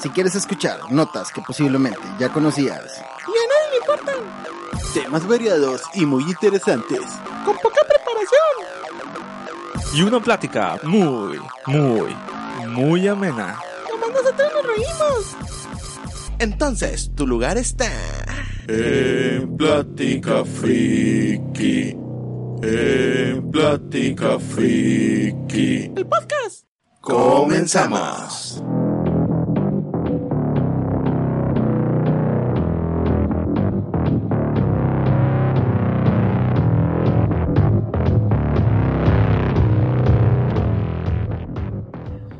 Si quieres escuchar notas que posiblemente ya conocías, y a nadie le importan, temas variados y muy interesantes, con poca preparación, y una plática muy, muy, muy amena. Nomás nosotros nos reímos. Entonces, tu lugar está en Plática Friki. En Plática Friki. El podcast. Comenzamos.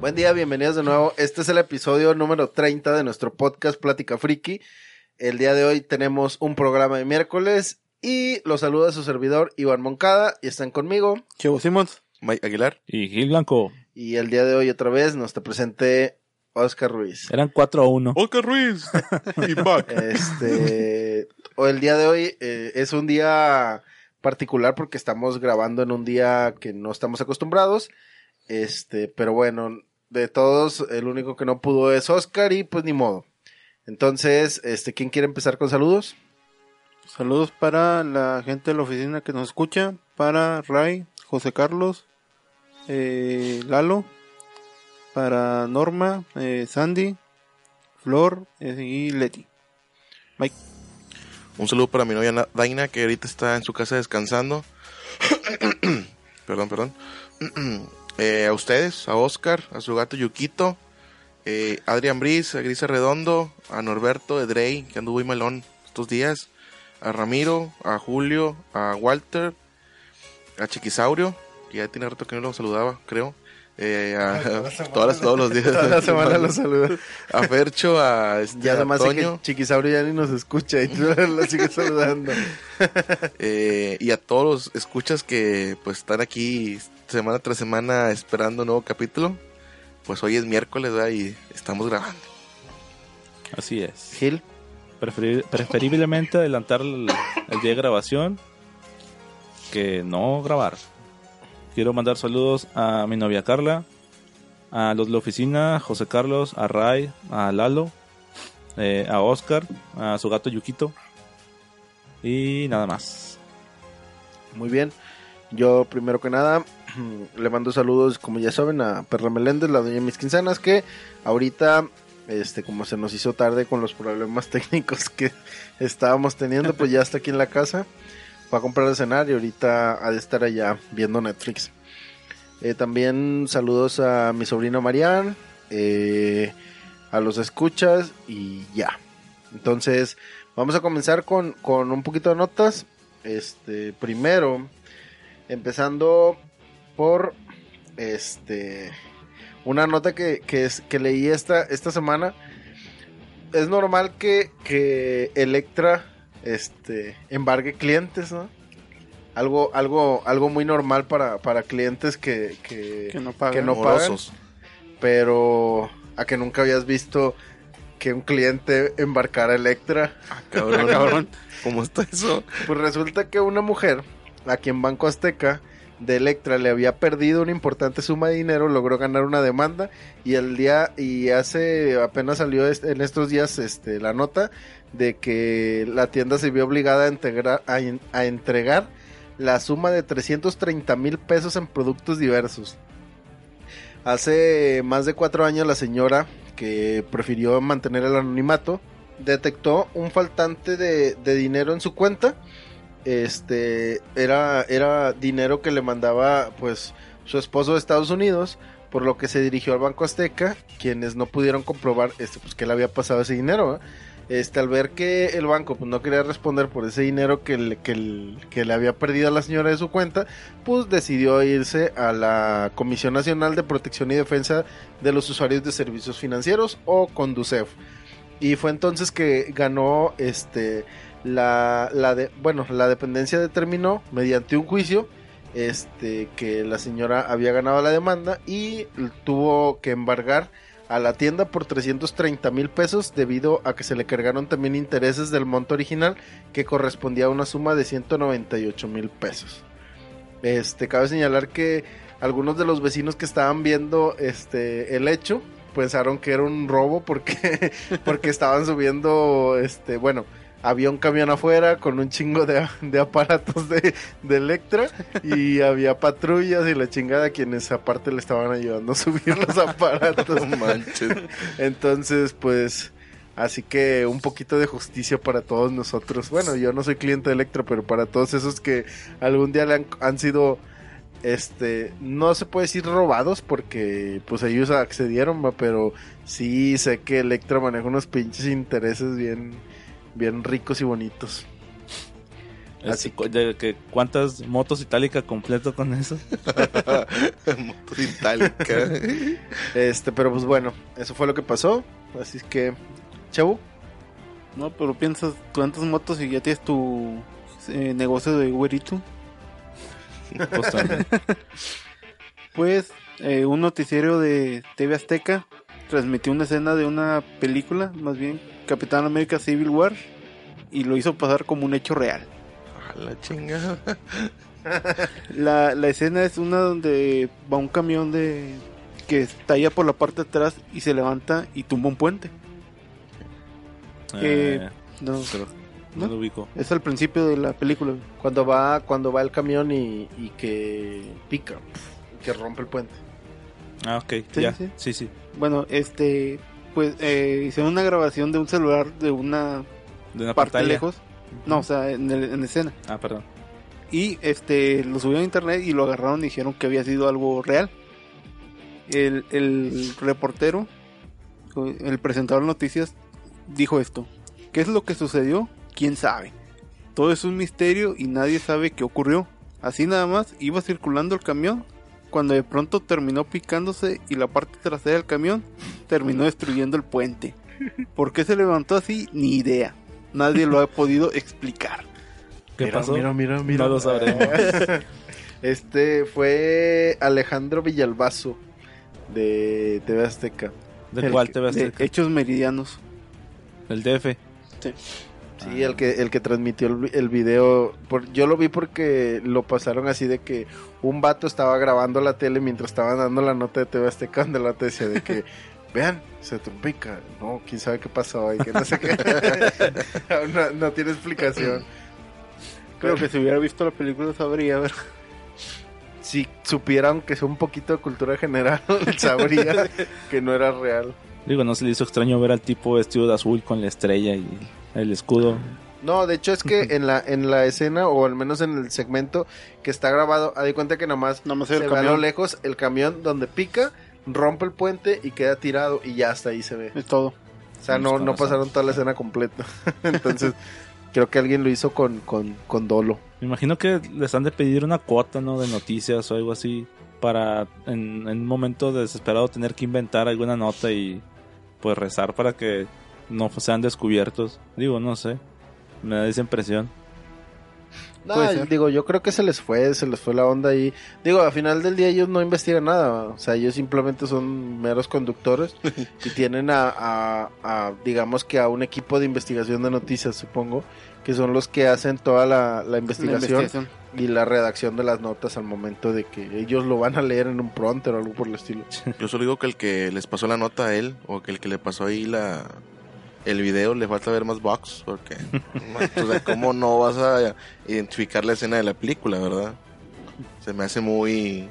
Buen día, bienvenidos de nuevo. Este es el episodio número 30 de nuestro podcast Plática Friki. El día de hoy tenemos un programa de miércoles y los saluda su servidor Iván Moncada y están conmigo. Chevo Simons, Mike Aguilar y Gil Blanco. Y el día de hoy otra vez nos te presente Oscar Ruiz. Eran 4 a 1. Oscar Ruiz y back. Este, o el día de hoy eh, es un día particular porque estamos grabando en un día que no estamos acostumbrados. Este, pero bueno, de todos, el único que no pudo es Oscar y pues ni modo. Entonces, este, ¿quién quiere empezar con saludos? Saludos para la gente de la oficina que nos escucha, para Ray, José Carlos, eh, Lalo, para Norma, eh, Sandy, Flor eh, y Leti. Mike. Un saludo para mi novia Daina que ahorita está en su casa descansando. perdón, perdón. Eh, a ustedes, a Oscar, a su gato Yuquito, eh, Adrián Briz, a Grisa Redondo, a Norberto Edrey, que anduvo muy malón estos días, a Ramiro, a Julio, a Walter, a Chiquisaurio, que ya tiene rato que no lo saludaba, creo. Eh, a, todas todos los días. Toda la semana lo saluda. A Fercho, a este, Ya además que Chiquisaurio ya ni nos escucha y tú lo sigues saludando. eh, y a todos los escuchas que pues están aquí semana tras semana esperando un nuevo capítulo. Pues hoy es miércoles ¿verdad? y estamos grabando. Así es. Gil. Preferir, preferiblemente adelantar el, el día de grabación que no grabar. Quiero mandar saludos a mi novia Carla, a los de la oficina, José Carlos, a Ray, a Lalo, eh, a Oscar, a su gato Yuquito y nada más. Muy bien. Yo primero que nada le mando saludos, como ya saben, a Perla Meléndez, la doña Mis Quinzanas, que ahorita, este, como se nos hizo tarde con los problemas técnicos que estábamos teniendo, pues ya está aquí en la casa. Va a comprar de cenar y ahorita ha de estar allá viendo Netflix. Eh, también saludos a mi sobrino Marian, eh, a los escuchas y ya. Entonces, vamos a comenzar con, con un poquito de notas. Este, primero, empezando por este una nota que, que, es, que leí esta, esta semana. Es normal que, que Electra este embargue clientes, ¿no? Algo, algo, algo muy normal para, para clientes que, que, que no pagan. Que no pagan pero a que nunca habías visto que un cliente embarcara Electra. Ah, cabrón, cabrón. ¿Cómo está eso? Pues resulta que una mujer, aquí en Banco Azteca, de Electra le había perdido una importante suma de dinero, logró ganar una demanda y el día y hace apenas salió en estos días este la nota de que la tienda se vio obligada a, integrar, a, entregar la suma de 330 mil pesos en productos diversos. Hace más de cuatro años la señora que prefirió mantener el anonimato detectó un faltante de dinero en su cuenta este era era dinero que le mandaba pues su esposo de Estados Unidos por lo que se dirigió al Banco Azteca quienes no pudieron comprobar este pues que le había pasado ese dinero este al ver que el banco pues no quería responder por ese dinero que le, que le había perdido a la señora de su cuenta pues decidió irse a la Comisión Nacional de Protección y Defensa de los Usuarios de Servicios Financieros o Conducef. Y fue entonces que ganó este la, bueno, la dependencia determinó mediante un juicio este que la señora había ganado la demanda y tuvo que embargar a la tienda por 330 mil pesos debido a que se le cargaron también intereses del monto original que correspondía a una suma de 198 mil pesos. Este cabe señalar que algunos de los vecinos que estaban viendo este el hecho pensaron que era un robo porque, porque estaban subiendo, este, bueno, había un camión afuera con un chingo de, de aparatos de, de Electra y había patrullas y la chingada quienes aparte le estaban ayudando a subir los aparatos. No manches. Entonces, pues, así que un poquito de justicia para todos nosotros. Bueno, yo no soy cliente de Electra, pero para todos esos que algún día le han, han sido, este, no se puede decir robados porque, pues, ellos accedieron, pero sí sé que Electra maneja unos pinches intereses bien, bien ricos y bonitos. Así que, de que ¿Cuántas motos itálica completo con eso? Motos itálica. Este, pero pues bueno, eso fue lo que pasó. Así que, chavo, No, pero piensas, cuántas motos y ya tienes tu eh, negocio de Eats? Pues. Pues eh, un noticiero de TV Azteca transmitió una escena de una película, más bien Capitán América Civil War, y lo hizo pasar como un hecho real. A la chingada. La, la escena es una donde va un camión de que estalla por la parte de atrás y se levanta y tumba un puente. Eh, Eh, no, pero no ¿no? lo ubico. es al principio de la película. cuando va, cuando va el camión y, y que pica, que rompe el puente. Ah, ok, Sí, ya. sí. Sí, sí. Bueno, este, pues eh, hicieron una grabación de un celular de una De una parte pantalla. lejos. No, o sea, en, el- en escena. Ah, perdón. Y este lo subieron a internet y lo agarraron y dijeron que había sido algo real. El, el reportero, el presentador de noticias, dijo esto. ¿Qué es lo que sucedió? ¿Quién sabe? Todo es un misterio y nadie sabe qué ocurrió. Así nada más iba circulando el camión cuando de pronto terminó picándose y la parte trasera del camión terminó destruyendo el puente. ¿Por qué se levantó así? Ni idea. Nadie lo ha podido explicar. ¿Qué Mira, pasó? Mira, mira, mira. No lo sabremos. Este fue Alejandro Villalbazo de TV Azteca. ¿De El cuál te ves? de Hechos meridianos. El DF. Sí, el que el que transmitió el, vi- el video. Por, yo lo vi porque lo pasaron así de que un vato estaba grabando la tele mientras estaban dando la nota de TV Azteca donde la decía de que vean, se trompica. No, quién sabe qué pasó ahí, que no sé qué. no, no tiene explicación. Creo que si hubiera visto la película sabría, ver. Si supieran que es un poquito de cultura general, sabría que no era real. Digo, no se le hizo extraño ver al tipo vestido de azul con la estrella y el escudo. No, de hecho es que en la en la escena o al menos en el segmento que está grabado, de cuenta que nomás se el ve a lo lejos el camión donde pica, rompe el puente y queda tirado y ya hasta ahí se ve. Es todo. O sea, no, no pasaron toda la escena completa. Entonces, creo que alguien lo hizo con, con, con dolo. Me imagino que les han de pedir una cuota, ¿no? De noticias o algo así. Para en, en un momento desesperado tener que inventar alguna nota y pues rezar para que no sean descubiertos. Digo, no sé. Me da esa impresión. No, digo, yo creo que se les fue, se les fue la onda ahí. Digo, al final del día ellos no investigan nada, o sea, ellos simplemente son meros conductores y tienen a, a- a, digamos que a un equipo de investigación de noticias, supongo, que son los que hacen toda la, la La investigación investigación. y la redacción de las notas al momento de que ellos lo van a leer en un pronter o algo por el estilo. Yo solo digo que el que les pasó la nota a él, o que el que le pasó ahí la el video, le falta ver más box, porque o sea, ¿cómo no vas a identificar la escena de la película, verdad? Se me hace muy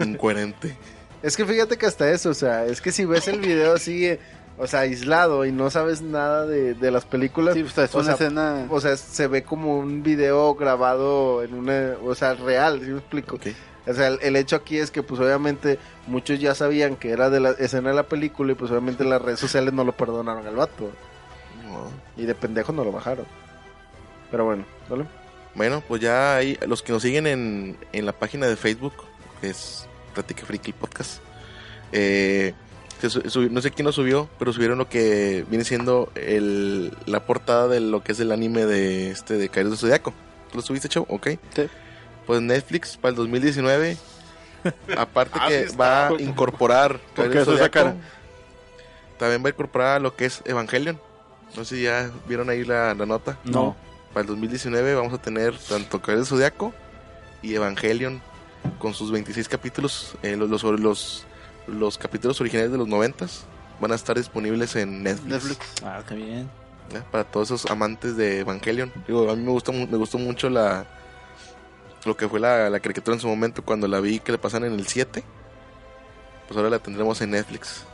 incoherente. Es que fíjate que hasta eso, o sea, es que si ves el video así, eh, o sea, aislado y no sabes nada de, de las películas, Sí, o sea, es O una sea, escena. o sea, se ve como un video grabado en una, o sea, real, ¿sí me explico? O sea, el, el hecho aquí es que pues obviamente muchos ya sabían que era de la escena de la película y pues obviamente las redes sociales no lo perdonaron al vato No. y de pendejo no lo bajaron. Pero bueno, ¿vale? Bueno, pues ya hay los que nos siguen en, en la página de Facebook, que es Plática Friki Podcast. Eh, se su- subi- no sé quién lo subió, pero subieron lo que viene siendo el, la portada de lo que es el anime de este de Caídos de Zodiaco. ¿Tú lo subiste, chavo? Ok. Sí. Pues Netflix para el 2019, aparte Ah, que está. va a incorporar también va a incorporar lo que es Evangelion. No sé si ya vieron ahí la, la nota. No. Para el 2019 vamos a tener tanto Caballero del Zodiaco y Evangelion con sus 26 capítulos, eh, los, los, sobre los los capítulos originales de los noventas van a estar disponibles en Netflix. Netflix. Ah, qué bien. Para todos esos amantes de Evangelion. Digo, a mí me gusta me gustó mucho la lo que fue la, la caricatura en su momento cuando la vi que le pasan en el 7. Pues ahora la tendremos en Netflix.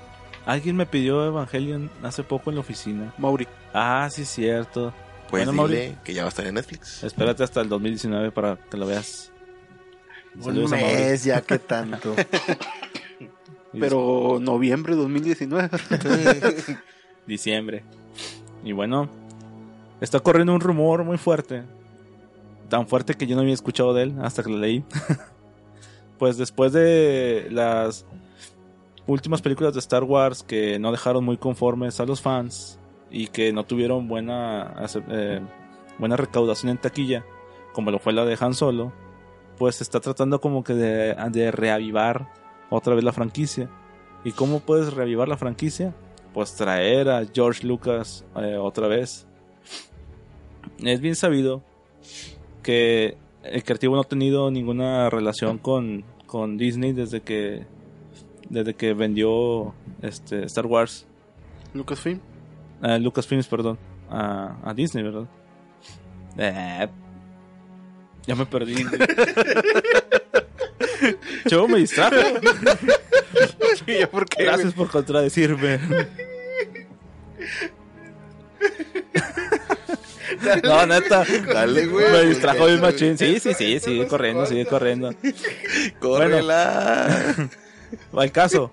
Alguien me pidió Evangelion hace poco en la oficina. Mauri. Ah, sí, cierto. Pues Bueno, dile que ya va a estar en Netflix. Espérate hasta el 2019 para que lo veas. Un Mauri. mes, ya que tanto. Pero noviembre 2019. diciembre. Y bueno, está corriendo un rumor muy fuerte. Tan fuerte que yo no había escuchado de él hasta que lo leí. pues después de las últimas películas de Star Wars que no dejaron muy conformes a los fans y que no tuvieron buena, eh, buena recaudación en taquilla, como lo fue la de Han Solo, pues se está tratando como que de, de reavivar otra vez la franquicia. ¿Y cómo puedes reavivar la franquicia? Pues traer a George Lucas eh, otra vez. Es bien sabido que el creativo no ha tenido ninguna relación con, con Disney desde que desde que vendió este Star Wars Lucasfilm. a Lucasfilms, perdón, a, a Disney, ¿verdad? Eh, ya me perdí. Yo me distrajo. ¿Por qué, Gracias por contradecirme. No, neta. Dale, güey. Me distrajo bien machín. Sí, sí, sí, sigue corriendo, sigue corriendo. ¡Córrela! El caso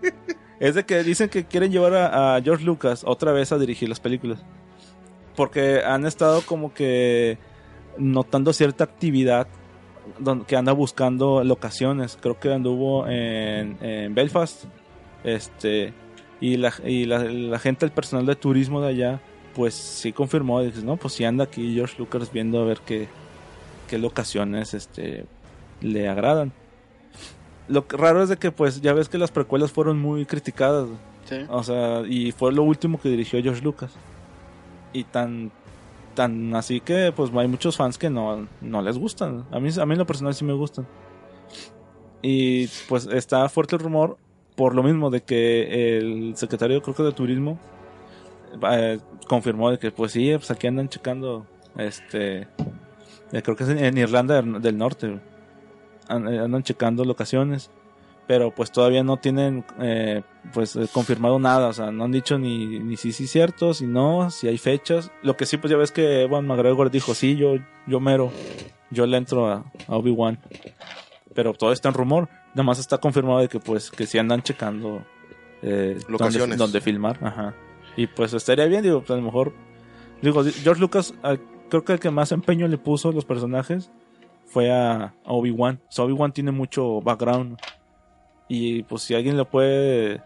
es de que dicen que quieren llevar a, a George Lucas otra vez a dirigir las películas. Porque han estado como que notando cierta actividad que anda buscando locaciones. Creo que anduvo en, en Belfast. Este. Y, la, y la, la gente, el personal de turismo de allá, pues sí confirmó. Dices, no, pues sí anda aquí George Lucas viendo a ver qué, qué locaciones este, le agradan. Lo raro es de que, pues, ya ves que las precuelas fueron muy criticadas. Sí. O sea, y fue lo último que dirigió George Lucas. Y tan tan así que pues hay muchos fans que no, no les gustan. A mí, a mí en lo personal sí me gustan. Y pues está fuerte el rumor por lo mismo de que el secretario creo que de turismo eh, confirmó de que pues sí, pues aquí andan checando este eh, creo que es en, en Irlanda del, del Norte. Eh, Andan checando locaciones pero pues todavía no tienen eh, pues confirmado nada, o sea, no han dicho ni, ni si sí cierto, si no, si hay fechas. Lo que sí, pues ya ves que Evan McGregor dijo, sí, yo, yo mero, yo le entro a, a Obi-Wan. Pero todo está en rumor, nada más está confirmado de que pues que sí andan checando eh, Locaciones. Donde, donde filmar, ajá. Y pues estaría bien, digo, pues, a lo mejor, digo, George Lucas, ah, creo que el que más empeño le puso a los personajes fue a, a Obi-Wan. O sea, Obi-Wan tiene mucho background. Y pues si alguien le puede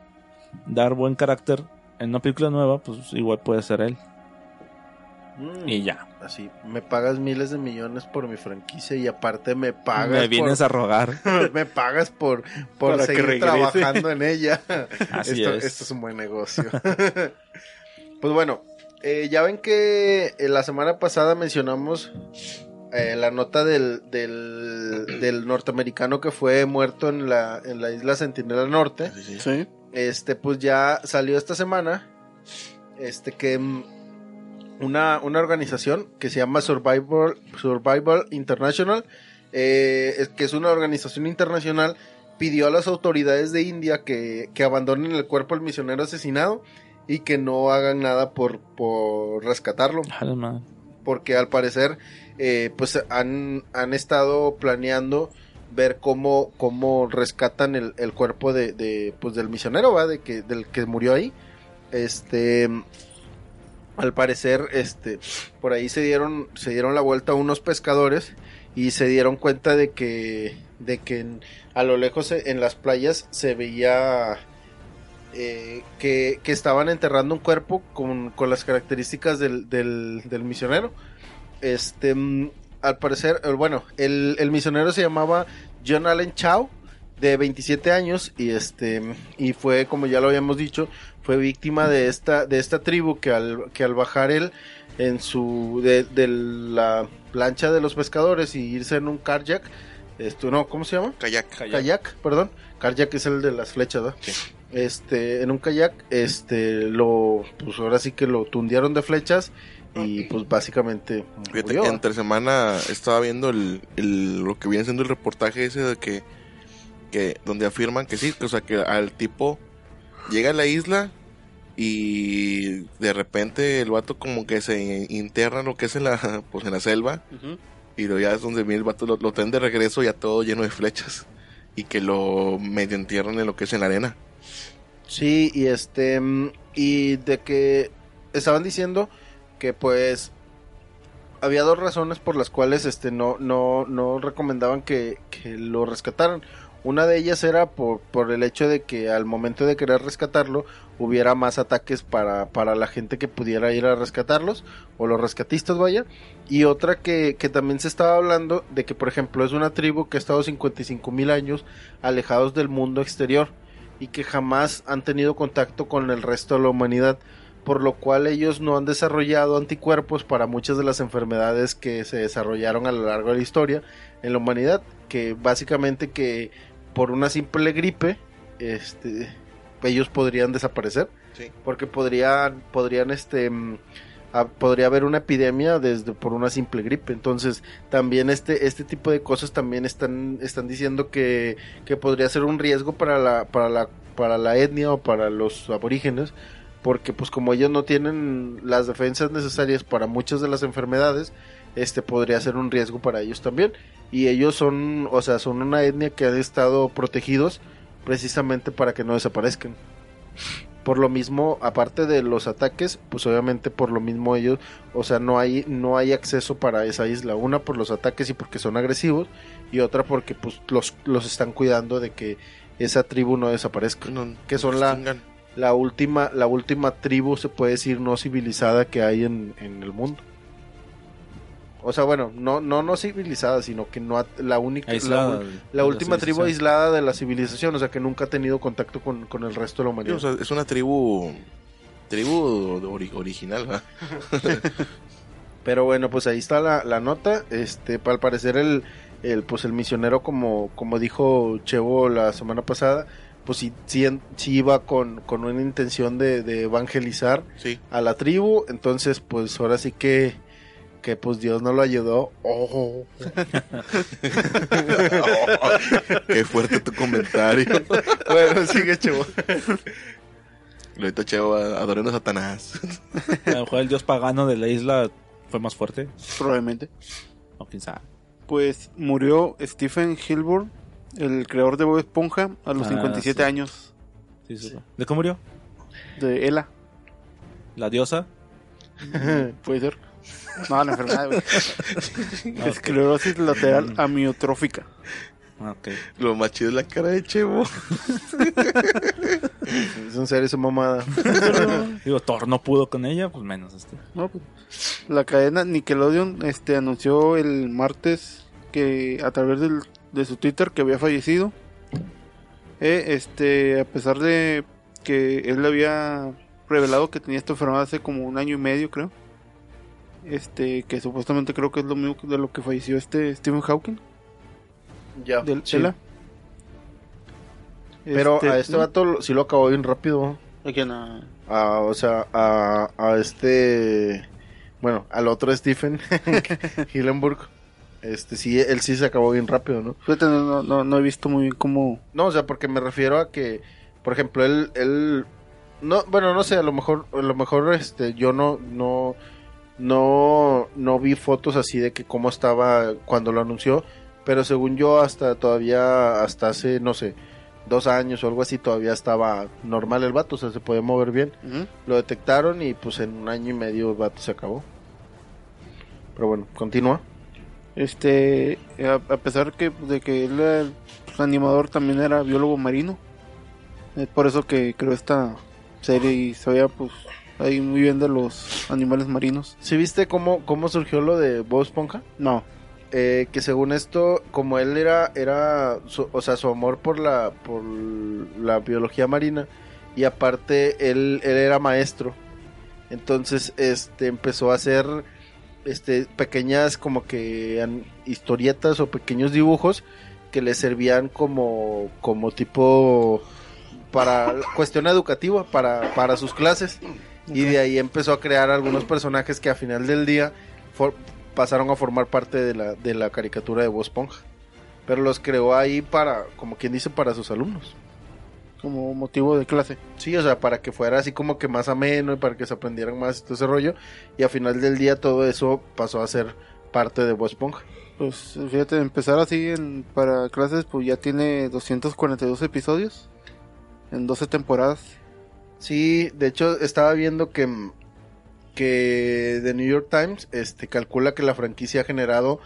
dar buen carácter en una película nueva, pues igual puede ser él. Mm, Y ya. Así, me pagas miles de millones por mi franquicia y aparte me pagas Me vienes por, a rogar. me pagas por, por Para seguir trabajando en ella. Así esto, es. esto es un buen negocio. pues bueno, eh, ya ven que eh, la semana pasada mencionamos eh, la nota del, del, del norteamericano que fue muerto en la, en la isla Sentinela Norte. Sí, sí. Sí. Este, pues ya salió esta semana. Este, que mm, una, una organización que se llama Survival, Survival International, eh, que es una organización internacional, pidió a las autoridades de India que, que abandonen el cuerpo del misionero asesinado y que no hagan nada por, por rescatarlo porque al parecer eh, pues han, han estado planeando ver cómo, cómo rescatan el, el cuerpo de, de, pues del misionero, ¿va? De que, del que murió ahí. Este al parecer, este, por ahí se dieron, se dieron la vuelta unos pescadores y se dieron cuenta de que, de que a lo lejos eh, en las playas se veía eh, que, que estaban enterrando un cuerpo con, con las características del, del, del misionero. Este, mm, al parecer, eh, bueno, el, el misionero se llamaba John Allen Chow, de 27 años, y este, y fue, como ya lo habíamos dicho, fue víctima de esta, de esta tribu que al, que al bajar él en su, de, de la plancha de los pescadores y irse en un kayak, esto, no, ¿cómo se llama? Kayak. Kayak, perdón. Kayak es el de las flechas, ¿verdad? Sí. este, en un kayak, este, lo, pues ahora sí que lo tundieron de flechas y pues básicamente Fíjate, murió. entre semana estaba viendo el, el- lo que viene siendo el reportaje ese de que, que donde afirman que sí, que, o sea que al tipo llega a la isla y de repente el vato como que se interna en lo que es en la pues en la selva y luego ya es donde viene el vato lo, lo traen de regreso ya todo lleno de flechas y que lo medio entierran en lo que es en la arena. Sí, y este, mm, y de que estaban diciendo que pues había dos razones por las cuales este no, no, no recomendaban que, que lo rescataran. Una de ellas era por, por el hecho de que al momento de querer rescatarlo hubiera más ataques para, para la gente que pudiera ir a rescatarlos, o los rescatistas vaya. Y otra que, que también se estaba hablando de que por ejemplo es una tribu que ha estado 55 mil años alejados del mundo exterior y que jamás han tenido contacto con el resto de la humanidad, por lo cual ellos no han desarrollado anticuerpos para muchas de las enfermedades que se desarrollaron a lo largo de la historia en la humanidad, que básicamente que por una simple gripe, este, ellos podrían desaparecer, Sí. porque podrían, podrían, este, mm, podría haber una epidemia desde por una simple gripe, entonces también este, este tipo de cosas también están, están diciendo que, que podría ser un riesgo para la, para la, para la etnia o para los aborígenes, porque pues como ellos no tienen las defensas necesarias para muchas de las enfermedades, este podría ser un riesgo para ellos también. Y ellos son, o sea, son una etnia que han estado protegidos precisamente para que no desaparezcan. Por lo mismo, aparte de los ataques, pues obviamente por lo mismo ellos, o sea, no hay no hay acceso para esa isla, una por los ataques y porque son agresivos y otra porque pues los los están cuidando de que esa tribu no desaparezca. No, Que son la-. La última la última tribu se puede decir no civilizada que hay en, en el mundo. O sea, bueno, no no no civilizada, sino que no ha- la única Aislada. la, última tribu aislada de la civilización, o sea, que nunca ha tenido contacto con, con el resto de la Sí, humanidad. o sea, es una tribu tribu ori- original, ¿verdad? Pero bueno, pues ahí está la, la nota. Este, al parecer el, el, pues el misionero, como, como dijo Chevo la semana pasada, pues sí, sí, sí iba con, con una intención de, de evangelizar Sí. a la tribu. Entonces, pues ahora sí que, que pues Dios no lo ayudó. Oh. Qué fuerte tu comentario. bueno, sigue Chevo. Ahorita Cheo adorando a Satanás. A lo mejor el dios pagano de la isla fue más fuerte. Probablemente. O quién sabe. Pues murió Stephen Hilburn, el creador de Bob Esponja, a los Ah, 57 sí. años Sí, sí. ¿De cómo murió? de ELA. ¿La diosa? Puede ser. No, la enfermedad, güey. Esclerosis lateral amiotrófica. Ah, ok. Lo más chido es la cara de Chevo. Es en serio esa mamada. Digo, Thor no pudo con ella, pues menos este. No, pues, la cadena Nickelodeon este, anunció el martes que a través del- de su Twitter que había fallecido. Eh, este, a pesar de que él le había revelado que tenía esta enfermedad hace como un año y medio, creo. Este, que supuestamente creo que es lo mismo de lo que falleció este Stephen Hawking Ya. del sí. Pero Este, a este ¿no? vato sí lo acabó bien rápido. ¿A quién? A- a, o sea, a, a este, bueno, al otro Stephen Hillenburg, este sí, él sí se acabó bien rápido, ¿no? Fíjate, no, no- no, no he visto muy bien cómo... No, o sea, porque me refiero a que, por ejemplo, él, él, no, bueno, no sé, a lo mejor, a lo mejor, este, yo no, no, no, no vi fotos así de que cómo estaba cuando lo anunció, pero según yo hasta todavía, hasta hace, no sé, dos años o algo así, todavía estaba normal el vato, o sea, se podía mover bien. Lo detectaron y pues en un año y medio el vato se acabó. Pero bueno, continúa. Este, a, a pesar que de que él era el pues, animador también era biólogo marino. Es por eso que creo esta serie y sabía pues ahí muy bien de los animales marinos. ¿Sí viste cómo, cómo surgió lo de Bob Esponja? No, Eh, que según esto, como él era, era, su- o sea, su amor por la, por la biología marina y aparte él, él era maestro, entonces, este, empezó a hacer, este, pequeñas como que an- historietas o pequeños dibujos que le servían como, como tipo para cuestión educativa, para, para sus clases. Y de ahí empezó a crear algunos personajes que a final del día for- pasaron a formar parte de la, de la caricatura de Bob Esponja. Pero los creó ahí para, como quien dice, para sus alumnos. Como motivo de clase. Sí, o sea, para que fuera así como que más ameno y para que se aprendieran más todo ese rollo. Y a final del día todo eso pasó a ser parte de Bob Esponja. Pues fíjate, empezar así en, para clases, pues ya tiene 242 episodios en 12 temporadas. Sí, de hecho estaba viendo que, que The New York Times este, calcula que la franquicia ha generado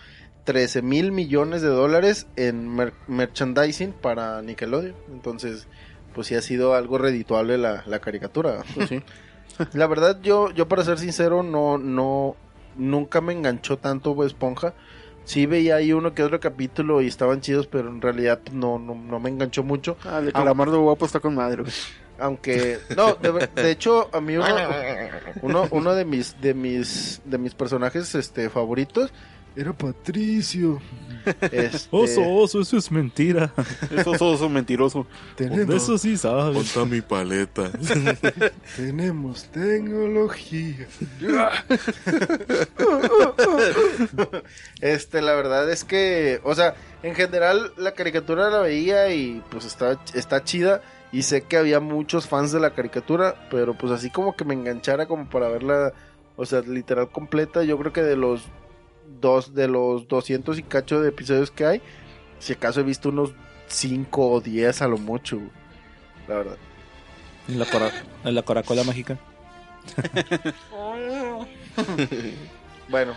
13 mil millones de dólares en mer- merchandising para Nickelodeon. Entonces, pues sí ha sido algo redituable la, la caricatura. Pues sí. La verdad, yo, yo para ser sincero, no, no, nunca me enganchó tanto Esponja. Sí veía ahí uno que otro capítulo y estaban chidos, pero en realidad no, no, no me enganchó mucho. Ah, el calamardo guapo está con madre. Aunque, no, de, hecho, a mí uno, uno, uno de mis, de mis, de mis personajes, este, favoritos era Patricio. Este, Oso, oso, eso es mentira. Eso es oso mentiroso. De eso sí sabes. Ponta mi paleta. Tenemos tecnología. este, la verdad es que, o sea, en general la caricatura la veía y pues está, está chida. Y sé que había muchos fans de la caricatura, pero pues así como que me enganchara como para verla, o sea, literal completa. Yo creo que de los dos, de los 200 y cacho de episodios que hay, si acaso he visto unos 5 o 10 a lo mucho, la verdad. En la, cora- en la Coracola mágica. Bueno,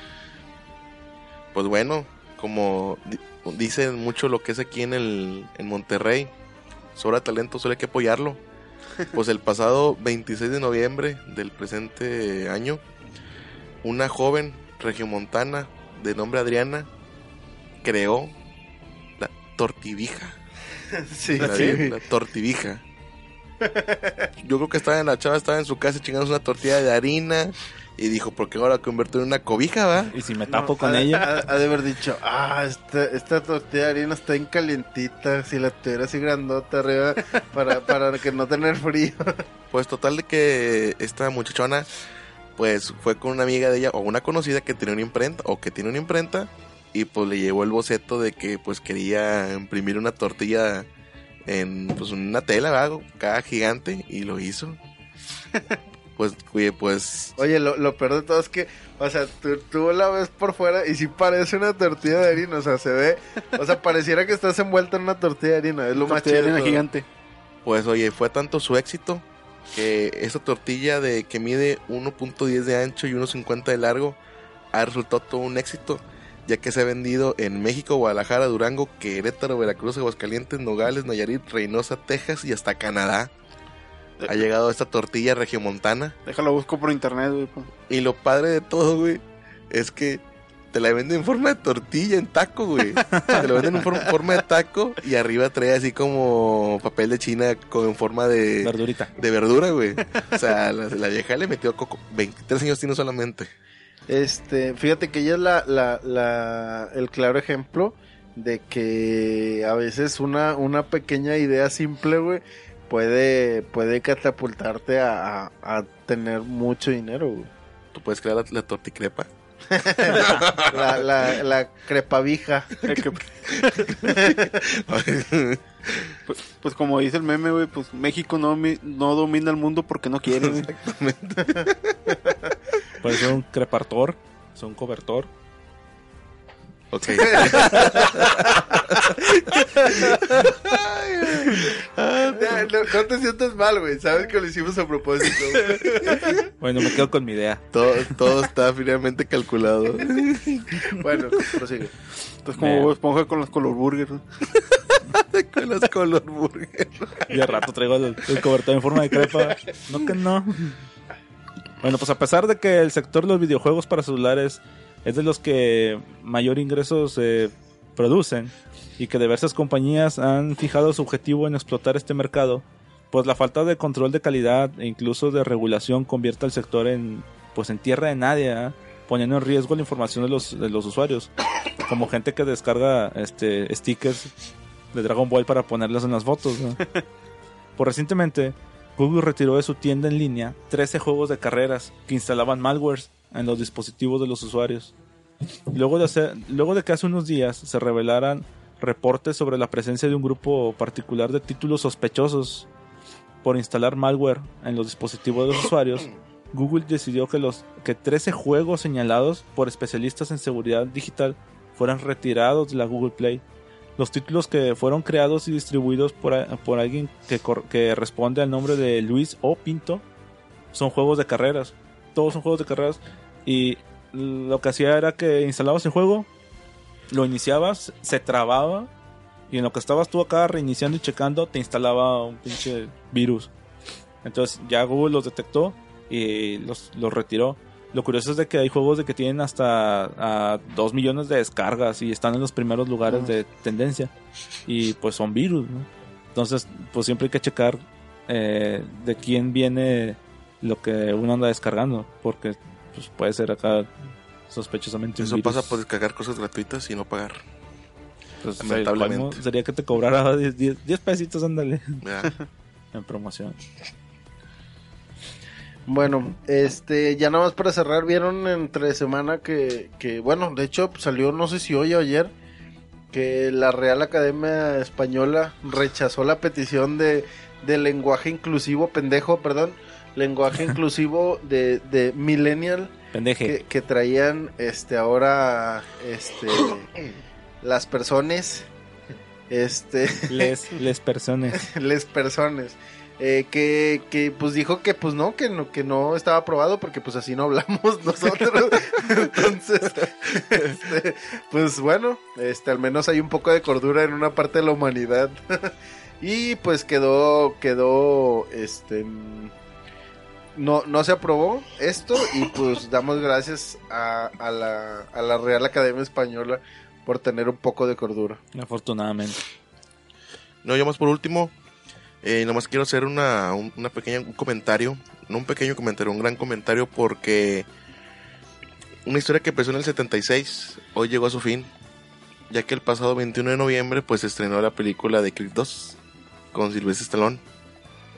Pues bueno, como di- dicen mucho lo que es aquí en el en Monterrey, sobra talento, solo hay que apoyarlo. Pues el pasado 26 de noviembre del presente año, una joven regiomontana de nombre Adriana creó la tortivija. sí, La, sí. la tortivija. Yo creo que estaba en la chava, estaba en su casa chingándose una tortilla de harina y dijo, ¿por qué ahora convertir en una cobija, va? Y si me tapo No, con ha- ella. Ha, ha de haber dicho, ah, esta, esta tortilla de harina está bien calientita, si la tuviera así grandota arriba para, para que no tener frío. Pues total de que esta muchachona pues fue con una amiga de ella o una conocida que tenía una imprenta o que tiene una imprenta y pues le llevó el boceto de que pues quería imprimir una tortilla en pues una tela, ¿verdad? cada gigante y lo hizo. Pues, oye, pues Oye, lo, lo peor de todo es que, o sea, tú, tú la ves por fuera y sí parece una tortilla de harina, o sea, se ve, o sea, pareciera que estás envuelta en una tortilla de harina, es lo más Tortilla chido. de de harina todo. gigante. Pues oye, fue tanto su éxito que esa tortilla de que mide 1.10 de ancho y 1.50 de largo ha resultado todo un éxito, ya que se ha vendido en México, Guadalajara, Durango, Querétaro, Veracruz, Aguascalientes, Nogales, Nayarit, Reynosa, Texas y hasta Canadá. Ha llegado esta tortilla regiomontana. Déjalo busco por internet, güey. pues. Y lo padre de todo, güey, es que te la venden en forma de tortilla, en taco, güey. Te la venden en for- forma de taco y arriba trae así como papel de China con en forma de, Verdurita. de verdura, güey. O sea, la, la vieja le metió coco. 23 años tiene solamente. Este, fíjate que ella es la, la, la, el claro ejemplo de que a veces una, una pequeña idea simple, güey, puede, puede catapultarte a, a, a tener mucho dinero, güey. Tú puedes crear la, la torticrepa. La, la, la crepavija. Pues, pues como dice el meme, güey, pues México no, mi- no domina el mundo porque no quiere, güey. Puede ser un crepartor. Es un cobertor. Ok. Ya, no, no te sientas mal, güey. Sabes que lo hicimos a propósito. Bueno, me quedo con mi idea. todo, todo está finamente calculado. Bueno, prosigue. Entonces como esponja con los color burgers, con las color burger. Y al rato traigo el, el cobertor en forma de crepa. No que no. Bueno, pues a pesar de que el sector de los videojuegos para celulares es de los que mayor ingresos eh, producen y que diversas compañías han fijado su objetivo en explotar este mercado, pues la falta de control de calidad e incluso de regulación convierte al sector en pues en tierra de nadie, ¿ah? poniendo en riesgo la información de los, de los usuarios, como gente que descarga este stickers de Dragon Ball para ponerlos en las fotos. ¿no? Por recientemente, Google retiró de su tienda en línea 13 juegos de carreras que instalaban malwares en los dispositivos de los usuarios. Luego de, luego de que hace unos días se revelaran reportes sobre la presencia de un grupo particular de títulos sospechosos por instalar malware en los dispositivos de los usuarios, Google decidió que los que 13 juegos señalados por especialistas en seguridad digital fueran retirados de la Google Play. Los títulos que fueron creados y distribuidos por, por alguien que, que responde al nombre de Luis O. Pinto son juegos de carreras. Todos son juegos de carreras. Y lo que hacía era que instalabas el juego, lo iniciabas, se trababa. Y en lo que estabas tú acá reiniciando y checando, te instalaba un pinche virus. Entonces ya Google los detectó y los, los retiró. Lo curioso es de que hay juegos de que tienen hasta a 2 millones de descargas y están en los primeros lugares de tendencia. Y pues son virus, ¿no? Entonces, pues siempre hay que checar eh, de quién viene lo que uno anda descargando. Porque pues puede ser acá sospechosamente un Eso virus. pasa por descargar cosas gratuitas y no pagar. Pues, lamentablemente. sería que te cobrara 10, 10 10 pesitos, ándale, en promoción. Bueno, este, ya nada más para cerrar, vieron entre semana que, que, bueno, de hecho salió, no sé si hoy o ayer, que la Real Academia Española rechazó la petición de, de lenguaje inclusivo, pendejo, perdón, lenguaje inclusivo de, de Millennial que, que traían, este, ahora, este, las personas, este, Les, les personas. les personas. Eh, que, que pues dijo que pues no que no que no estaba aprobado porque pues así no hablamos nosotros. Entonces este, pues bueno este al menos hay un poco de cordura en una parte de la humanidad. Y pues quedó quedó este no, no se aprobó esto y pues damos gracias a, a la, a la Real Academia Española por tener un poco de cordura. Afortunadamente. No, yo más por último, eh, nomás quiero hacer una, un- una pequeña un comentario, no un pequeño comentario, un gran comentario porque una historia que empezó en el 76 hoy llegó a su fin, ya que el pasado 21 de noviembre pues se estrenó la película de Creed 2 con Sylvester Stallone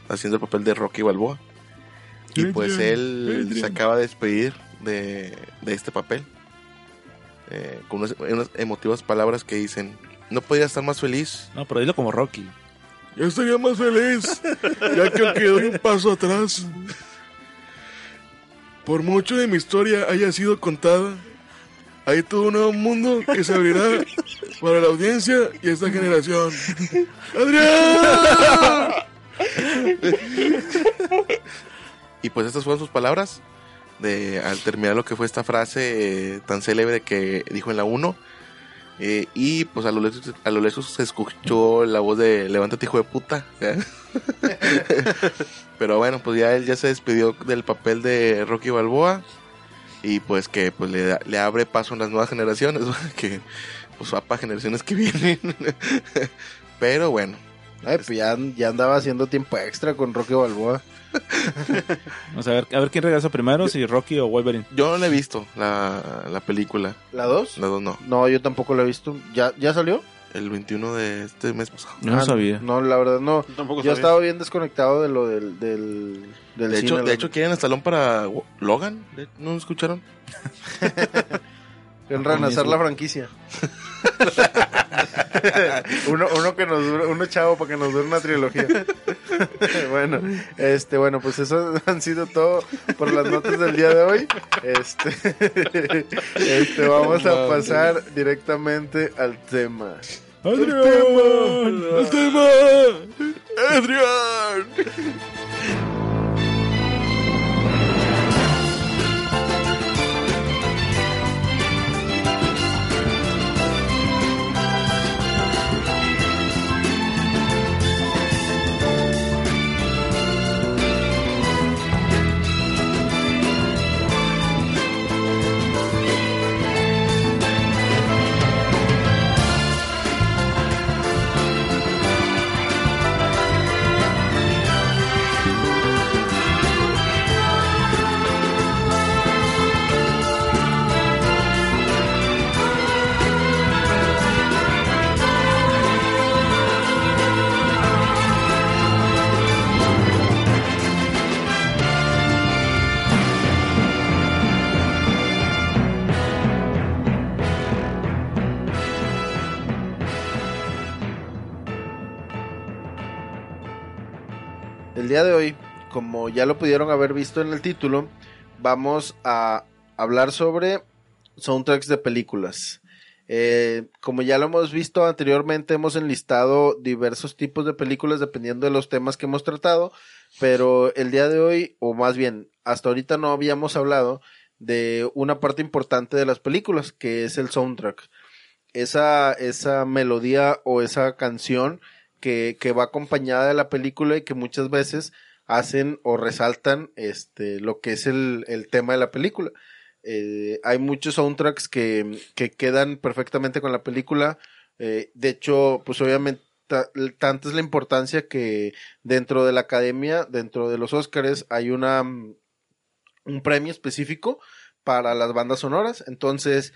haciendo el papel de Rocky Balboa. Y pues él se acaba de despedir de, de este papel. eh, con unas, unas emotivas palabras que dicen, no podía estar más feliz No, pero dilo como Rocky. Yo estaría más feliz, ya que aunque doy un paso atrás, por mucho de mi historia haya sido contada, hay todo un nuevo mundo que se abrirá para la audiencia y esta generación. ¡Adrián! Y pues estas fueron sus palabras de al terminar lo que fue esta frase eh, tan célebre que dijo en la 1. Eh, y pues a lo, lejos, a lo lejos se escuchó la voz de levántate hijo de puta. Pero bueno, pues ya él ya se despidió del papel de Rocky Balboa. Y pues que pues le, le abre paso a las nuevas generaciones. que pues va para generaciones que vienen. Pero bueno, Ay, pues ya, ya andaba haciendo tiempo extra con Rocky Balboa. Vamos a ver, a ver quién regresa primero, si Rocky o Wolverine. yo no la he visto la, la película. ¿La 2? La dos no. No, yo tampoco la he visto. ¿Ya, ya salió? El 21 de este mes pasado. Yo no Ah, sabía. No, la verdad no. Tampoco Yo sabía. estaba bien desconectado de lo del, del, del De cine, hecho, la de hecho quieren Stallone para Logan. ¿No lo escucharon? En renacer la franquicia. uno, uno que nos dure, uno chavo para que nos dure una trilogía. bueno, este, bueno, pues eso han sido todo por las notas del día de hoy. Este, este vamos a pasar directamente al tema. ¡Adrián! ¡El tema! ¡Adrián! Día de hoy, como ya lo pudieron haber visto en el título, vamos a hablar sobre soundtracks de películas. Eh, como ya lo hemos visto anteriormente, hemos enlistado diversos tipos de películas dependiendo de los temas que hemos tratado, pero el día de hoy, o más bien, hasta ahorita no habíamos hablado de una parte importante de las películas, que es el soundtrack. Esa, esa melodía o esa canción que, que va acompañada de la película y que muchas veces hacen o resaltan este lo que es el, el tema de la película. Eh, hay muchos soundtracks que, que, quedan perfectamente con la película. Eh, de hecho, pues obviamente tanta es la importancia que dentro de la academia, dentro de los Oscars, hay una un premio específico para las bandas sonoras. Entonces,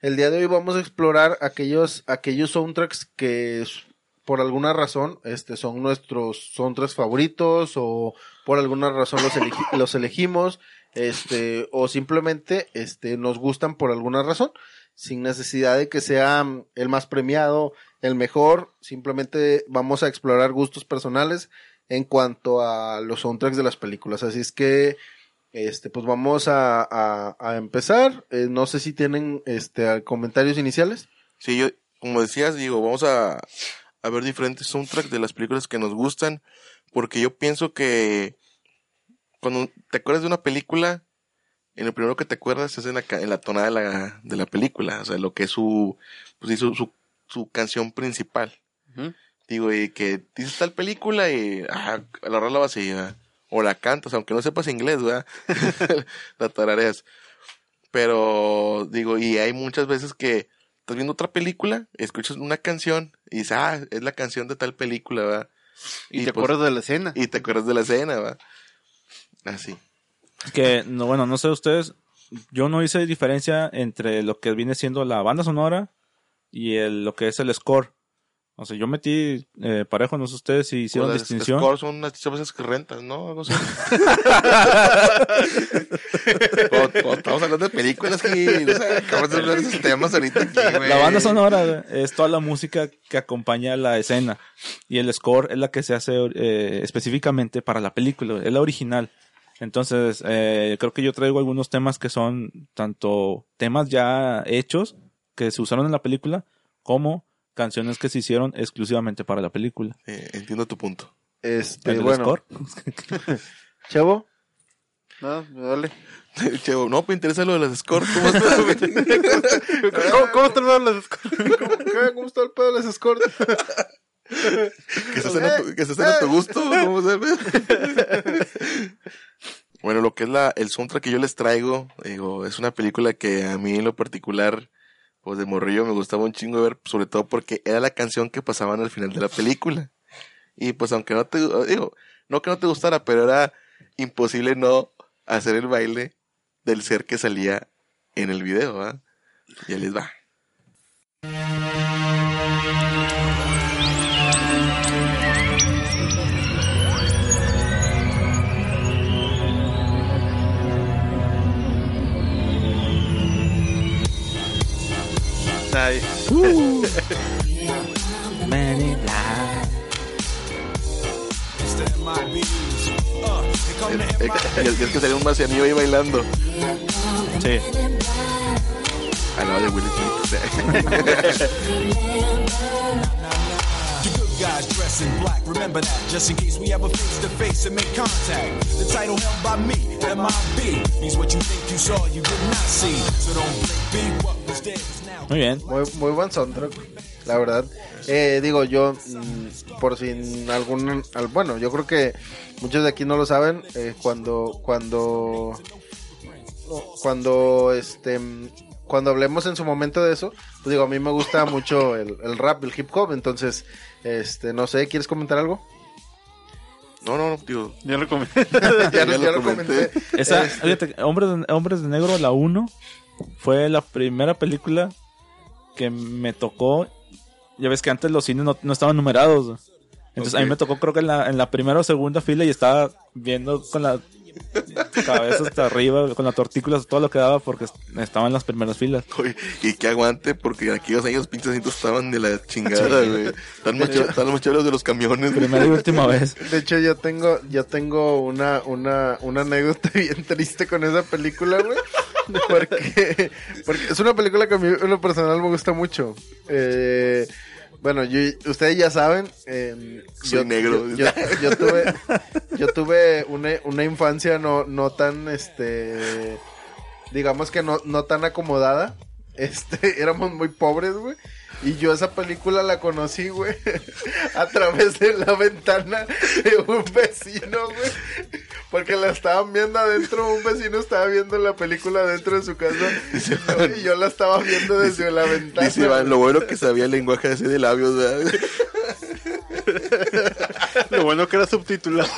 el día de hoy vamos a explorar aquellos, aquellos soundtracks que por alguna razón este, son nuestros soundtracks favoritos o por alguna razón los, los elegimos este, o simplemente este, nos gustan por alguna razón, sin necesidad de que sea mm, el más premiado, el mejor, simplemente vamos a explorar gustos personales en cuanto a los soundtracks de las películas. Así es que, este, pues vamos a, a, empezar. Eh, no sé si tienen este, comentarios iniciales. Sí, yo, como decías, digo, vamos a, a ver diferentes soundtracks de las películas que nos gustan, porque yo pienso que cuando te acuerdas de una película, en lo primero que te acuerdas es en la, en la tonada de la, de la película, o sea, lo que es su, pues, su, su, su canción principal. Digo, y que dices tal película y ah, la rola vacía, o la cantas, aunque no sepas inglés, ¿verdad? la tarareas. Pero, digo, y hay muchas veces que estás viendo otra película, escuchas una canción y dices, ah, es la canción de tal película, ¿verdad? Y, te pues acuerdas de la escena. Y te acuerdas de la escena, ¿verdad? Así. Que, no, bueno, no sé ustedes, yo no hice diferencia entre lo que viene siendo la banda sonora y el, lo que es el score. O sea, yo metí eh, parejo, no sé ustedes si hicieron Pues, distinción. Scores son unas chavas que rentas, ¿no? Algo así. Como- como estamos hablando de películas y o sea, acabamos de hablar de esos temas ahorita aquí, güey. La banda sonora es toda la música que acompaña la escena. Y el score es la que se hace eh, específicamente para la película, es la original. Entonces, eh, creo que yo traigo algunos temas que son tanto temas ya hechos que se usaron en la película, como canciones que se hicieron exclusivamente para la película. Eh, entiendo tu punto. Este, El bueno, score. Chavo, No, dale. Chevo, no, me interesa lo de las scores. ¿Cómo está? ¿Cómo, cómo lo las ¿cómo está el pedo de las scores? que se hacen a tu, que se hacen a tu gusto. ¿Cómo se ve? bueno, lo que es la, el soundtrack que yo les traigo, digo, es una película que a mí en lo particular, pues de morrillo me gustaba un chingo ver, sobre todo porque era la canción que pasaban al final de la película. Y pues aunque no te, digo, no que no te gustara, pero era imposible no hacer el baile del ser que salía en el video, ¿va? Ya les va. Ay, El, el- el- el que salía un marcianillo ahí bailando. Sí. Al lado de Will Smith. Guys dress in black, remember that, just in case we ever face to face and make contact. The title held by me, MIB, means what you think you saw, you did not see. So don't be what was now. Muy bien. Muy, muy buen soundtrack, la verdad. Eh, digo, yo, mm, por sin algún. al- bueno, yo creo que muchos de aquí no lo saben. eh, cuando. Cuando. Cuando. Este. Cuando hablemos en su momento de eso, pues digo, a mí me gusta mucho el, el rap, el hip hop. Entonces, este, no sé, ¿quieres comentar algo? No, no, no, digo. ya lo comenté. ya, Ya ya lo comenté. comenté. Esa, Este, fíjate, Hombres de, Hombres de Negro, la 1, fue la primera película que me tocó. Ya ves que antes los cines no, no estaban numerados. Entonces a mí me tocó creo que en la, en la primera o segunda fila y estaba viendo con la cabeza hasta arriba, con las tortículas, todo lo que daba porque estaba en las primeras filas. Oye, y que aguante, porque en aquellos años pinches asientos estaban de la chingada, güey. Están más chéveres de los camiones, güey. Primera y última vez. De hecho, yo tengo, yo tengo una, una, una anécdota bien triste con esa película, güey. Porque, porque es una película que a mí en lo personal me gusta mucho. Eh, bueno, yo, ustedes ya saben. eh, Soy yo, negro. Yo, yo- yo tuve, yo tuve una, una infancia no, no tan, este, digamos que no, no tan acomodada. Este, éramos muy pobres, güey. Y yo esa película la conocí, güey, a través de la ventana de un vecino, güey. Porque la estaban viendo adentro, un vecino estaba viendo la película dentro de su casa. Y yo la estaba viendo desde la ventana. Dice Iván, lo bueno que sabía el lenguaje así de labios, ¿verdad? Lo bueno que era subtitulado.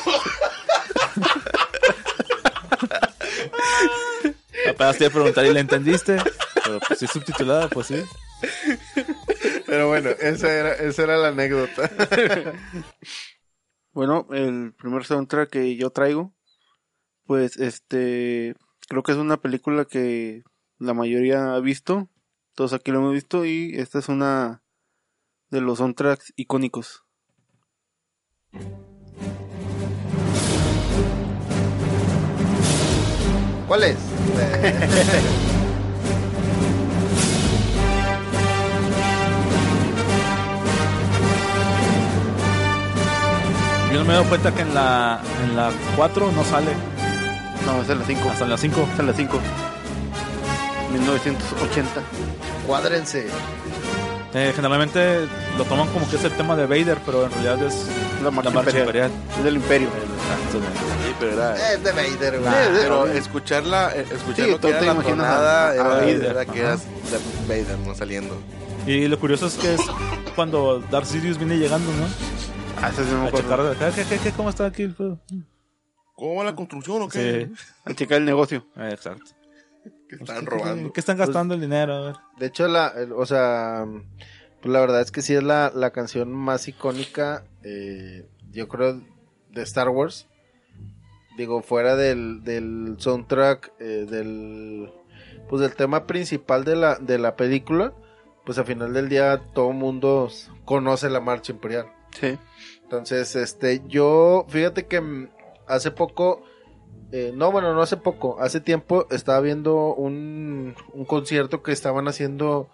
Apenas te iba a preguntar y la entendiste. Pero pues sí, subtitulada, pues sí. Pero bueno, esa era, esa era la anécdota. Bueno, el primer soundtrack que yo traigo, pues este, creo que es una película que la mayoría ha visto, todos aquí lo hemos visto y esta es una de los soundtracks icónicos. ¿Cuál es? Yo no me he dado cuenta que en la, en la 4 no sale. No, es en la 5. Hasta en la 5. Es en la 5. 1980. Cuádrense. Eh, generalmente lo toman como que es el tema de Vader, pero en realidad es La marcha, la marcha imperial. imperial. Es del imperio. Sí, pero era... Es de Vader, güey. Ah, Pero escucharla, eh, escuchar Sí, lo que era te la tonada, a- a era, Vader. era que Darth Vader, no saliendo. Y lo curioso es que es cuando Darth Sidious viene llegando, ¿no? Ah, ese sí no me A acuerdo. checar, ¿qué, qué, qué, ¿cómo está aquí el pedo? ¿Cómo va la construcción o qué? Sí, A checar el negocio. eh, exacto. Que estaban ¿Qué- robando. ¿Qué están gastando el dinero? A ver. De hecho, la, el- o sea, pues la verdad es que sí es la, la canción más icónica, eh, yo creo, de Star Wars. Digo, fuera del, del soundtrack, eh, del, pues del tema principal de la, de la película, pues al final del día todo el mundo conoce la marcha imperial. Sí. Entonces, este, yo, fíjate que mm, hace poco, eh, no, bueno, no hace poco, hace tiempo estaba viendo un, un concierto que estaban haciendo,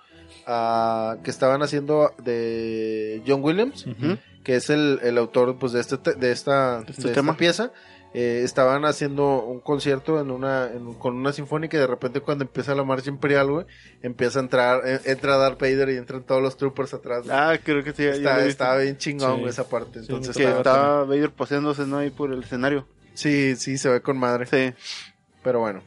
ah, que estaban haciendo de John Williams, que es el, el autor, pues, de este, te- de esta, este de esta tema. pieza. Eh, estaban haciendo un concierto en una, en- con una sinfónica y de repente cuando empieza la marcha imperial, güey, empieza a entrar, eh, entra Darth Vader y entran todos los troopers atrás. güey. Ah, creo que sí. Está, estaba bien chingón Sí. güey, esa parte. Sí, Entonces, que estaba- Vader paseándose ¿no? ahí por el escenario. sí, sí, se ve con madre. Sí. Pero bueno.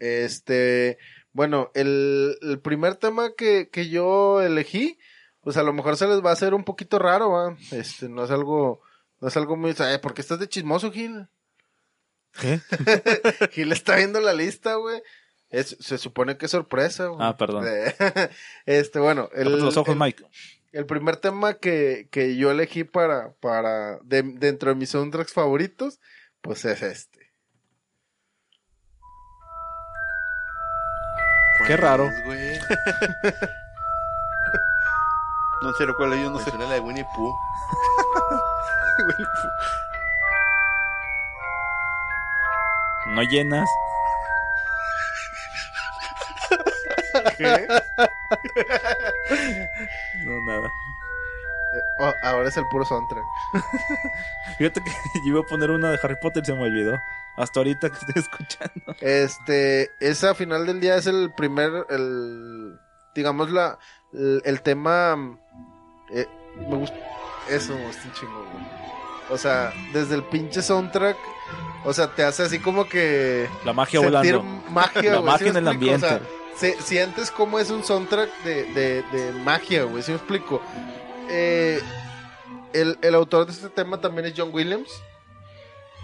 Este, bueno, el, el primer tema que, que yo elegí, pues a lo mejor se les va a hacer un poquito raro, ¿va? Este, no es algo, no es algo muy, eh, ¿por qué estás de chismoso, Gil? ¿Qué? Gil está viendo la lista, güey. Es, se supone que es sorpresa, güey. Ah, perdón. Este, bueno, el, Tápate los ojos, el- Mike. el primer tema que, que yo elegí para, para, de- dentro de mis soundtracks favoritos, pues es este. Qué raro. Pues. No sé cuál es, yo no Me sé. la de Winnie Pooh. No llenas. No, nada. Eh, oh, ahora es el puro soundtrack. Fíjate que yo iba a poner una de Harry Potter y se me olvidó. Hasta ahorita que estoy escuchando. Este, esa a final del día es el primer, el, digamos la, el, el tema, eh, me gusta, eso me gusta un chingo, güey. O sea, desde el pinche soundtrack, o sea, te hace así como que La magia sentir volando. magia, La magia ¿sí en el explico? O sea, ambiente. se- sientes como es un soundtrack de, de, de magia, güey, ¿sí me explico? Eh, el, el autor de este tema también es John Williams,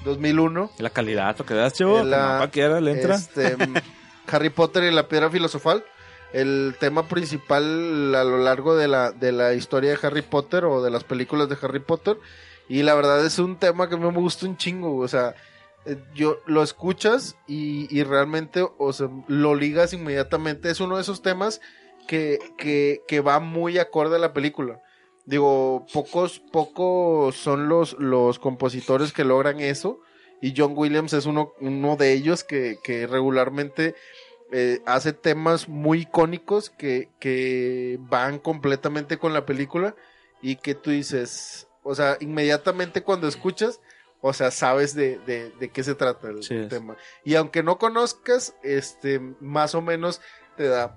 2001. La calidad, lo que das, chavo. La- No, cualquiera le entra. Este, Harry Potter y la piedra filosofal. El tema principal a lo largo de la, de la historia de Harry Potter o de las películas de Harry Potter. Y la verdad es un tema que me gusta un chingo. O sea, eh, yo lo escuchas y, y realmente, o sea, lo ligas inmediatamente. Es uno de esos temas que, que, que va muy acorde a la película. Digo, pocos, pocos son los, los compositores que logran eso. Y John Williams es uno, uno de ellos que, que regularmente eh, hace temas muy icónicos que, que van completamente con la película y que tú dices, o sea, inmediatamente cuando escuchas, o sea, sabes de, de, de qué se trata el, Sí tema. Y aunque no conozcas, este, más o menos te da,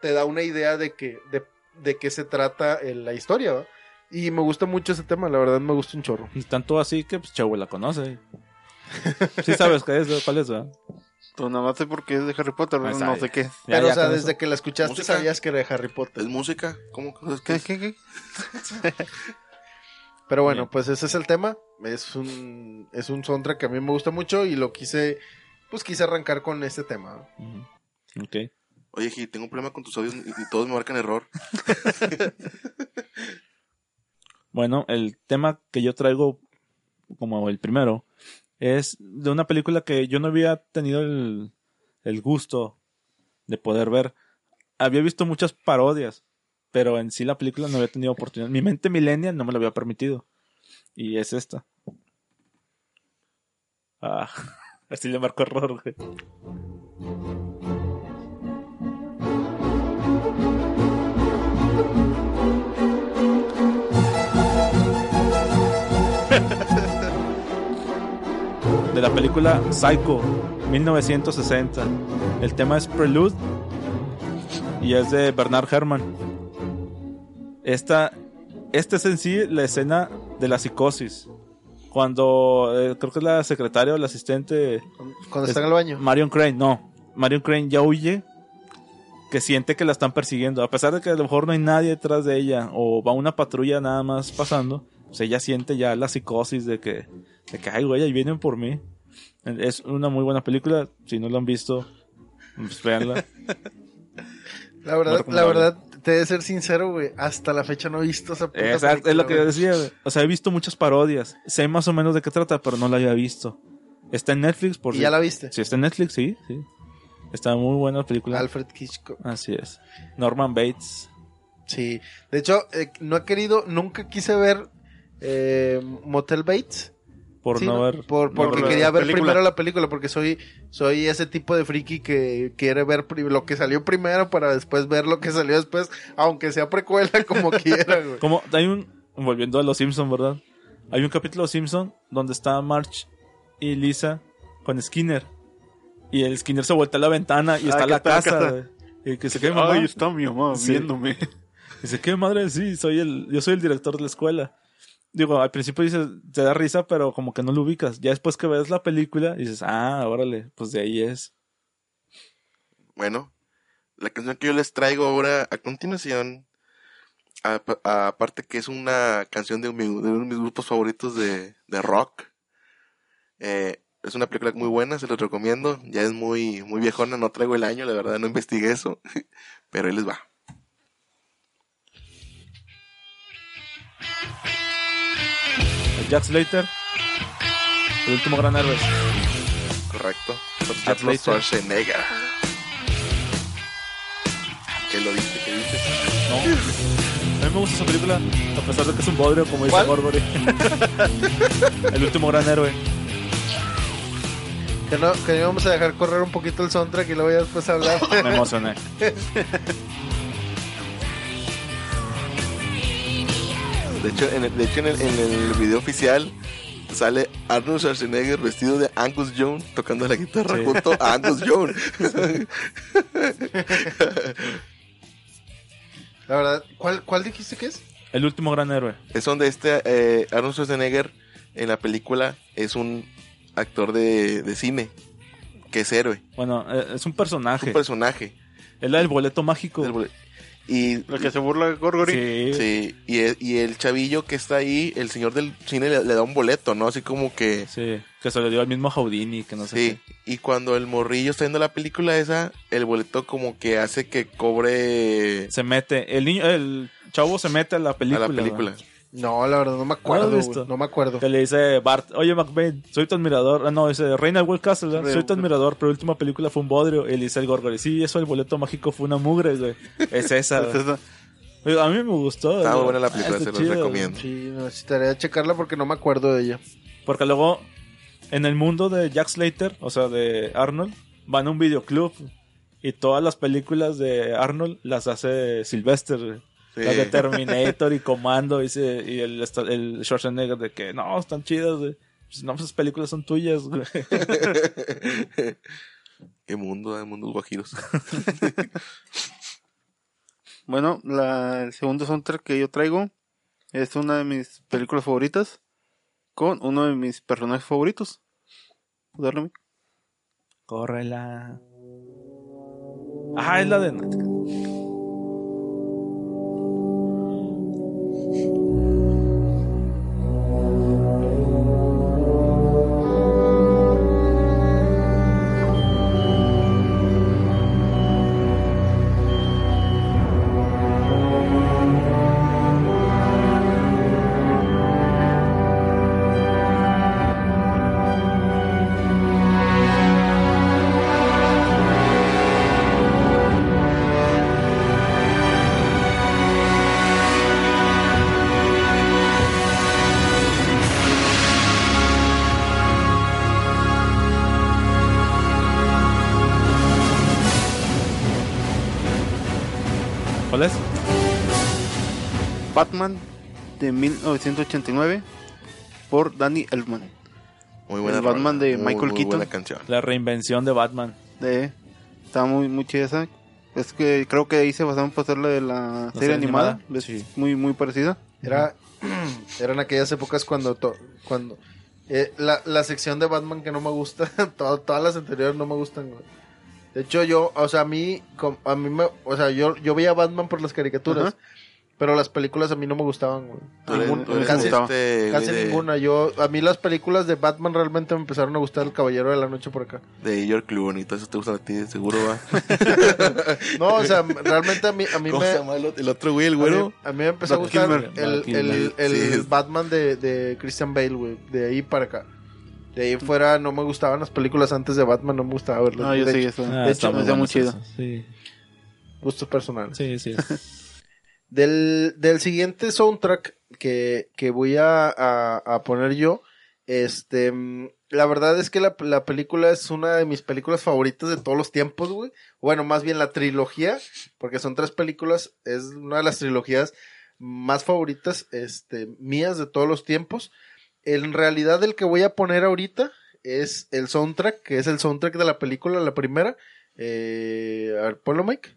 te da una idea de que, de, de qué se trata eh, la historia, ¿va? Y me gusta mucho ese tema, la verdad me gusta un chorro. Y tanto así que pues Chewe la conoce. Sí sabes qué es, cuál es, ¿verdad? Tú nada más sé porque es de Harry Potter, Pues no, sé qué es. Pero, ya o sea, desde eso. que la escuchaste ¿Música? sabías que era de Harry Potter. ¿Es música? ¿Cómo que es? ¿Qué, qué, qué? Pero bueno, Bien. pues ese es el tema. Es un, es un soundtrack que a mí me gusta mucho y lo quise, pues quise arrancar con este tema. Ok. Oye, Gi, tengo un problema con tus audios y, y todos me marcan error. Bueno, el tema que yo traigo como el primero es de una película que yo no había tenido el, el gusto de poder ver. Había visto muchas parodias, pero en sí la película no había tenido oportunidad. Mi mente millennial no me lo había permitido. Y es esta. Ah, así le marco error, güey. de la película Psycho 1960. El tema es Prelude y es de Bernard Herrmann. Esta, esta es en sí la escena de la psicosis. Cuando eh, creo que es la secretaria o la asistente Cuando Es- está en el baño. Marion Crane, no. Marion Crane ya huye. Que siente que la están persiguiendo. A pesar de que a lo mejor no hay nadie detrás de ella. O va una patrulla nada más pasando. Pues ella siente ya la psicosis de que, de que ay, güey, ahí vienen por mí. Es una muy buena película. Si no la han visto, pues véanla. La verdad, la verdad, te de ser sincero, güey. Hasta la fecha no he visto esa puta Exacto, es lo que película, yo decía. güey. O sea, he visto muchas parodias. Sé más o menos de qué trata, pero no la había visto. Está en Netflix, por ¿Y si- ya la viste? Sí, está en Netflix, sí, sí. Está muy buena la película. Alfred Hitchcock. Así es. Norman Bates. Sí. De hecho, eh, no he querido, nunca quise ver eh, Motel Bates. Por Sí, no ¿no? ver. Por- no porque ver- quería ver película. primero la película, porque soy, soy ese tipo de friki que quiere ver lo que salió primero para después ver lo que salió después, aunque sea precuela como quiera, güey. Como hay un. Volviendo a los Simpson, ¿verdad? Hay un capítulo de Simpson donde está March y Lisa con Skinner. Y el Skinner se vuelta a la ventana y está Ah, está la casa. casa. Y que se quede mamá. Ay, está mi mamá Sí. viéndome. Dice, ¿qué madre? Sí, soy el, yo soy el director de la escuela. Digo, al principio dices, te da risa, pero como que no lo ubicas. Ya después que ves la película, dices, ah, órale, pues de ahí es. Bueno, la canción que yo les traigo ahora a continuación, aparte que es una canción de uno de mis grupos favoritos de, de rock, eh, es una película muy buena, se los recomiendo. Ya es muy, muy viejona, no traigo el año, la verdad no investigué eso, pero ahí les va. Jack Slater, el último gran héroe. Correcto. Jack Slater. Schwarzenegger. ¿Qué lo viste? ¿Qué dices? No. A mí me gusta esa película, a pesar de que es un bodrio, como dice. Gorgory. el último gran héroe. Que no, que no íbamos a dejar correr un poquito el soundtrack y luego ya después hablar. Me emocioné. De hecho, en el, de hecho en, el, en el video oficial sale Arnold Schwarzenegger vestido de Angus Young tocando la guitarra Sí. junto a Angus Young. La verdad, ¿cuál, cuál dijiste que es? El último gran héroe. es donde este eh, Arnold Schwarzenegger en la película es un actor de, de cine que es héroe, Bueno, eh, es un es personaje. un personaje. Es la del boleto mágico. El bole- Y La que se burla de Gorgory. Sí. Sí, y el, y el chavillo que está ahí, el señor del cine le, le da un boleto, ¿no? Así como que... Sí, que se lo dio al mismo Houdini, que no sé Sí, y cuando el morrillo está viendo la película esa, el boleto como que hace que cobre qué. Se mete, el niño, el chavo se mete a la película. a la película. ¿verdad? No, la verdad no me ¿No acuerdo. visto? No me acuerdo. Que le dice Bart, oye McBain, soy tu admirador. Ah, no, dice Reina Will Castle, ¿verdad? soy tu admirador, pero la última película fue un bodrio. Y le dice el Gorgory, sí, eso el boleto mágico fue una mugre, güey. Es esa. A mí me gustó. Está güey. buena la Ah, película, se los recomiendo. Sí, necesitaría checarla porque no me acuerdo de ella. Porque luego, en el mundo de Jack Slater, o sea, de Arnold, van a un videoclub y todas las películas de Arnold las hace Sylvester. Sí. Las de Terminator y Comando y, se- y el, el Schwarzenegger de que no, están chidas. güey. Pues, no, esas películas son tuyas. güey. Qué mundo, hay mundos guajiros. Bueno, la, el segundo soundtrack que yo traigo es una de mis películas favoritas con uno de mis personajes favoritos. ¿Puedo darle a mí? Córrela. Ah, es la de. 1989 por Danny Elfman. Muy buena El Batman rola, de muy, Michael muy Keaton. buena canción. La reinvención de Batman. De, está muy, muy chida esa. Es que creo que ahí se basaron para hacer la de la, serie serie animada. animada, Es sí. muy, muy parecida. Era, eran aquellas épocas cuando, to- cuando eh, la, la sección de Batman que no me gusta, to- todas las anteriores no me gustan, güey. De hecho, yo, o sea, a mí, a mí me, o sea, yo, yo veía Batman por las caricaturas, Ajá. Pero las películas a mí no me gustaban, güey. Eres- eres casi este, casi güey, de- ninguna. Yo, a mí las películas de Batman realmente me empezaron a gustar El Caballero de la Noche por acá. De George Clooney, todo eso te gusta a ti, seguro va. No, o sea, realmente a mí, a mí ¿Cómo me, se llama el otro, el otro güey, el A güero? mí, a mí me empezó a gustar Kilmer. el, el, el Sí. Batman de, de Christian Bale, güey. De ahí para acá. De ahí fuera no me gustaban las películas antes de Batman, no me gustaba verlas. No, yo de sí, hecho, eso. Ah, de hecho, me hacía muy chido. Sí, gustos personales. sí, sí. Del, del siguiente soundtrack que, que voy a, a- poner yo, este, la verdad es que la, la película es una de mis películas favoritas de todos los tiempos, güey. Bueno, más bien la trilogía, porque son tres películas, es una de las trilogías más favoritas, este, mías de todos los tiempos. En realidad el que voy a poner ahorita es el soundtrack, que es el soundtrack de la película, la primera. Eh, a ver, Mike.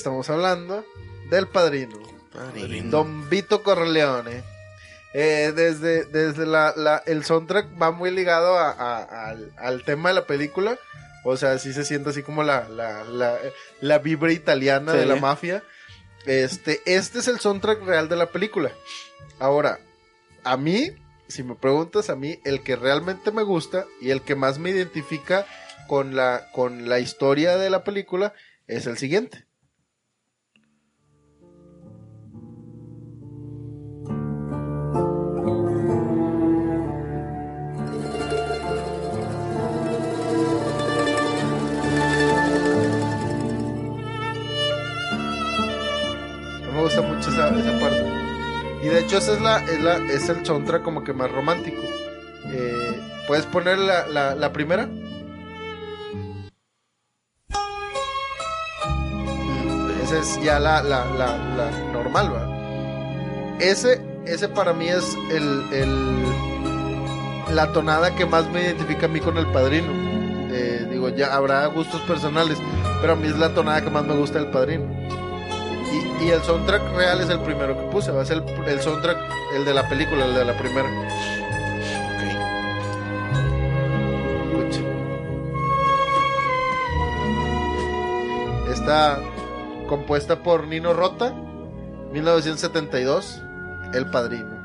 estamos hablando del padrino. Padrino. Don Vito Corleone. Eh, desde desde la, la- el soundtrack va muy ligado a- a- al, al tema de la película. O sea, sí se siente así como la, la, la, la vibra italiana Sí. de la mafia. Este, este es el soundtrack real de la película. Ahora, a mí, si me preguntas a mí, el que realmente me gusta y el que más me identifica con la, con la historia de la película es el siguiente. Esa es la, es la, es el soundtrack como que más romántico. Eh, ¿Puedes poner la, la, la primera? Esa es ya la, la, la, la normal, ¿va? Ese, ese para mí es el, el, la tonada que más me identifica a mí con el padrino. Eh, digo, ya habrá gustos personales, pero a mí es la tonada que más me gusta del padrino. Y, el soundtrack real es el primero que puse, va a ser el, el soundtrack, el de la película, el de la primera. Escucha. Está compuesta por Nino Rota, 1972, El Padrino,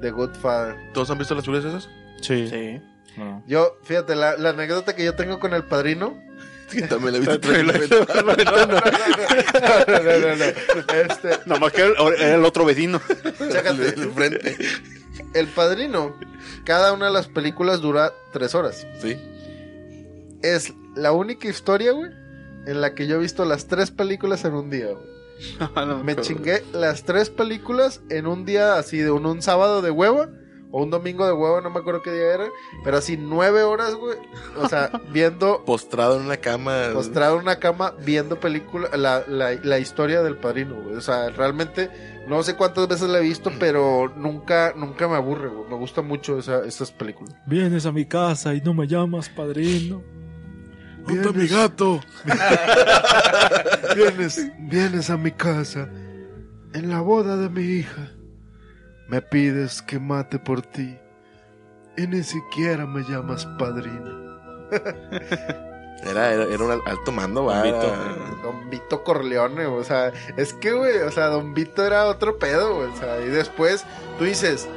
The Good Father. ¿Todos han visto las películas esas? Sí. Sí. No. Yo, fíjate, la, la anécdota que yo tengo con El Padrino También la tres no, no, no, no, no, no. Este, Nomás que era el otro vecino. chécate, frente. El Padrino, cada una de las películas dura tres horas. Sí. Es la única historia, güey, en la que yo he visto las tres películas en un día, güey. Me chingué las tres películas en un día así, de un, un sábado de hueva o un domingo de hueva, no me acuerdo qué día era, pero así nueve horas, güey. O sea, viendo, Postrado en una cama. postrado en una cama, viendo película, la, la, la historia del padrino, güey. O sea, realmente, no sé cuántas veces la he visto, pero nunca, nunca me aburre, güey. Me gusta mucho esa, esas películas. Vienes a mi casa y no me llamas padrino. ¿Dónde está mi gato? Vienes, vienes a mi casa en la boda de mi hija. Me pides que mate por ti y ni siquiera me llamas padrino. Era, era, era un al- alto mando, va. Vito. Don Vito Corleone, o sea, es que, güey, o sea, Don Vito era otro pedo, güey, o sea, y después tú dices,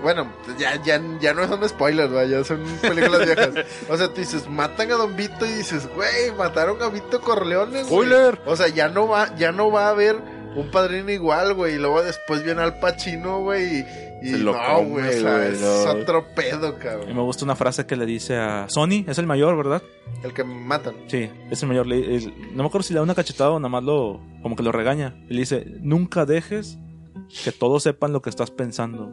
bueno, ya, ya, ya no son spoilers, güey, ya son películas viejas. O sea, tú dices, matan a Don Vito y dices, güey, mataron a Vito Corleone, güey. Spoiler. O sea, ya no va, ya no va a haber un padrino igual, güey, y luego después viene Al Pacino, güey, y, y lo no, come, güey, o sea, güey, es no. otro pedo, Y cabrón. me gusta una frase que le dice a Sony, es el mayor, ¿verdad? El que matan. Sí, es el mayor. Le- el- no me acuerdo si le da una cachetada o nada más lo, como que lo regaña. Y le dice, nunca dejes que todos sepan lo que estás pensando.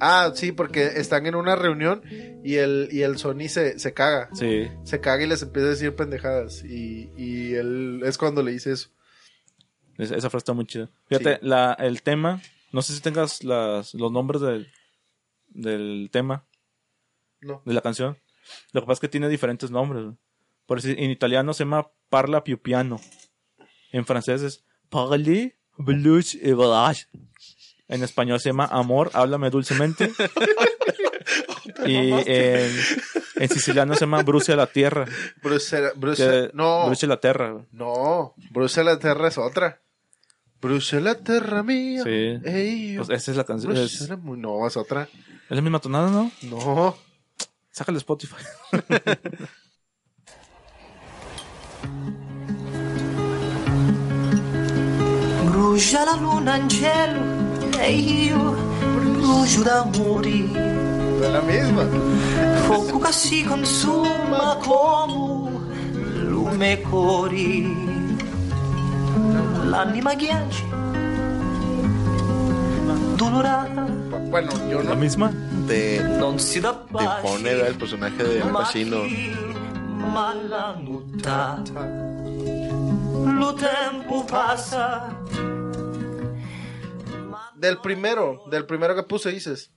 Ah, sí, porque están en una reunión y el, y el Sony se, se caga. Sí, Se caga y les empieza a decir pendejadas. Y, y él es cuando le dice eso. Es- esa frase está muy chida. Fíjate, Sí. la, el tema, no sé si tengas las, los nombres del, del tema, No. de la canción. Lo que pasa es que tiene diferentes nombres. Por decir, en italiano se llama Parla più piano. En francés es Parli blues et volage. En español se llama Amor, háblame dulcemente. y en, en siciliano se llama Bruce a la tierra. Bruce, Bruce, Que- no, Bruce la tierra. no, Bruce la Terra es otra. Bruce la Terra mía. Sí. Ey, Pues esa es la canción. Es, no, es otra. es la misma tonada, ¿no? No. Sácale Spotify. Brucia la luna in cielo e io brucio d'amori. Es la misma. Fuoco che si consuma come lume cori. L'anima ghiaccia, dolorata, Bueno, yo ¿La no. misma? Te, non si pone ¿verdad? el personaje de Al Pacino. Ma la nottata, lo tempo passa. Del primero, del primero que puse dices.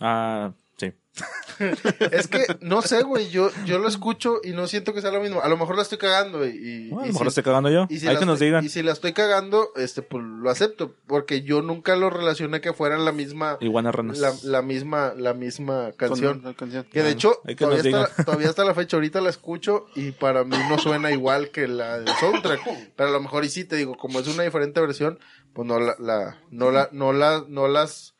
Ah, sí. Es que, no sé, güey, yo, yo lo escucho y no siento que sea lo mismo. A lo mejor la estoy cagando y... y- Bueno, a lo mejor si- la estoy cagando yo. y si Hay que nos estoy- digan. Y si la estoy cagando, este, pues lo acepto. Porque yo nunca lo relacioné que fueran la misma... Iguanas ranas. La, la misma, la misma canción. Con la canción. Que de hecho, hay que todavía, hasta, todavía hasta la fecha ahorita la escucho y para mí no suena igual que la del soundtrack. Pero a lo mejor y sí, te digo, como es una diferente versión, pues no la, la, no la, no la, no las,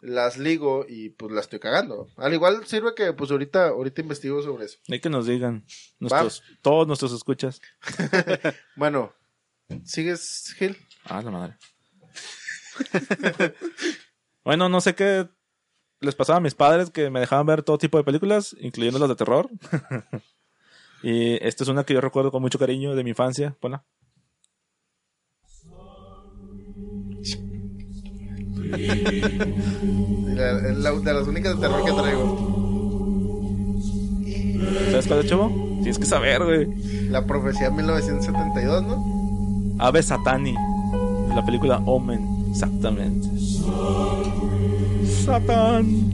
las ligo y pues la estoy cagando. Al igual sirve que pues ahorita, ahorita investigo sobre eso. Hay que nos digan. Nuestros, todos nuestros escuchas. Bueno, ¿sigues, Gil? Ah, la madre. bueno, no sé qué les pasaba a mis padres que me dejaban ver todo tipo de películas, incluyendo las de terror. y esta es una que yo recuerdo con mucho cariño de mi infancia. Ponla. La- la- de las únicas de terror que traigo. ¿Sabes cuál es, chavo? Tienes que saber, güey. La profecía 1972, ¿no? Ave Satani. La película Omen. Exactamente. Satán.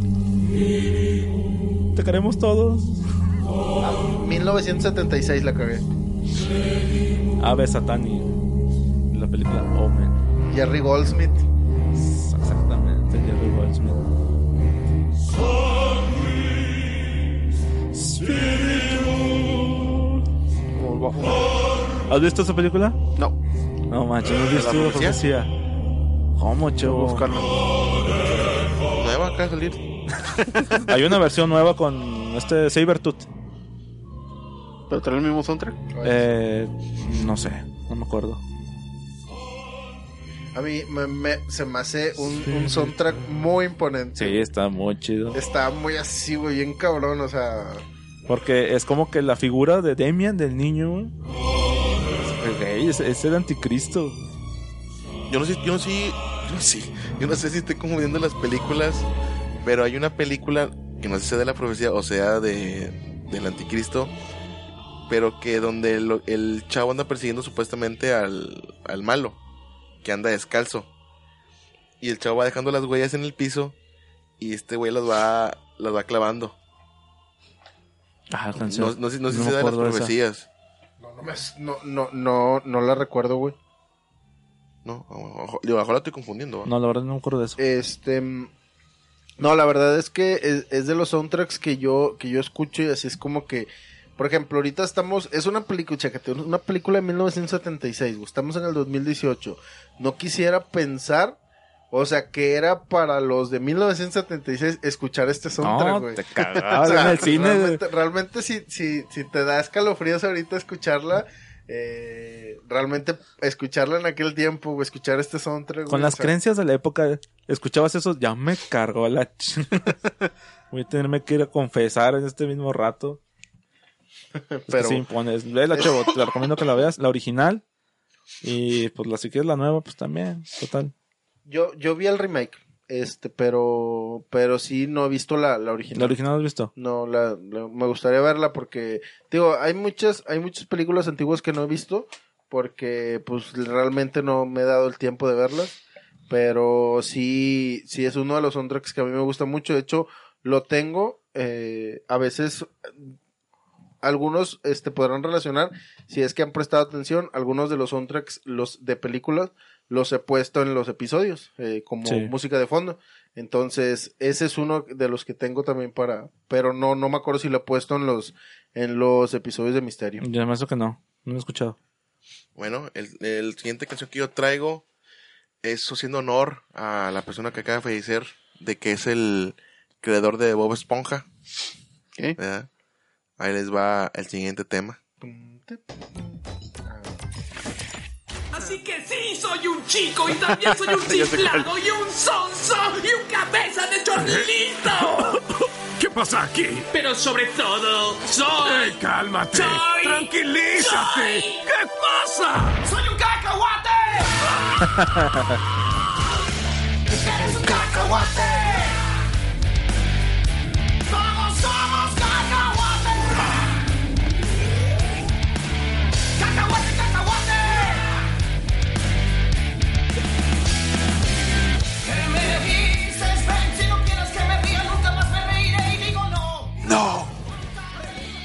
Te queremos todos. 1976 la cagué. Ave Satani. La película Omen. Jerry Goldsmith. ¿Has visto esa película? No. No manches, no has visto ¿La profecía? ¿Cómo, chavo? Buscarlo. Nueva, de salir. Hay una versión nueva con este Sabertooth. ¿Pero trae el mismo soundtrack? Eh, no sé, no me acuerdo. A mí me- me- se me hace un, un soundtrack muy imponente. Sí, está muy chido. Está muy así, güey, bien cabrón, o sea... Porque es como que la figura de Demian, del niño, güey, es, güey, es, es el anticristo. Yo no sé, yo no sé, yo no sé, yo no sé si estoy confundiendo las películas, pero hay una película que no sé si sea de la profecía o sea de del anticristo, pero que donde el, el chavo anda persiguiendo supuestamente al, al malo, que anda descalzo. Y el chavo va dejando las huellas en el piso y este güey las va las va clavando. Ah, canción. No, no sé, no sé No si sea de las profecías. No, no, me- no, no, no, no la recuerdo, güey. No, mejor la estoy confundiendo. ¿va? No, la verdad no me acuerdo de eso. Este... No, la verdad es que es, es de los soundtracks que yo, que yo escucho y así es como que... Por ejemplo, ahorita estamos... Es una película, chécate, una película de 1976, güey, estamos en el 2018. No quisiera pensar... O sea, que era para los de 1976 escuchar este soundtrack, No, güey. te cagaba O sea, en el cine. güey. Realmente, realmente si, si, si te da escalofríos ahorita escucharla, eh, realmente escucharla en aquel tiempo, o escuchar este soundtrack. Con güey, las o sea, creencias de la época, escuchabas eso, ya me cargó la ch... Voy a tenerme que ir a confesar en este mismo rato. Es que Pero sí impones. Vela, chavo, te recomiendo que la veas, la original. Y pues la si quieres la nueva, pues también, total. yo, yo vi el remake, este, pero, pero sí no he visto la, la original. ¿La original has visto? No, la, la- me gustaría verla porque, digo, hay muchas, hay muchas películas antiguas que no he visto porque, pues, realmente no me he dado el tiempo de verlas. Pero sí, sí es uno de los soundtracks que a mí me gusta mucho. De hecho, lo tengo. eh, a veces algunos este, podrán relacionar, si es que han prestado atención, algunos de los soundtracks los de películas los he puesto en los episodios eh, como Sí. música de fondo. Entonces, ese es uno de los que tengo también para, pero no, no me acuerdo si lo he puesto en los, en los episodios de Misterio. Yo me que no, no lo he escuchado. Bueno, el, el siguiente canción que yo traigo es haciendo honor a la persona que acaba de fallecer, de que es el creador de Bob Esponja. ¿Qué? ¿verdad? Ahí les va el siguiente tema. Así que sí, soy un chico y también soy un chiflado y un sonso y un cabeza de chorlito. ¿Qué pasa aquí? Pero sobre todo, soy... ¡Eh, cálmate! Soy- ¡Tranquilízate! soy- ¿Qué pasa? ¡Soy un cacahuate! ¡Eres un cacahuate!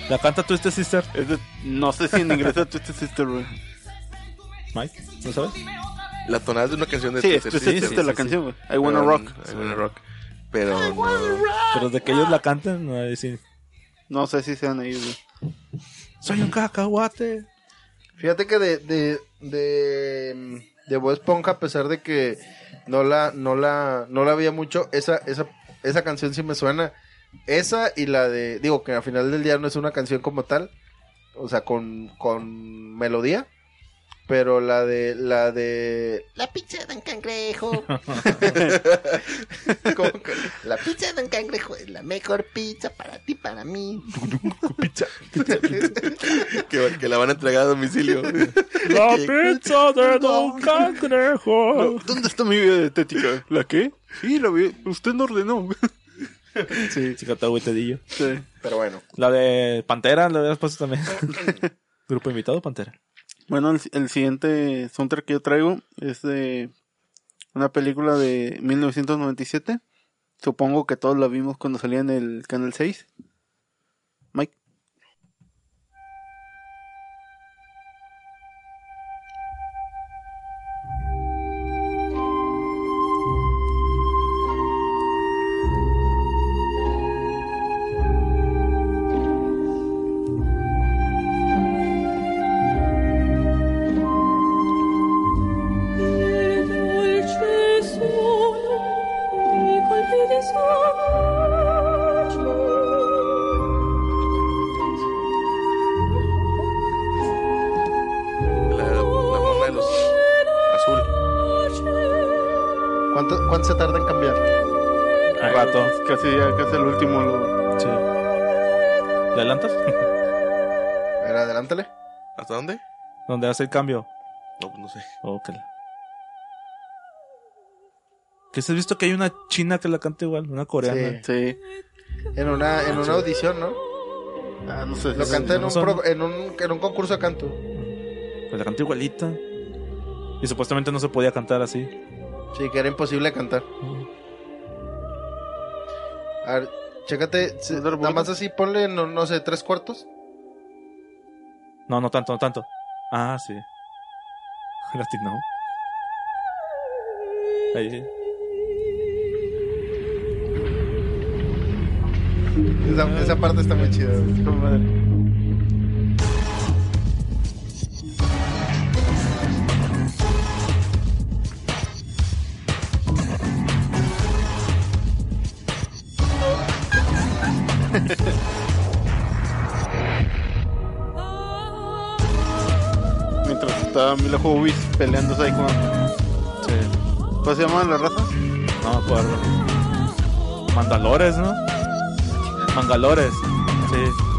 ¿La canta Twisted Sister? Es de- no sé si en inglés es Twisted Sister, güey. Mike, ¿no sabes? La tonada de una canción de Sí, es Twisted Twisted Sister, Sister la sí, canción, sí. güey. I Wanna Rock. I Wanna Rock. Pero no, Pero de que ellos la canten, no hay sí. No sé si sean ellos, güey. Soy un cacahuate. Fíjate que de, de, de, de Bob Esponja, a pesar de que no la, no la, no la veía mucho, esa, esa, esa canción sí me suena. Esa y la de, digo que al final del día no es una canción como tal, o sea, con, con melodía, pero la de, la de, La pizza de un cangrejo. La pizza de un cangrejo es la mejor pizza para ti, para mí. que, que la van a entregar a domicilio. La pizza de Don Cangrejo. ¿Dónde está mi vida dietética? ¿La qué? Sí, la vi. Usted no ordenó. Sí, sí, cacahuetedillo. Sí. Pero bueno, La de Pantera, la habías puesto también. Grupo invitado, Pantera. Bueno, el, el siguiente soundtrack que yo traigo es de una película de 1997. Supongo que todos la vimos cuando salía en el Canal 6. ¿Dónde hace el cambio? No, pues no sé. Ok. ¿Que has visto que hay una china que la canta igual? Una coreana. Sí. Sí. En una, en una audición, ¿no? Ah, no sé. Lo canta en no un, son- pro- en, un, en un concurso de canto. Pues la canta igualita. Y supuestamente no se podía cantar así. Sí, que era imposible cantar. A ver, chécate. se- ¿Puedes dar nada más así, ponle, no, no sé, tres cuartos. No, no tanto, no tanto. Ah, sí. Latino. Ahí. Esa, esa parte está muy chida. güey. Con madre. Jovovich peleándose ahí con... Sí. ¿Cómo se llama la raza? No me acuerdo. Mandalores, ¿no? Mangalores. Sí.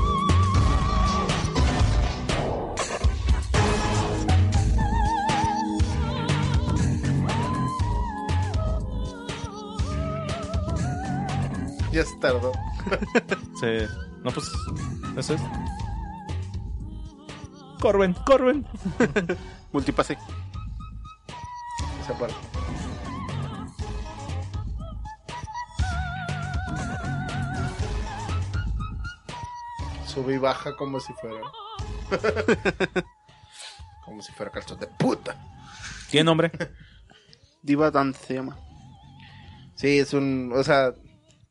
Ya se tardó. Sí. No, pues. Eso es. Corben, Corben. Multipase. Esa parte. Sube y baja como si fuera. como si fuera calzón de puta. ¿Quién, hombre? Diva Dance se llama. Sí, es un. O sea,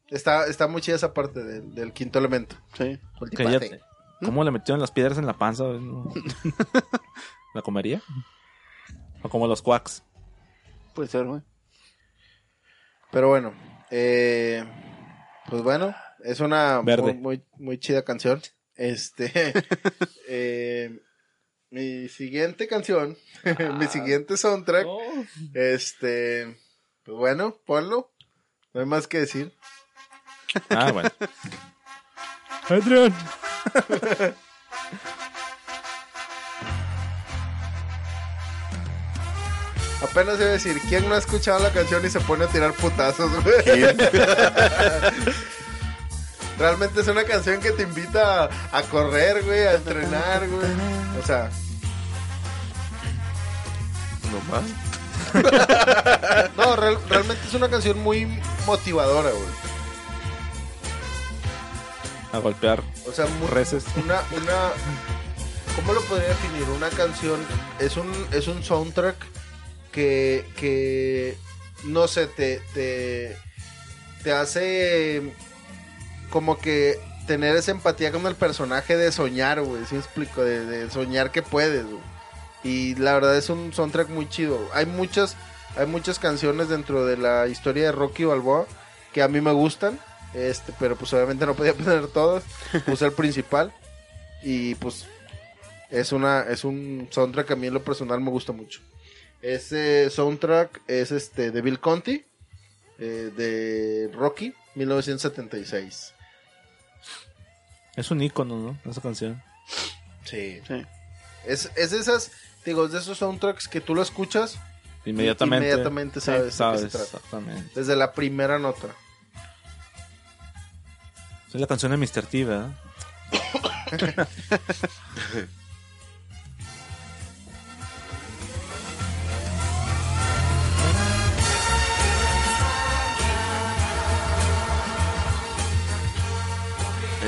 está, está muy chida esa parte del, del quinto elemento. Sí. Cállate. ¿Cómo le metieron las piedras en la panza? No. ¿La comería? O como los quacks. Puede ser, güey. Pero bueno, eh, pues bueno, es una Verde. muy, muy, muy chida canción. Este, eh, mi siguiente canción, mi siguiente soundtrack, este, pues bueno, ponlo. No hay más que decir. Ah, bueno. Adrián. Apenas iba a decir, ¿quién no ha escuchado la canción y se pone a tirar putazos, güey? Realmente es una canción que te invita a, correr, güey, a entrenar, güey. O sea, No más. no, real- realmente es una canción muy motivadora, güey. A golpear O sea, muy, reces. una, una, ¿cómo lo podría definir? Una canción es un, es un soundtrack que, que, no sé, te, te, te hace como que tener esa empatía con el personaje de soñar, güey, ¿sí me explico? De, de soñar que puedes. Y la verdad es un soundtrack muy chido. Hay muchas, hay muchas canciones dentro de la historia de Rocky Balboa que a mí me gustan. Este, pero pues obviamente no podía poner todas. Puse el principal. Y pues es una, es un soundtrack que a mí en lo personal me gusta mucho. Ese soundtrack es este de Bill Conti, eh, de Rocky, 1976. Es un icono, ¿no? Esa canción. Sí. Sí. Es, es de esas, digo, es de esos soundtracks que tú lo escuchas Inmediatamente. Inmediatamente sabes de qué sabes, se trata. exactamente. desde la primera nota. Es la canción de Mr. T, ¿verdad?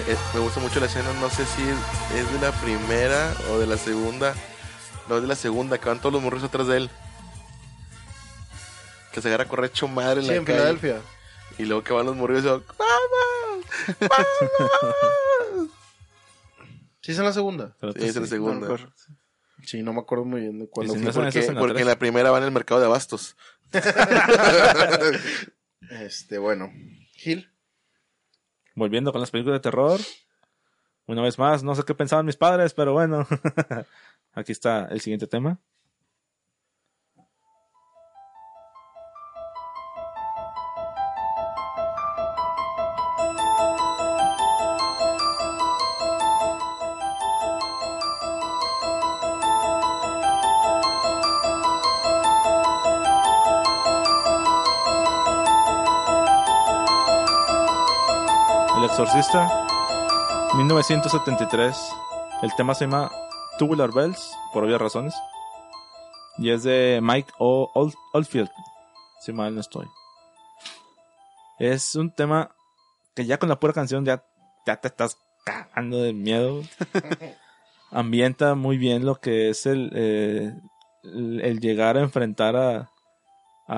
Eh, me gusta mucho la escena, no sé si es de la primera o de la segunda. No, es de la segunda, que van todos los morros atrás de él. Que se agarra a correr hecho madre en Sí, la en calle. Filadelfia. Y luego que van los morros y dicen, ¡Vamos! ¡Vamos! Sí, es en la segunda. Sí, es en la sí. segunda. No, Sí, no me acuerdo muy bien de cuándo Y si fue. no porque en la porque en la primera van en el mercado de abastos. Este, bueno. Gil. Volviendo con las películas de terror. Una vez más, no sé qué pensaban mis padres, pero bueno. Aquí está el siguiente tema. Exorcista, 1973. El tema se llama Tubular Bells, por obvias razones. Y es de Mike o Old- Oldfield, si mal no estoy. Es un tema que ya con la pura canción ya, ya te estás cagando de miedo. Ambienta muy bien lo que es el, eh, el, el llegar a enfrentar a,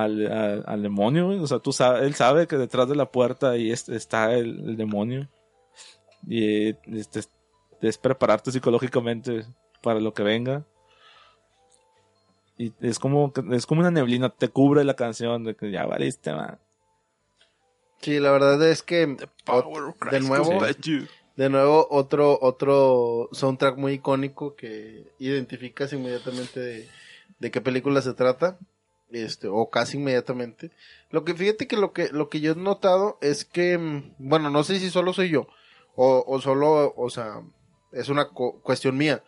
al, al, al demonio. güey. O sea, tú sabes, él sabe que detrás de la puerta ahí es- está el, el demonio. Y este, es prepararte psicológicamente para lo que venga. Y es como, que- es como una neblina, te cubre la canción de que ya valiste, man. Sí, la verdad es que de nuevo, Sí. de nuevo otro otro soundtrack muy icónico que identificas inmediatamente de, de qué película se trata, este o casi inmediatamente. Lo que fíjate que lo que lo que yo he notado es que mm, bueno, no sé si solo soy yo o, o solo, o sea, es una cu- cuestión mía,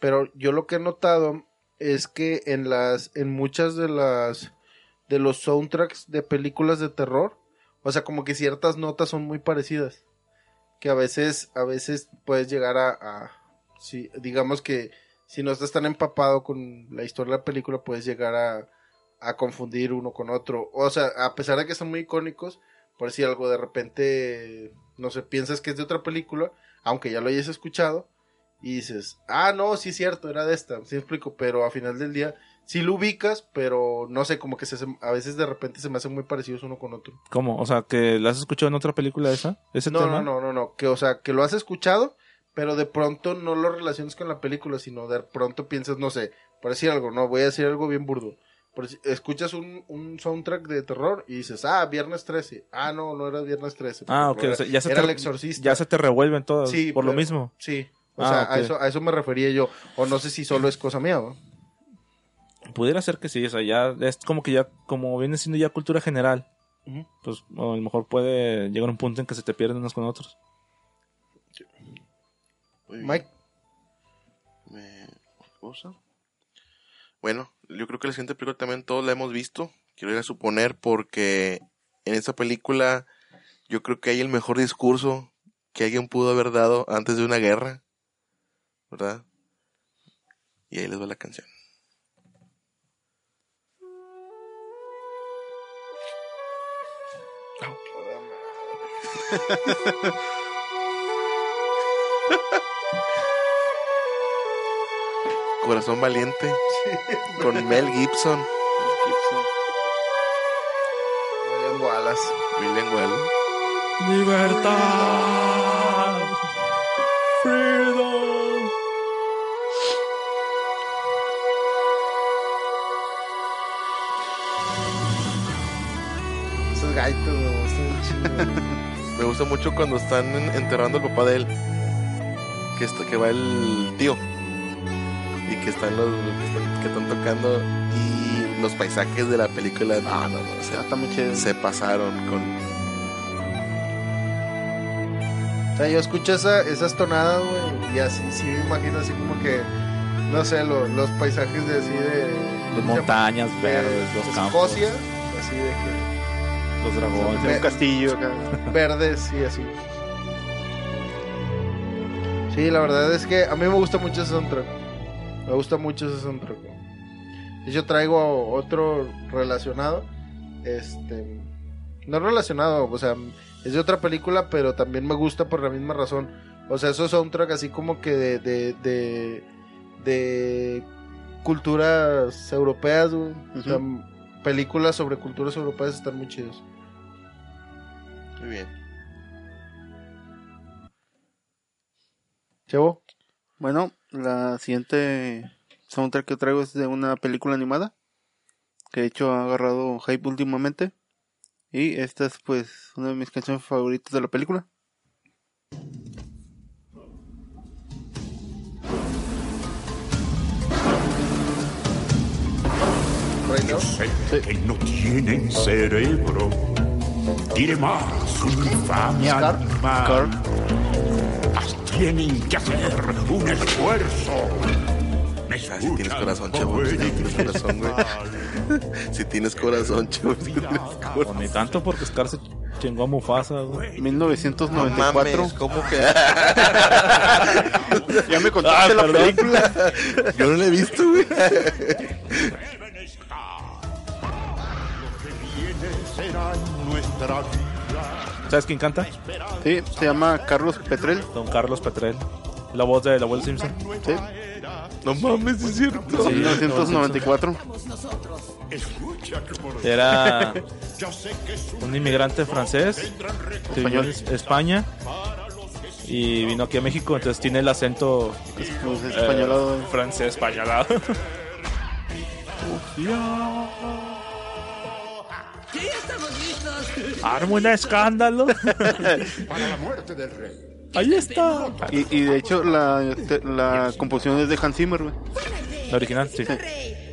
pero yo lo que he notado es que en las en muchas de las de los soundtracks de películas de terror o sea, como que ciertas notas son muy parecidas. Que a veces, a veces puedes llegar a, a si, digamos que si no estás tan empapado con la historia de la película, puedes llegar a, a confundir uno con otro. O sea, a pesar de que son muy icónicos, por decir algo, de repente, no sé, piensas que es de otra película, aunque ya lo hayas escuchado, y dices, ah, no, sí es cierto, era de esta, sí explico, pero a final del día, sí lo ubicas, pero no sé, como que se, hace- a veces de repente se me hacen muy parecidos uno con otro. ¿Cómo? O sea, que la has escuchado en otra película esa? ¿Ese No, tema? no, no, no, no, que o sea, que lo has escuchado, pero de pronto no lo relacionas con la película, sino de pronto piensas, no sé, por decir algo, no, voy a decir algo bien burdo. Escuchas un, un soundtrack de terror y dices, ah, Viernes 13. Ah, no, no era Viernes 13. Ah, ok. o sea, ya se era te, el exorcista. Ya se te revuelven todas Sí, por lo mismo. Sí, o Ah, sea, a, eso, a eso me refería yo. O no sé si solo es cosa mía, ¿no? Pudiera ser que sí, o sea, ya es como que ya, como viene siendo ya cultura general, pues a lo mejor puede llegar un punto en que se te pierden unos con otros. Mike. Me- cosa. Bueno, yo creo que la siguiente película también todos la hemos visto. Quiero ir a suponer porque en esa película yo creo que hay el mejor discurso que alguien pudo haber dado antes de una guerra. ¿Verdad? Y ahí les va la canción. Corazón Valiente con Mel Gibson, William Wallace. William Wallace. Libertad. Freedom. Esos gaitos me gustan. Me gusta mucho cuando están en- enterrando al papá de él. Que, está, que va el tío. Y que están los que están, que están tocando. Y los paisajes de la película. No, no, no. o sea, Está muy chido. se pasaron con. O sea, yo escucho esa, esas tonadas, güey, y así, sí me imagino así como que, no sé, lo- los paisajes de así de... Las montañas de verdes, los campos, Escocia, así de que... los dragones. Un castillo acá. verdes y así. Sí, la verdad es que a mí me gusta mucho ese soundtrack. Me gusta mucho ese soundtrack. De hecho, traigo otro relacionado. Este. No relacionado, o sea, es de otra película, pero también me gusta por la misma razón. O sea, esos soundtrack así como que de. de, de, de culturas europeas, güey. O sea, películas sobre culturas europeas están muy chidos. Muy bien. Chevo. Bueno, la siguiente soundtrack que traigo es de una película animada. Que de hecho ha agarrado hype últimamente. Y esta es pues una de mis canciones favoritas de la película. Sé que no tienen cerebro. Diré más, un infame animal. Tienen que hacer un esfuerzo. ¿Me Ah, si tienes corazón, chavo. Si tienes corazón, güey. Si tienes corazón, chavo. si tienes O ni tanto porque Scar se Chingó a Mufasa, güey. 1994. No mames, ¿cómo que? ya me contaste Ah, la perdón. película. Yo no la he visto, güey. será nuestra vida. ¿Sabes quién canta? Sí, se llama Carlos Petrel. Don Carlos Petrel. La voz del abuelo Simpson. Sí, No mames, es cierto. Sí, 1994. Escucha que por Era es un inmigrante francés que vivió en España y vino aquí a México, entonces tiene el acento Pues españolado. eh, francés españolado. Sí, estamos listos. Arma un escándalo. para la muerte del rey. Ahí está. Y, y de hecho la, la composición es de Hans Zimmer, güey. La original, sí.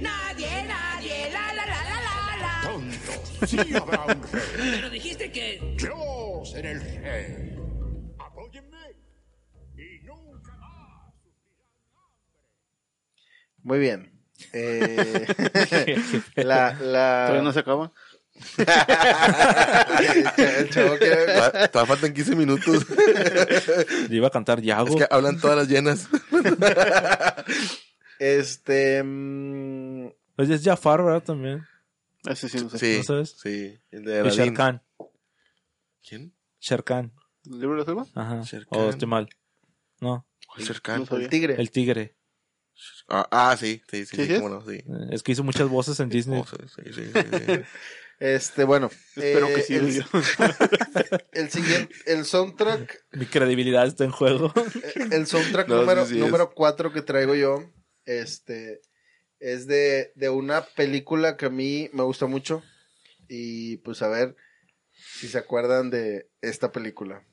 Nadie, nadie, la, la, la, la, la, la. Tonto, sí habrá un rey. Pero dijiste que... Yo seré el rey. Apóyenme y nunca más. Muy bien. Eh, la, la... Todavía no se acaba. El chavo Todavía todavía faltan 15 minutos. Le iba a cantar Yago. Es que hablan todas las llenas. Este. mm, Pues es Jafar, ¿verdad? También. Ese sí, no sé. Sí, ¿No sabes? sí. El de Y Sher Aladdin. Khan. ¿Quién? Sher Khan. ¿El libro de la selva? Ajá. O estoy mal. No, ¿Cuál Sher Khan? No sabía. el tigre. el tigre. Ah, ah, sí, sí, sí, ¿Sí, sí, sí? cómo no, sí. Es que hizo muchas voces en Disney. Oh, sí, sí, sí, sí, sí. Este, bueno. Espero eh, que sí. El, yo. el siguiente. El soundtrack. Mi credibilidad está en juego. El soundtrack No, número, sí, número 4 que traigo yo. Este. Es de, de una película que a mí me gusta mucho. Y pues a ver si se acuerdan de esta película.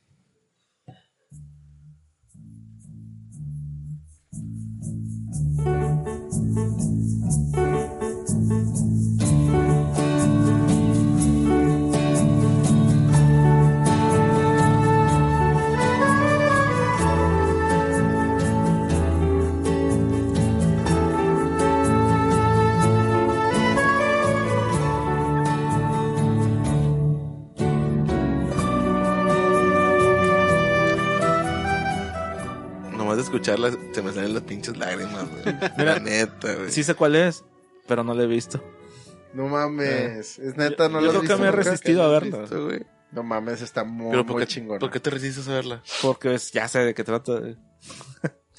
Escucharla se me salen las pinches lágrimas, güey. Mira, La neta, güey. Sí sé cuál es, pero no la he visto. No mames. Es neta, no Yo lo creo has que visto me he resistido a ¿Has verla. visto, güey? No mames, está muy, Pero ¿por muy chingona. ¿por qué te resistes a verla? Porque es- ya sé de qué trata.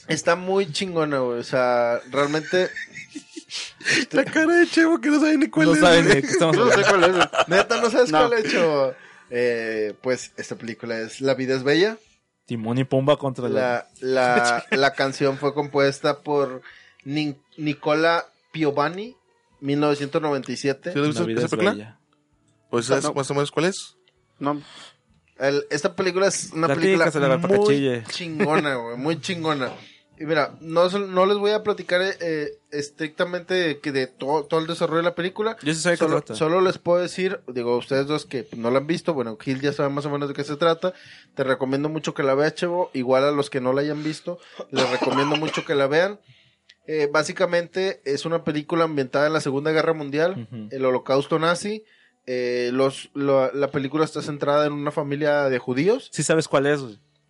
Está muy chingona, güey. O sea, realmente. La cara de Chevo que no sabe ni cuál No es. qué estamos No sé cuál es. Neta, no sabes No. cuál he hecho. Eh, pues esta película es La vida es bella. Timón y Pumba contra la... La, la, la canción fue compuesta por Nin- Nicola Piovani, 1997. ¿Sí has visto esa es película? Pues ¿sabes No. más o menos cuál es? No, El- esta película es una película muy chingona, güey, muy chingona. Y mira, no, no les voy a platicar eh, estrictamente que de to- todo el desarrollo de la película. Yo sí sé de Solo, solo les puedo decir, digo, ustedes dos que no la han visto, bueno, Gil ya sabe más o menos de qué se trata. Te recomiendo mucho que la veas, Chevo. Igual a los que no la hayan visto, les recomiendo mucho que la vean. Eh, básicamente es una película ambientada en la Segunda Guerra Mundial, el Holocausto nazi. Eh, los, lo- la película está centrada en una familia de judíos Sí sabes cuál es,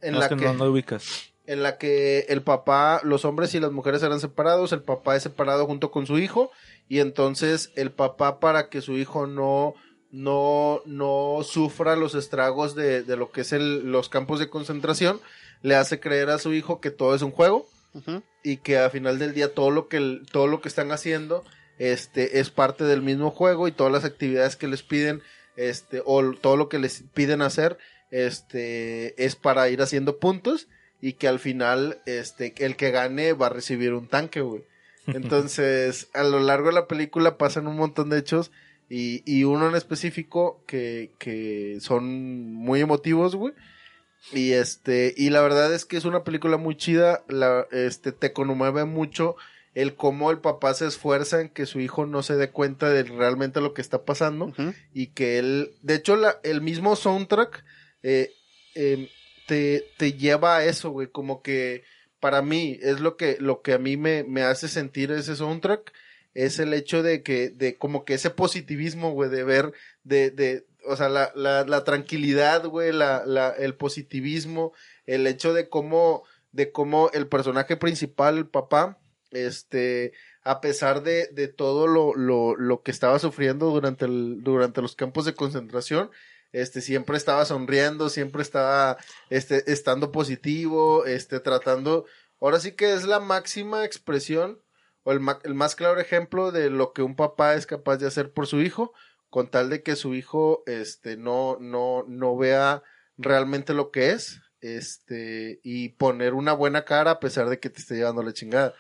en No, la es que que, no, no ubicas. En la que el papá, los hombres y las mujeres eran separados, el papá es separado junto con su hijo y entonces el papá para que su hijo no no no sufra los estragos de, de lo que es el, los campos de concentración, le hace creer a su hijo que todo es un juego y que al final del día todo lo que el- todo lo que están haciendo este es parte del mismo juego y todas las actividades que les piden este o todo lo que les piden hacer este es para ir haciendo puntos y que al final este el que gane va a recibir un tanque güey. Entonces a lo largo de la película pasan un montón de hechos y, y uno en específico que, que son muy emotivos güey. Y este, y la verdad es que es una película muy chida, la, este, te conmueve mucho el cómo el papá se esfuerza en que su hijo no se dé cuenta de realmente lo que está pasando y que él, de hecho la, el mismo soundtrack eh, eh, te, te lleva a eso, güey, como que para mí es lo que, lo que a mí me, me hace sentir ese soundtrack, es el hecho de que, de como que ese positivismo, güey, de ver, de, de, o sea, la, la, la tranquilidad, güey, la, la, el positivismo, el hecho de cómo, de cómo el personaje principal, el papá, este, a pesar de, de todo lo, lo, lo que estaba sufriendo durante, el, durante los campos de concentración, este, siempre estaba sonriendo, siempre estaba, este, estando positivo, este, tratando, ahora sí que es la máxima expresión, o el, el más claro ejemplo de lo que un papá es capaz de hacer por su hijo, con tal de que su hijo, este, no, no, no vea realmente lo que es, este, y poner una buena cara a pesar de que te esté llevando la chingada.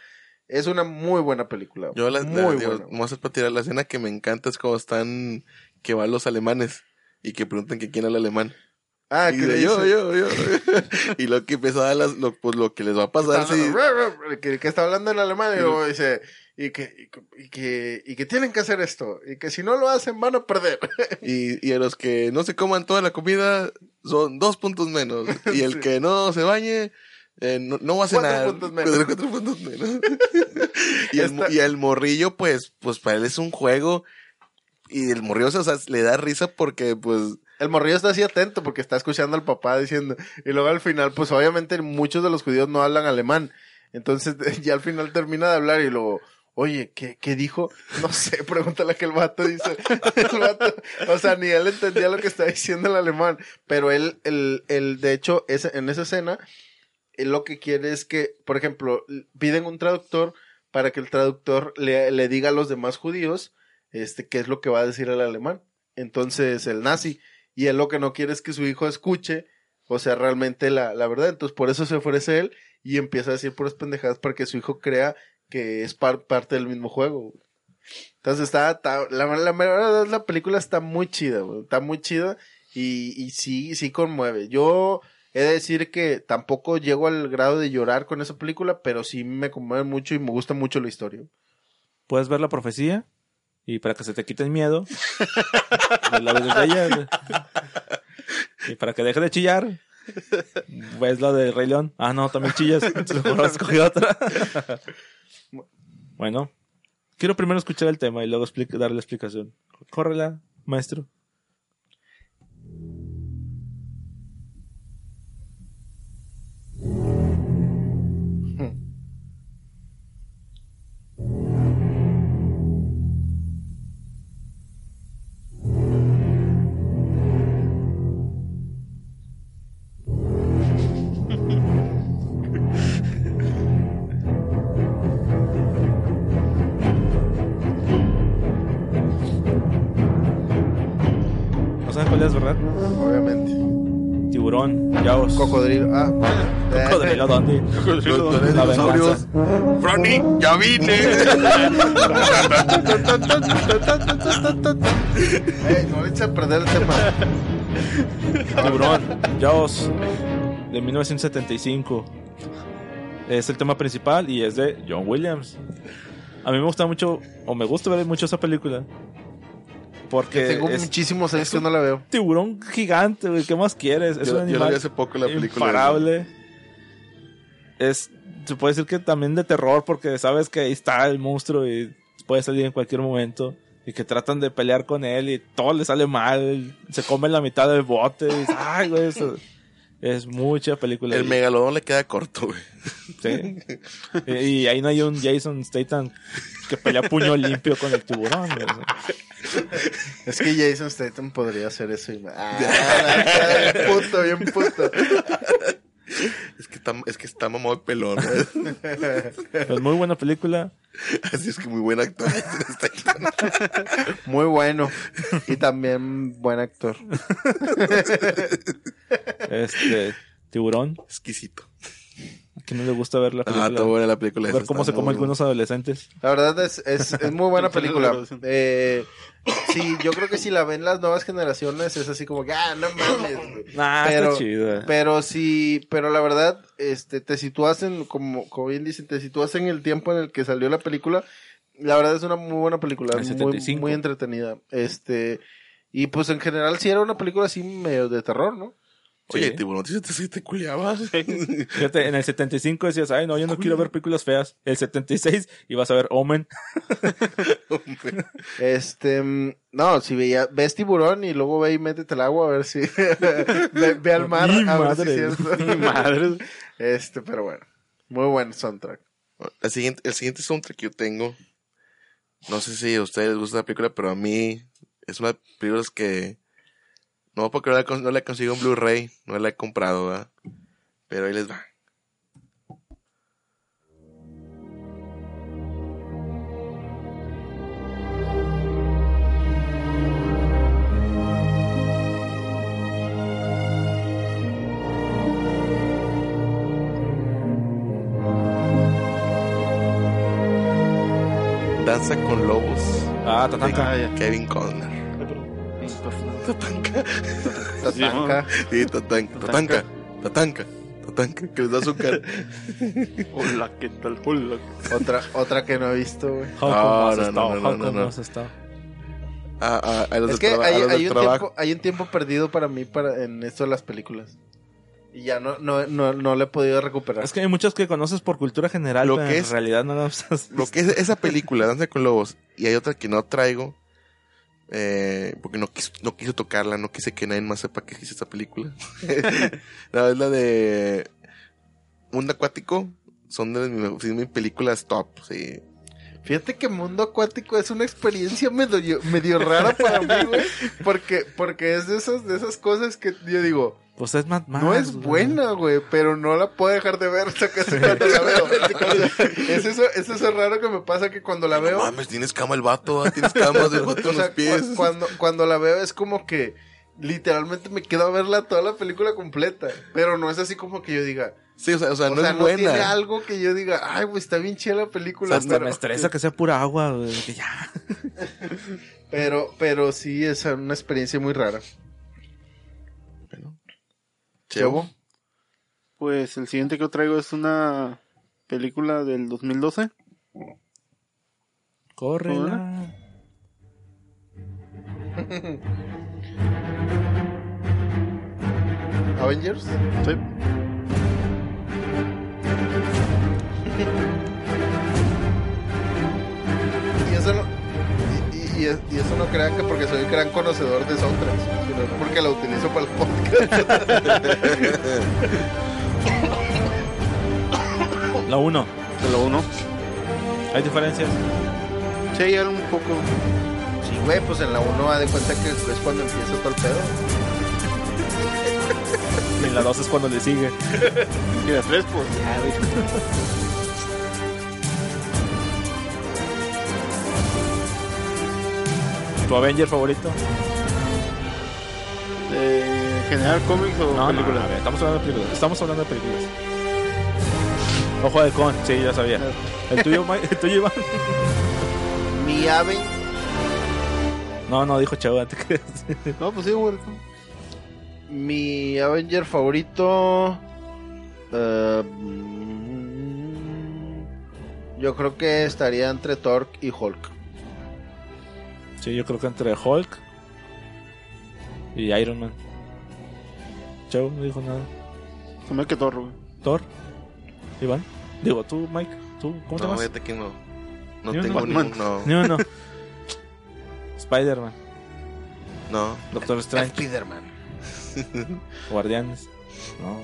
Es una muy buena película. Yo la, la- muy digo, buena. vamos a tirar la escena que me encanta es cuando están, que van los alemanes y que preguntan que quién habla alemán. Ah, y que de le yo, dice- yo, yo. y lo que empieza a dar las, lo, pues lo que les va a pasar, sí. que, que está hablando en alemán y luego dice y que, y que, y que, tienen que hacer esto y que si no lo hacen van a perder. Y, y a los que no se coman toda la comida son dos puntos menos. Y el Sí. que no se bañe eh, no, no va a Cuatro cenar. puntos menos. Cuatro- cuatro puntos menos. y, el, Esta- y el morrillo, pues, pues para él es un juego. Y el morrillo, o sea, le da risa porque, pues, El morrillo está así atento porque está escuchando al papá diciendo y luego al final pues obviamente muchos de los judíos no hablan alemán. Entonces ya al final termina de hablar y luego Oye, ¿qué, ¿qué dijo? No sé, pregúntale que el vato dice. O sea, ni él entendía lo que está diciendo el alemán. Pero él, el, el, de hecho, en esa escena, él lo que quiere es que, por ejemplo, piden un traductor para que el traductor le, le diga a los demás judíos este, qué es lo que va a decir el alemán. Entonces, el nazi. Y él lo que no quiere es que su hijo escuche, o sea, realmente la, la verdad. Entonces, por eso se ofrece él y empieza a decir puras pendejadas para que su hijo crea que es par- parte del mismo juego. Entonces está, está- la, la verdad la película está muy chida, está muy chida y, y sí, sí conmueve. Yo he de decir que tampoco llego al grado de llorar con esa película, pero sí me conmueve mucho y me gusta mucho la historia. Puedes ver la profecía y para que se te quite el miedo la vez de ella, güey. y para que deje de chillar ves la de Rey León. Ah no también chillas. Entonces otra. Bueno quiero primero escuchar el tema y luego darle la explicación. Córrela maestro verdad Obviamente. tiburón yaos Cocodrilo. Ah, cocodrilo dónde la venganza Franny, ya vine. Ey, no le eches a perder el tema. Tiburón, Jaws, de 1975. Es el tema principal y es de John Williams. A mí me gusta mucho, o me gusta ver mucho esa película. Porque Tengo es muchísimos años que no la veo. tiburón gigante, güey. ¿Qué más quieres? Es Yo- un yo la animal vi hace poco la película. imparable. Es, se puede decir que también de terror porque sabes que ahí está el monstruo y puede salir en cualquier momento. Y que tratan de pelear con él y todo le sale mal. Se come la mitad del bote. Y Ay, güey, eso- es mucha película. El megalodón le queda corto, güey. Sí. y, ahí no hay un Jason Statham que pelea puño limpio con el tiburón. güey. Es que Jason Statham podría hacer eso. Y... Ah, bien puto, bien puto. Es que está, es que está mamado el pelón, güey. Pero es muy buena película. Así es que muy buen actor. Muy bueno. Y también buen actor. Este, tiburón. Exquisito. ¿A quién no le gusta ver la Ah, película? está buena la película. ver cómo se come muy algunos adolescentes. La verdad es, es, es muy buena película. Eh, sí, yo creo que si la ven las nuevas generaciones es así como que, ah, no mames. güey". Nah, pero, está chida. pero sí, pero la verdad, este, te sitúas en, como, como bien dicen, te sitúas en el tiempo en el que salió la película. La verdad es una muy buena película, El muy, 75. muy entretenida. Este, y pues en general sí era una película así medio de terror, ¿no? Oye, Sí. tiburón, ¿sí te, sí te culiaba? Fíjate, en el 75 decías, ay, no, yo no quiero ver películas feas. El 76 ibas a ver Omen. Este, mm, no, si veía, ves tiburón y luego ve y métete al agua a ver si, ve, ve al mar Mi a ver si madre. es. Mi madre. Este, pero bueno, muy buen soundtrack. El siguiente, el siguiente soundtrack que yo tengo, no sé si a ustedes les gusta la película, pero a mí es una de las películas que no porque no cons- no la consigo en Blu-ray, no la he comprado, ¿verdad? Pero ahí les va. Danza con Lobos. Ah. Ah, ya. Kevin Conner. Tatanka. Tatanka. Sí, Tatanka. Tatanka. Tatanka. Tatanka. Que les da azúcar. Hola, ¿qué tal? Hola. Otra, otra que no he visto, güey. No, no, estado? no, no, no, no. has estado? A, a, a los Es que hay, hay un tiempo, hay un tiempo perdido para mí para, en esto de las películas. Y ya no, no, no, no le he podido recuperar. Es que hay muchos que conoces por cultura general, Lo pero que en es- realidad no las has Lo que es esa película, Danza con Lobos, y hay otra que no traigo, eh, porque no quiso, no quiso tocarla, no quise que nadie más sepa que hice esa película. no, es la de Mundo Acuático, son de mis, sí, mis películas top. Fíjate que Mundo Acuático es una experiencia medio, medio rara para mí, güey. Porque, porque es de esas, de esas cosas que yo digo, Pues es Mad Max. no es güey. buena, güey, pero no la puedo dejar de ver hasta casi cuando la veo. O sea, es eso, es eso raro que me pasa que cuando la No veo, mames, tienes cama el vato, ah, tienes camas del vato o en sea, los pies. cu- cuando, cuando la veo es como que literalmente me quedo a verla toda la película completa. Pero no es así como que yo diga, Sí, o sea, o sea o no sea, es no tiene buena. algo que yo diga, ay, güey, está bien chida la película. Hasta pero, me estresa que sea pura agua, güey. que ya. pero, pero sí es una experiencia muy rara. Chevo. Pues el siguiente que traigo es una película del 2012. Córrela. Avengers. Sí. y, es- y eso no crean que porque soy gran conocedor de soundtracks, sino porque la utilizo para el podcast. La 1. De lo uno. ¿Hay diferencias? Sí, hay un poco. Sí, güey, pues en la 1 da de cuenta que es cuando empieza todo el pedo. Y en la 2 es cuando le sigue. Y de tres, pues. ¿Tu Avenger favorito? De general cómics o No, no, película. a ver, estamos hablando de películas. Estamos hablando de películas. Ojo de con, sí, ya sabía. ¿El tuyo? ¿El tuyo, Iván? Mi Aven, No, no, dijo Chavo, te creas. No, pues sí, güey. mi Avenger favorito. eh, mm, yo creo que estaría entre Thor y Hulk. Sí, yo creo que entre Hulk y Iron Man. Chavo no dijo nada. Se me que Thor, güey. ¿Thor? ¿Iván? Digo, tú, Mike. ¿Tú? ¿Cómo te No, llamas? que no. No Ni uno. tengo ninguno. No, no. Spider-Man. No. Doctor Strange. Spider-Man. Guardianes. No.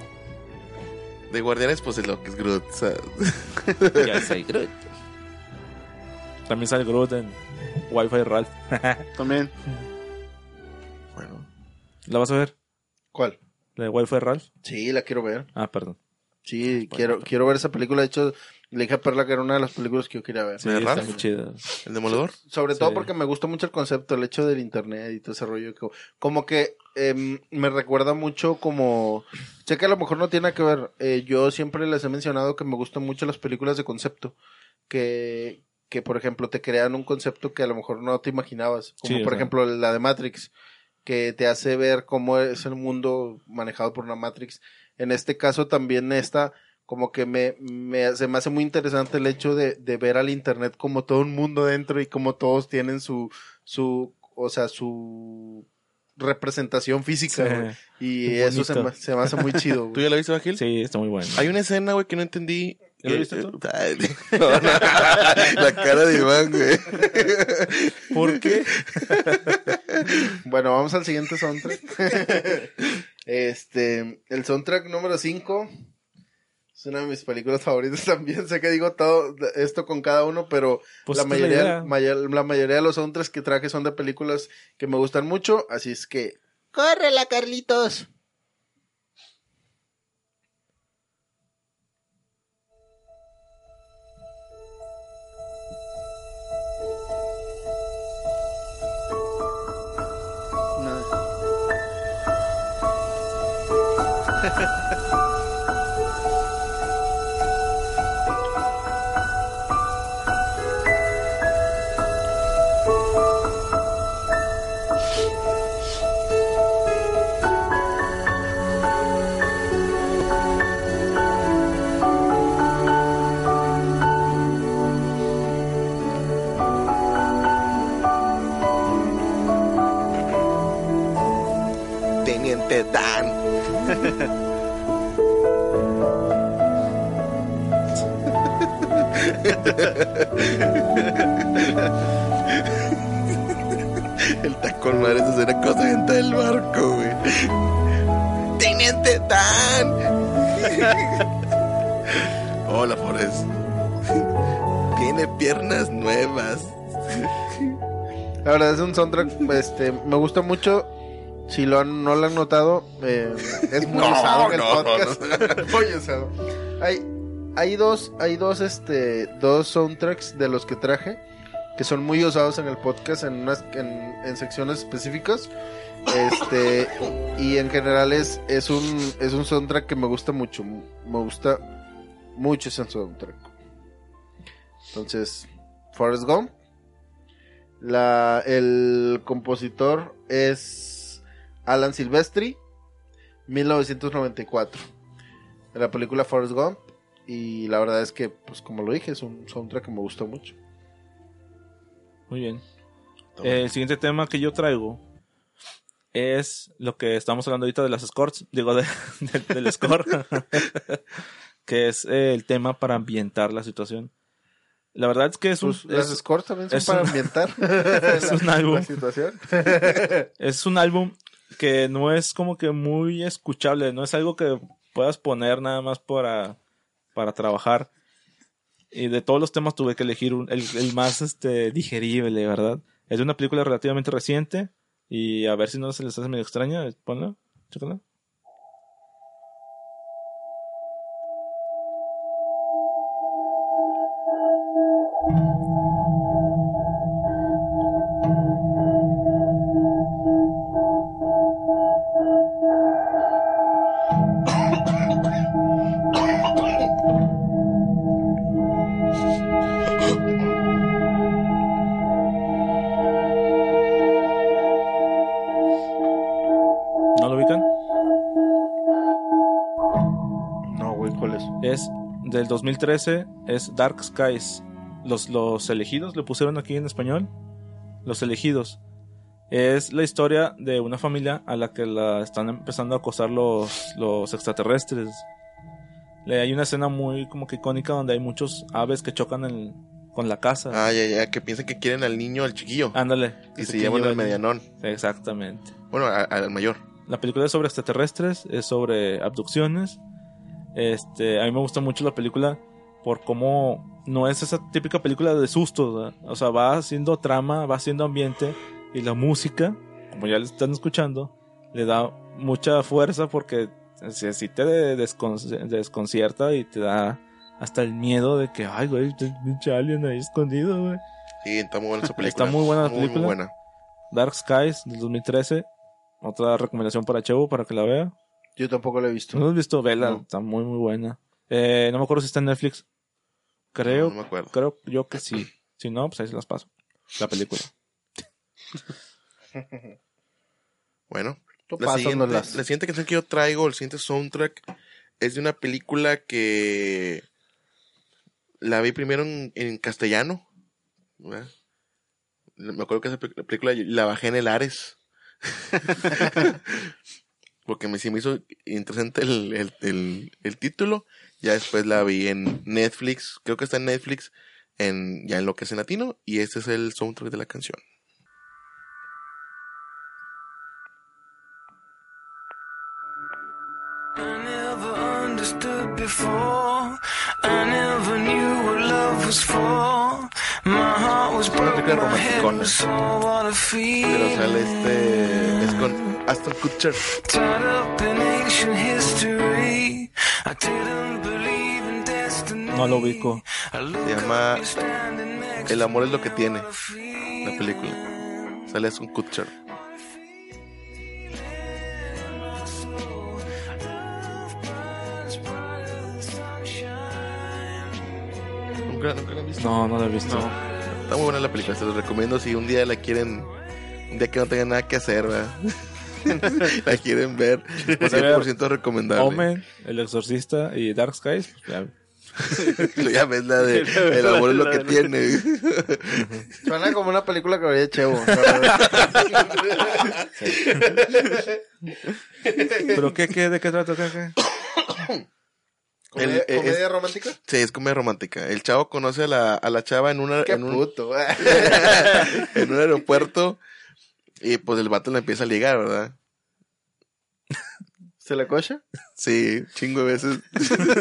De Guardianes, pues es lo que es Groot. o sea, Ya sé, Groot. También sale Groot en Wi-Fi Ralph. También. bueno. ¿La vas a ver? ¿Cuál? ¿La de Wi-Fi Ralph? Sí, la quiero ver. Ah, perdón. Sí, quiero, quiero ver esa película. De hecho, le dije a Perla que era una de las películas que yo quería ver. Sí, ¿De está muy chida. ¿El demoledor? Sobre todo porque me gusta mucho el concepto, el hecho del internet y todo ese rollo. que- Como que em, me recuerda mucho como... Sé que a lo mejor no tiene nada que ver. eh, yo siempre les he mencionado que me gustan mucho las películas de concepto. Que, que por ejemplo, te crean un concepto que a lo mejor no te imaginabas. Como Sí, por ejemplo la de Matrix. Que te hace ver cómo es el mundo manejado por una Matrix. En este caso también esta como que me, me, se me hace muy interesante el hecho de, de ver al internet como todo un mundo dentro y como todos tienen su, su, o sea, su, representación física, Sí. güey. Y eso se se me hace muy chido, ¿Tú güey. ya la viste, Bajil? Sí, está muy bueno. Hay una escena, güey, que no entendí. ¿Ya la Eh, viste tú? ay, no, no. La cara de Iván, güey. ¿Por qué? Bueno, vamos al siguiente soundtrack. este, el soundtrack número 5 es una de mis películas favoritas también. Sé que digo todo esto con cada uno, pero Pues la, mayoría, mayor- la mayoría de los soundtracks que traje son de películas que me gustan mucho, así es que ¡Córrela, Carlitos! Ha ha ha. El tacón madre esa escena cosa dentro del barco, güey. Teniente Dan. Hola, Forrest. Tiene piernas nuevas. la verdad es un soundtrack, este, me gusta mucho. Si lo han- no lo han notado, eh, es muy No, usado en el no, podcast. Muy usado. Hay, hay dos, hay dos, este, dos soundtracks de los que traje que son muy usados en el podcast en unas, en, en secciones específicas. Este, y en general es, un, es un soundtrack que me gusta mucho. Me gusta mucho ese soundtrack. Entonces, Forrest Gump. La, el compositor es Alan Silvestri, 1994. De la película Forrest Gump. Y la verdad es que, pues como lo dije, es un soundtrack que me gustó mucho. Muy bien. Eh, el siguiente tema que yo traigo es lo que estamos hablando ahorita de las scores, digo, de- del- del score, que es eh, el tema para ambientar la situación. La verdad es que es un, Pues, las es- scores también son para un- ambientar es un la- álbum. la situación. es un álbum que no es como que muy escuchable, no es algo que puedas poner nada más para, para trabajar. Y de todos los temas tuve que elegir un- el, más este, digerible, ¿verdad? Es de una película relativamente reciente y a ver si no se les hace medio extraña, ponla, chécala. 2013, es Dark Skies. Los, los elegidos, le pusieron aquí en español. Los elegidos. Es la historia de una familia a la que la están empezando a acosar los, los extraterrestres. Hay una escena muy como que icónica donde hay muchos aves que chocan en- con la casa. Ah, ya, ya, que piensan que quieren al niño, al chiquillo. Ándale. y se que llaman lleva al el- medianón. Exactamente. Bueno, al mayor. La película es sobre extraterrestres, es sobre abducciones. Este, a mí me gusta mucho la película por cómo no es esa típica película de sustos, ¿verdad? o sea, va haciendo trama, va haciendo ambiente y la música, como ya le están escuchando, le da mucha fuerza porque si, si te descon- desconcierta y te da hasta el miedo de que, ay, güey, está el pinche alien ahí escondido, güey. Sí, está muy buena esa película. Está muy buena la Muy, película. Muy buena. Dark Skies del 2013, otra recomendación para Chevo para que la vea. Yo tampoco lo he visto. ¿No has visto? Vela, No. está muy, muy buena. Eh, no me acuerdo si está en Netflix. Creo, No, no me acuerdo. creo yo que sí. Si no, pues ahí se las paso. La película. Bueno, la siguiente, la siguiente canción que yo traigo, el siguiente soundtrack, es de una película que la vi primero en, en castellano. ¿verdad? Me acuerdo que esa pe- película la bajé en el Ares. Porque me, sí me hizo interesante el, el, el, el título. Ya después la vi en Netflix. Creo que está en Netflix. En, ya en lo que es en latino. Y este es el soundtrack de la canción. Una película romanticona. Pero sale este. Es con Aston Kutcher. No lo ubico. Se llama El amor es lo que tiene. La película. Sale Aston Kutcher. ¿Nunca, nunca la han visto? No, no lo he visto. Está muy buena la película, se los recomiendo si un día la quieren, un día que no tengan nada que hacer, ¿verdad? la quieren ver, Pues, a ver, 100% recomendable. Omen, El Exorcista y Dark Skies. pues, ya. ya ves la de El amor es lo que tiene. Suena como una película que vería Chevo. ¿Pero qué, qué, de qué trata? ¿Qué, qué? ¿Comedia, El- eh, comedia es- romántica? Sí, es comedia romántica. El chavo conoce a la, a la chava en, una, Qué en, un, en un aeropuerto y pues el vato le empieza a ligar, ¿verdad? ¿Se la cocha? Sí, chingo de veces.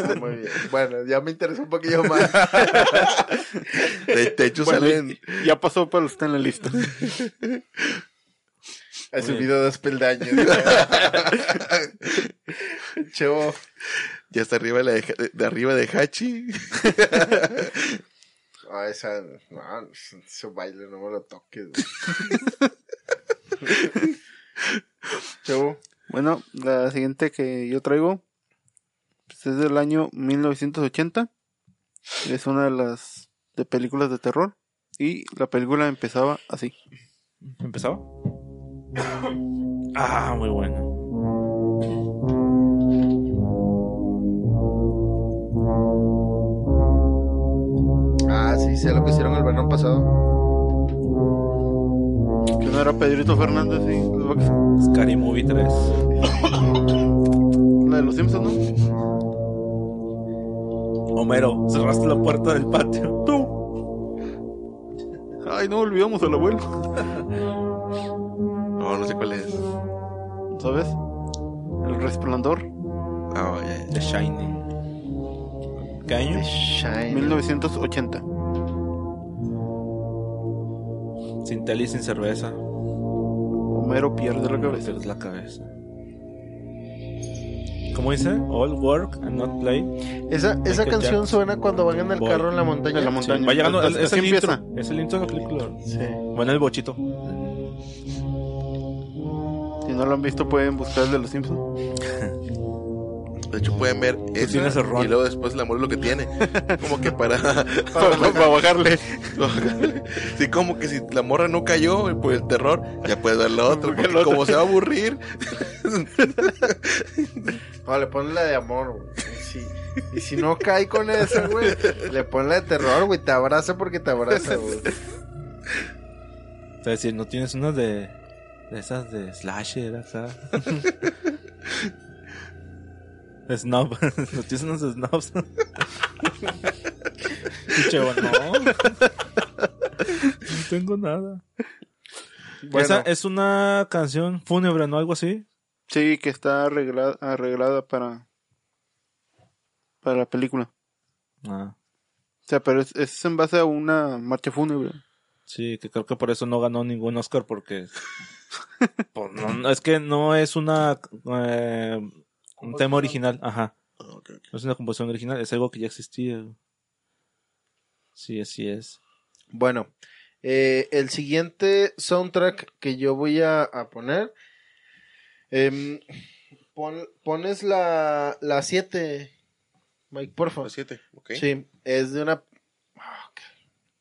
Ah, muy bien. Bueno, ya me interesó un poquillo más. De, de hecho Bueno, salen... Ya pasó, pero está en la lista. Ha subido dos peldaños. Chevo. Ya está arriba de, la de, de arriba de Hachi. Ah, esa. No, ese baile no me lo toques. Chevo. Bueno, la siguiente que yo traigo pues, es del año 1980. Es una de las de películas de terror. Y la película empezaba así. ¿Empezaba? Ah, muy bueno. Ah, sí, sé lo que hicieron el verano pasado. Que no era Pedrito Fernández y. Scary Movie 3. La de los Simpsons, ¿no? Homero, cerraste la puerta del patio. Tú. Ay, no olvidamos al abuelo. No, no sé cuál es. ¿Sabes? El resplandor. Ah, ya, ya. The Shining. ¿Qué año? Shine. 1980. Sin tele y sin cerveza. Homero pierde la cabeza. Pierdes la cabeza. ¿Cómo dice? All work and not play. Esa, esa canción suena cuando van en el carro en la montaña. En la Sí, montaña. va llegando, es, Así es el empieza. intro. Es el intro de la película. Sí. Bueno, el bochito. Si no lo han visto, pueden buscar el de los Simpsons. De hecho, pueden ver esa y luego después el amor es lo que tiene. Como que para... Para, para bajarle. sí, como que si la morra no cayó por el terror, ya puedes ver la otra. Porque Porque como se va a aburrir, No, le ponen la de amor, güey. Y si, y si no cae con esa, güey, le ponen la de terror, güey. Te abraza porque te abraza, güey. O sea, si no tienes unas de, de esas de slasher acá. Snob. no tienes unos de snobs. Chevo, no. No tengo nada. Bueno. Esa es una canción fúnebre, ¿no? Algo así. Sí, que está arreglada, arreglada para, para la película. Ah, O sea, pero es, es en base a una marcha fúnebre. sí, que creo que por eso no ganó ningún Oscar porque... pues, no, es que no es una... eh, un tema original, ajá. No es una composición original, es algo que ya existía. Sí, así es. Bueno, eh, el siguiente soundtrack que yo voy a, a poner. em, pon- pones la 7, Mike, por favor. la 7, ok. Sí, es de una.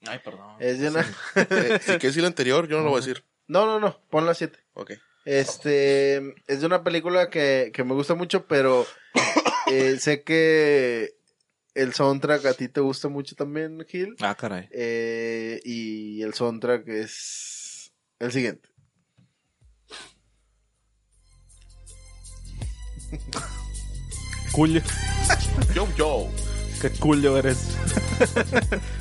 Ay, perdón. Es de una. Eh, si quieres decir lo anterior, yo no lo voy a decir. No, no, no, pon la 7. Ok. Este es de una película que, que me gusta mucho, pero eh, sé que el soundtrack a ti te gusta mucho también, Gil. Ah, caray. Eh, y el soundtrack es el siguiente. Cool. Yo, yo. Qué cool eres.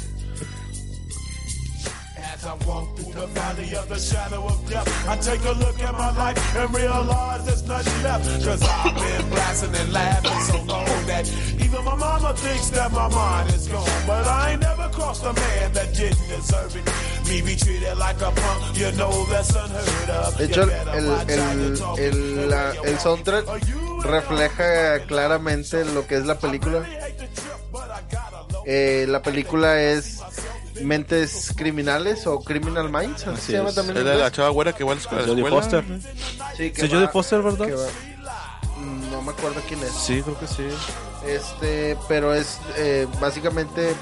I walk through the valley of the shadow of death, I take a look at my life and realize there's nothing left. Cause I've been blasting and laughing so long that even my mama thinks that my mind is gone. But I ain't never crossed a man that didn't deserve it. Me be treated like a punk, you know that's unheard of. De hecho, el, el, el, la- el soundtrack refleja claramente lo que es la película. Eh, la película es Mentes Criminales o Criminal Minds, así Así se llama es. también. Es la de la chava güera que va a la escuela. Jodie. Foster. Sí, que Sí, va- Jodie Foster, ¿verdad? que va- Mm, No me acuerdo quién es. Sí, creo que sí. Este, pero es eh, básicamente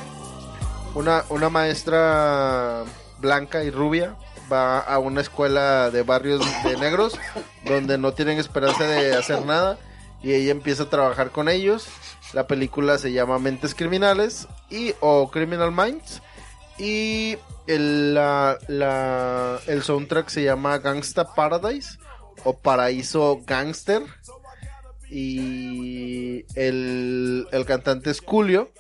una, una maestra blanca y rubia va a una escuela de barrios de negros donde no tienen esperanza de hacer nada y ella empieza a trabajar con ellos. La película se llama Mentes Criminales y o Criminal Minds y el, la- la- el soundtrack se llama Gangsta Paradise o Paraíso Gangster y el, el cantante es Julio.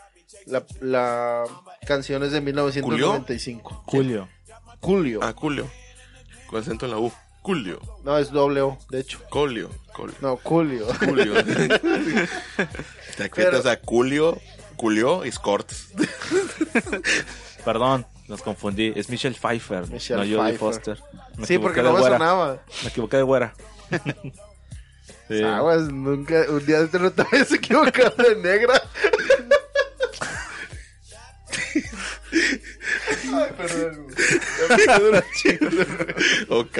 La, la canción es de 1995. Julio. Julio. Ah, Julio. Con acento en la U. Julio. No, es doble O, de hecho. Colio. Colio. No, Julio. Julio. Te acuerdas a Julio. Julio y Scorts. Perdón, nos confundí. Es Michelle Pfeiffer, Michelle no Jodie. Foster. Me Sí, porque no me güera. sonaba. Me equivoqué de güera. Sí. Aguas, nunca, un día de no te vayas a equivocar de negra. Ay, perdón. ok.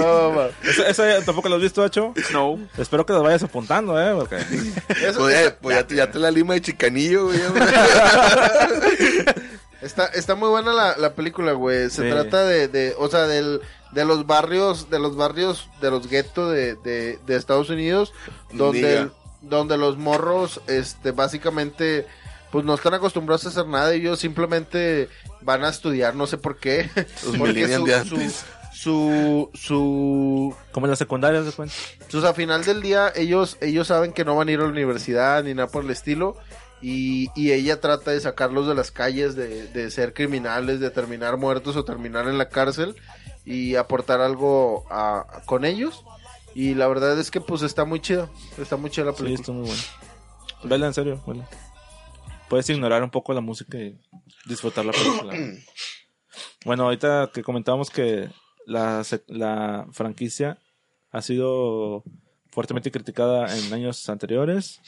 Va, va. ¿Esa, esa tampoco la has visto, Hacho? No. Espero que la vayas apuntando, ¿eh? Porque... Eso- Pues, eh, pues ya, te- ya te la lima de chicanillo, güey. Está, está muy buena la, la película, güey. Se Sí. trata de, de, o sea, del, de los barrios, de los barrios, de los guetos de, de, de Estados Unidos, donde, el- donde los morros, este, básicamente, pues no están acostumbrados a hacer nada. Ellos simplemente van a estudiar, no sé por qué. Los Porque su, de su, antes. su, su, Como en la secundaria, ¿de cuenta? entonces, a final del día, ellos, ellos saben que no van a ir a la universidad ni nada por el estilo. Y, y ella trata de sacarlos de las calles, de, de ser criminales, de terminar muertos o terminar en la cárcel y aportar algo a, con ellos. Y la verdad es que pues está muy chida. Está muy chida la Sí, película. está muy bueno. Vela, en serio, vela. Puedes ignorar un poco la música y disfrutar la película. bueno, ahorita que comentábamos que la, la franquicia ha sido fuertemente criticada en años anteriores,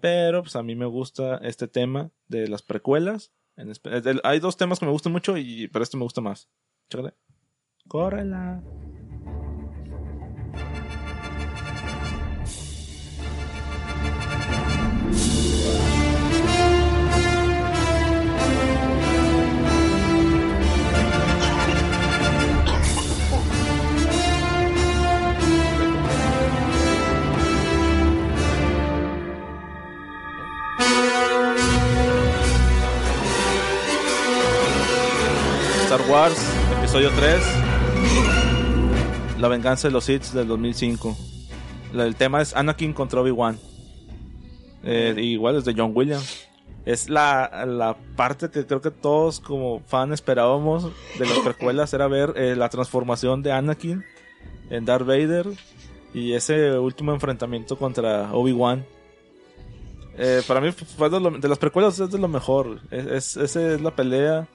pero pues a mí me gusta este tema de las precuelas. En eh, hay dos temas que me gustan mucho, y pero este me gusta más. Chécale. Córrela. Wars, episodio 3. La venganza de los Sith del 2005. La- el tema es Anakin contra Obi-Wan. Eh, igual es de John Williams. Es la, la parte que creo que todos como fan esperábamos de las precuelas era ver eh, la transformación de Anakin en Darth Vader y ese último enfrentamiento contra Obi-Wan. Eh, para mí de, lo- las precuelas es de lo mejor. Es, es- esa es la pelea,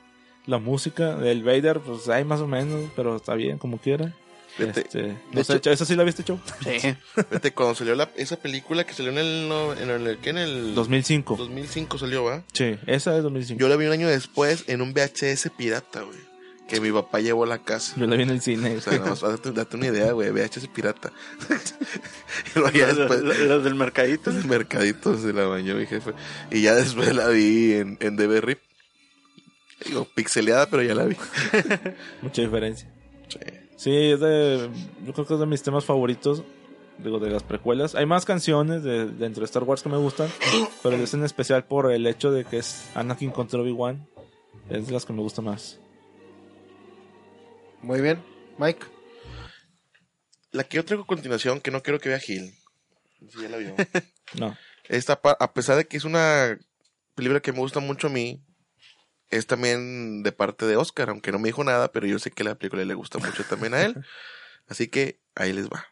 la música del Vader, pues hay más o menos, pero está bien como quiera. Vete. Este, no sé, ¿esa sí la viste, Chow? Sí. Vete, cuando salió la, esa película que salió en el, no- en el, ¿qué? En el 2005. 2005 salió, ¿va? Sí, esa es 2005. Yo la vi un año después en un VHS pirata, güey. Que mi papá llevó a la casa. Yo la vi en el cine. O sea, nada más date, date una idea, güey. VHS pirata. y luego ya después... Las del mercadito. El mercadito se la bañó mi jefe. Y ya después la vi en, en DV RIP. Digo, pixeleada, pero ya la vi. Mucha diferencia. Sí. Sí, es de, yo creo que es de mis temas favoritos, digo, de las precuelas. Hay más canciones de, dentro de Star Wars que me gustan, pero es en especial por el hecho de que es Anakin contra Obi-Wan. Es de las que me gusta más. Muy bien. Mike. La que yo traigo a continuación, que no quiero que vea Gil, Sí, ya la vio. No. Esta, a pesar de que es una película que me gusta mucho a mí, es también de parte de Oscar, aunque no me dijo nada, pero yo sé que la película le gusta mucho también a él. Así que ahí les va.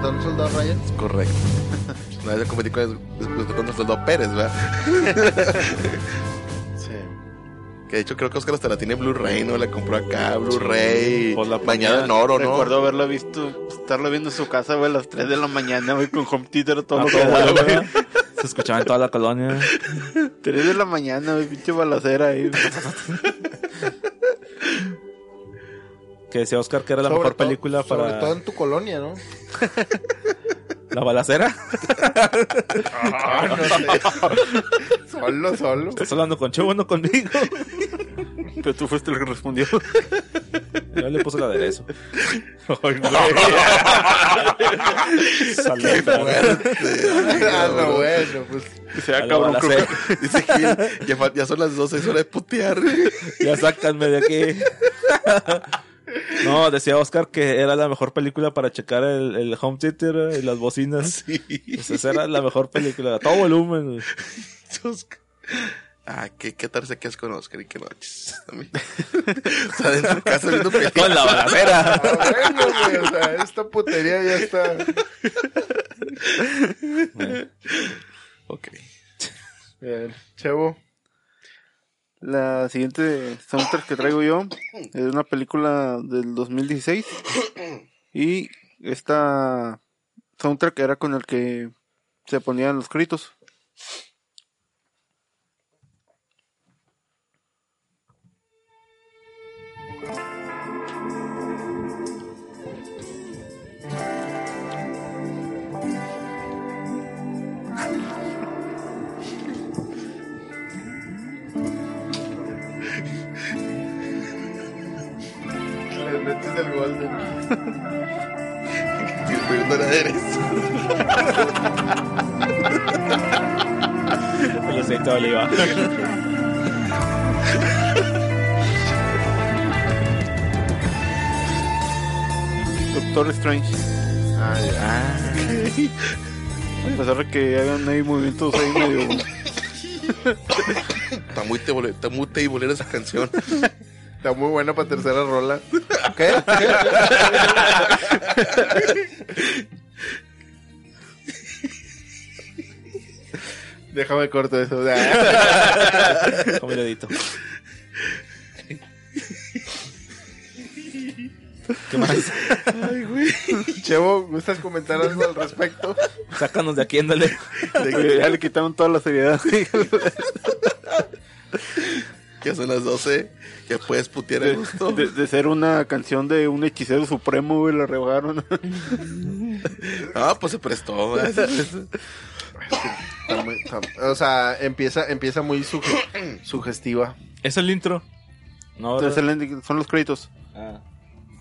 Un soldado Ryan. Correcto. Cometí con el, con el soldado Pérez, ¿verdad? Sí. Que de hecho creo que Oscar hasta la tiene Blu-ray, ¿no? La compró acá, Blu-ray, Pues la ponía- en oro, ¿no? Recuerdo haberla visto, estarla viendo en su casa, güey, a las 3 de la mañana, güey, con home theater todo Ah, lo que todo da, bueno, güey. ¿verdad? Se escuchaba en toda la colonia. 3 de la mañana, güey, pinche balacera ahí. Que decía Oscar que era la Sobre mejor todo- película Sobre para todo en tu colonia, ¿no? la balacera. Ah, no sé. solo, solo. Estás hablando con Chevo, no conmigo. Pero tú fuiste el que respondió. Yo le puse el aderezo. Qué Salió fuerte. Ah, no, bueno, pues. Se A va la cabrón, Dice Gil, ya son las 12, es hora de putear. Ya sácanme de aquí. No, decía Oscar que era la mejor película para checar el, el home theater y las bocinas. Sí. Pues esa era la mejor película, a todo volumen. Ah, qué, qué tarde que es con Oscar y qué noches. También. Está dentro de casa viendo películas. Con la balacera. Ah, bueno, güey, o sea, esta putería ya está. Ok. Bien. La siguiente soundtrack que traigo yo es una película del 2016 y esta soundtrack era con el que se ponían los créditos. Oliva. Doctor Strange. Ah, ya. A pesar de que hagan ahí movimientos ahí medio... Está muy, tebole- está muy teibolera esa canción. Está muy buena para tercera rola. ¿Qué? Déjame corto eso. Como le edito. ¿Qué más? Chevo, ¿gustas comentar algo al respecto? Sácanos de aquí, ándale. Oye, ya le quitaron toda la seriedad. Ya son las 12. Ya puedes putear De, gusto. de- de ser una canción de un hechicero supremo, güey, la rebajaron. Ah, pues se prestó. ¿verdad? Se prestó. Está muy- está- o sea, empieza, empieza muy suge- sugestiva. Es el intro. No, Entonces, el son los créditos. Ah.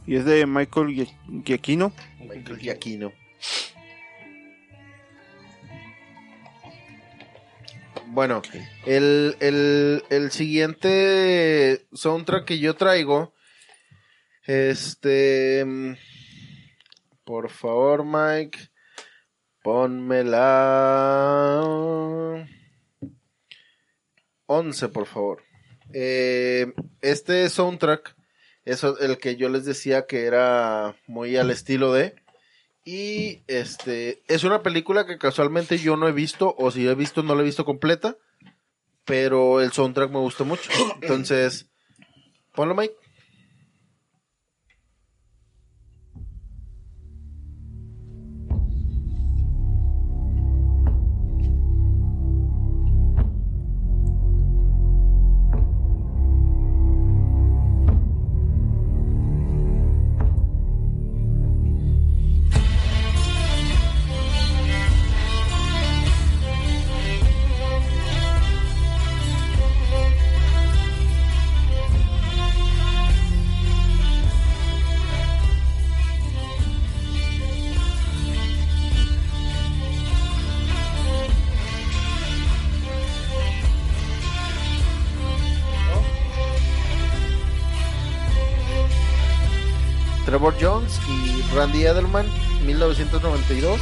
Y es de Michael Gia- Giacchino. Michael Giacchino. Bueno, el, el, el siguiente soundtrack que yo traigo, este, mm, por favor, Mike, ponmela 11, por favor. Eh, este soundtrack es el que yo les decía que era muy al estilo de. Y este es una película que casualmente yo no he visto, o si he visto, no la he visto completa. Pero el soundtrack me gustó mucho. Entonces, ponlo, Mike. Randy Edelman, 1992.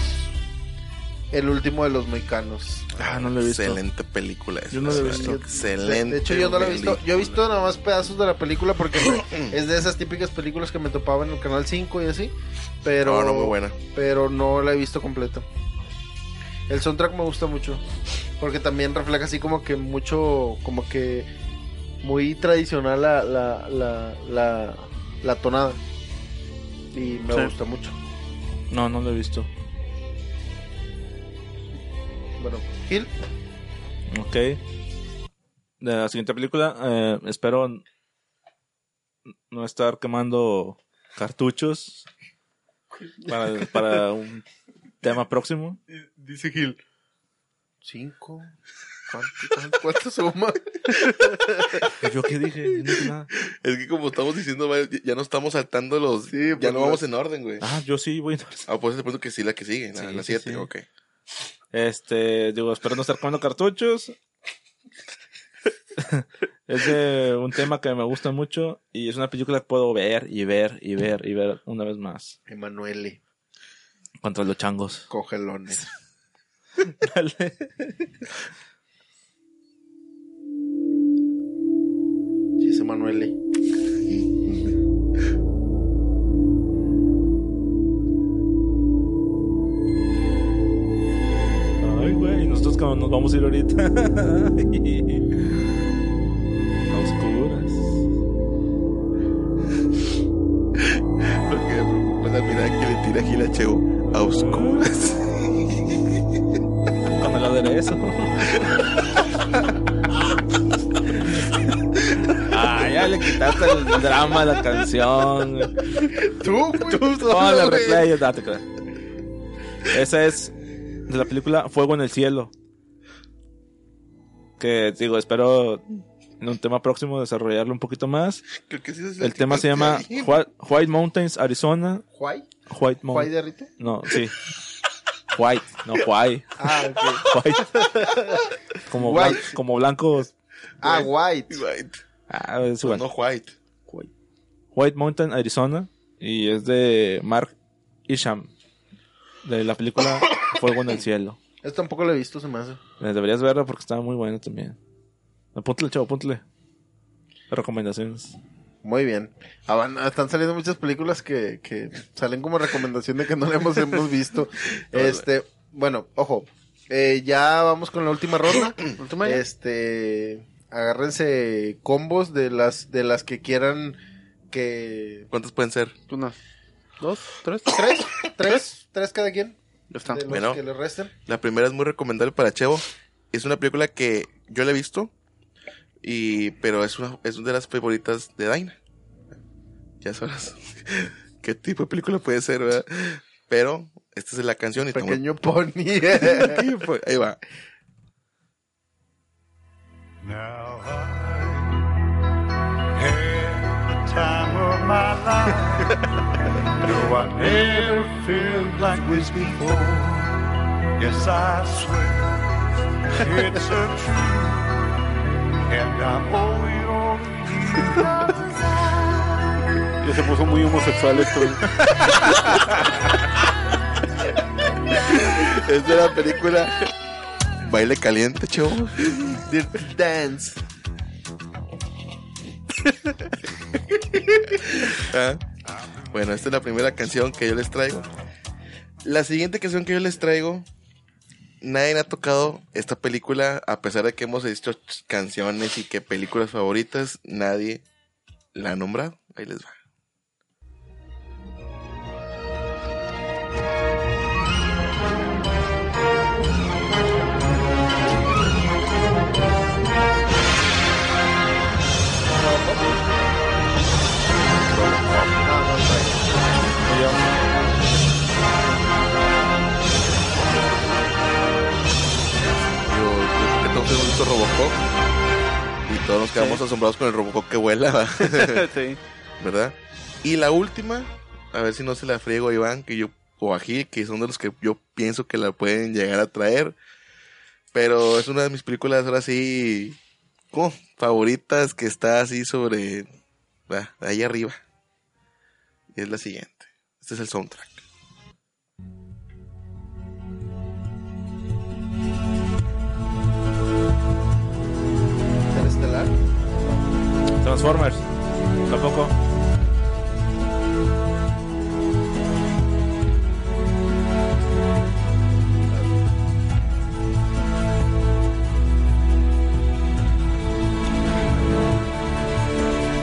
El último de los mexicanos. Ah, no lo he visto. Excelente película. esa, Yo no la he visto. Excelente. De hecho, yo no la he visto. Yo he visto nada más pedazos de la película porque es de esas típicas películas que me topaban en el canal 5 y así. Pero No, no, muy buena. Pero no la he visto completa. El soundtrack me gusta mucho. Porque también refleja así como que mucho. Como que. Muy tradicional la, la, la, la, la tonada. Y me Sí. gusta mucho. No, no lo he visto. Bueno, Gil. Ok. La siguiente película, eh, espero no estar quemando cartuchos para, para un tema próximo. Dice Gil. ¿Cinco? ¿Cuánto, cuánto suma? ¿Yo qué dije? Yo no dije nada. Es que como estamos diciendo, ya no estamos saltando los. ya pues, no vamos en orden, güey. Ah, yo sí voy en Ah, pues te pregunto que sí, la que sigue, la Sí, la sí, 7, sí. ok. Este, digo, espero no estar comiendo cartuchos. es de un tema que me gusta mucho y es una película que puedo ver y ver y ver y ver una vez más. Emanuele. Contra los changos. Cogelones. Dale. Sí, es Emanuele. Ay, güey, nosotros cómo nos vamos a ir ahorita. a oscuras. Lo que me preocupa es la mirada que le tira Gil a Cheo a oscuras. Con el aderezo. Quitaste el drama a la canción. Tú, tú, Ponle güey. replay, date, cara. Esa es de la película Fuego en el Cielo. Que digo, espero en un tema próximo desarrollarlo un poquito más. Creo que sí es la El tema se llama plantea Gil. Whi- White Mountains, Arizona. ¿Juay? White Mountains. ¿Juay de Rito? No, sí. White, no white. Ah, ok. White. Como, White. blan- como blancos. Ah, White. White. Ah, es No, igual. no White. White Mountain, Arizona. Y es de Mark Isham. De la película Fuego en el Cielo. Esto tampoco lo he visto, se me hace. Deberías verla porque está muy buena también. Apúntale, chavo, apúntale. Recomendaciones. Muy bien. Están saliendo muchas películas que, que salen como recomendación de que no le hemos, hemos visto. Este, bueno, ojo. Eh, ya vamos con la última ronda. Última. Este, agárrense combos de las de las que quieran que ¿Cuántos pueden ser? Una, dos, tres. tres, tres, tres cada quien. Ya está. De los Bueno. que le resten. La primera es muy recomendable para Chevo. Es una película que yo la he visto. Y, pero es una, es una de las favoritas de Daina. Ya sabrás qué tipo de película puede ser, ¿verdad? Pero esta es la canción y Pequeño. Pequeño Pony. Ahí va. Now I had the time of my life. no, I never felt like this before. Yes, I swear it's a truth, and I owe it all to you. Ya se puso muy homosexual esto. Es de la película Baile Caliente. Dirty Dance. Ah, Bueno, esta es la primera canción que yo les traigo. La siguiente canción que yo les traigo, nadie ha tocado esta película, a pesar de que hemos visto ch- canciones y que películas favoritas, nadie la ha nombrado. Ahí les va. Visto Robocop y todos nos quedamos asombrados con el Robocop que vuela, sí. ¿verdad? Y la última, a ver si no se la friego a Iván, que yo, o a Gil, que son de los que yo pienso que la pueden llegar a traer. Pero es una de mis películas ahora sí, como favoritas, que está así sobre, ahí arriba. Y es la siguiente. Este es el soundtrack. Transformers. Tampoco.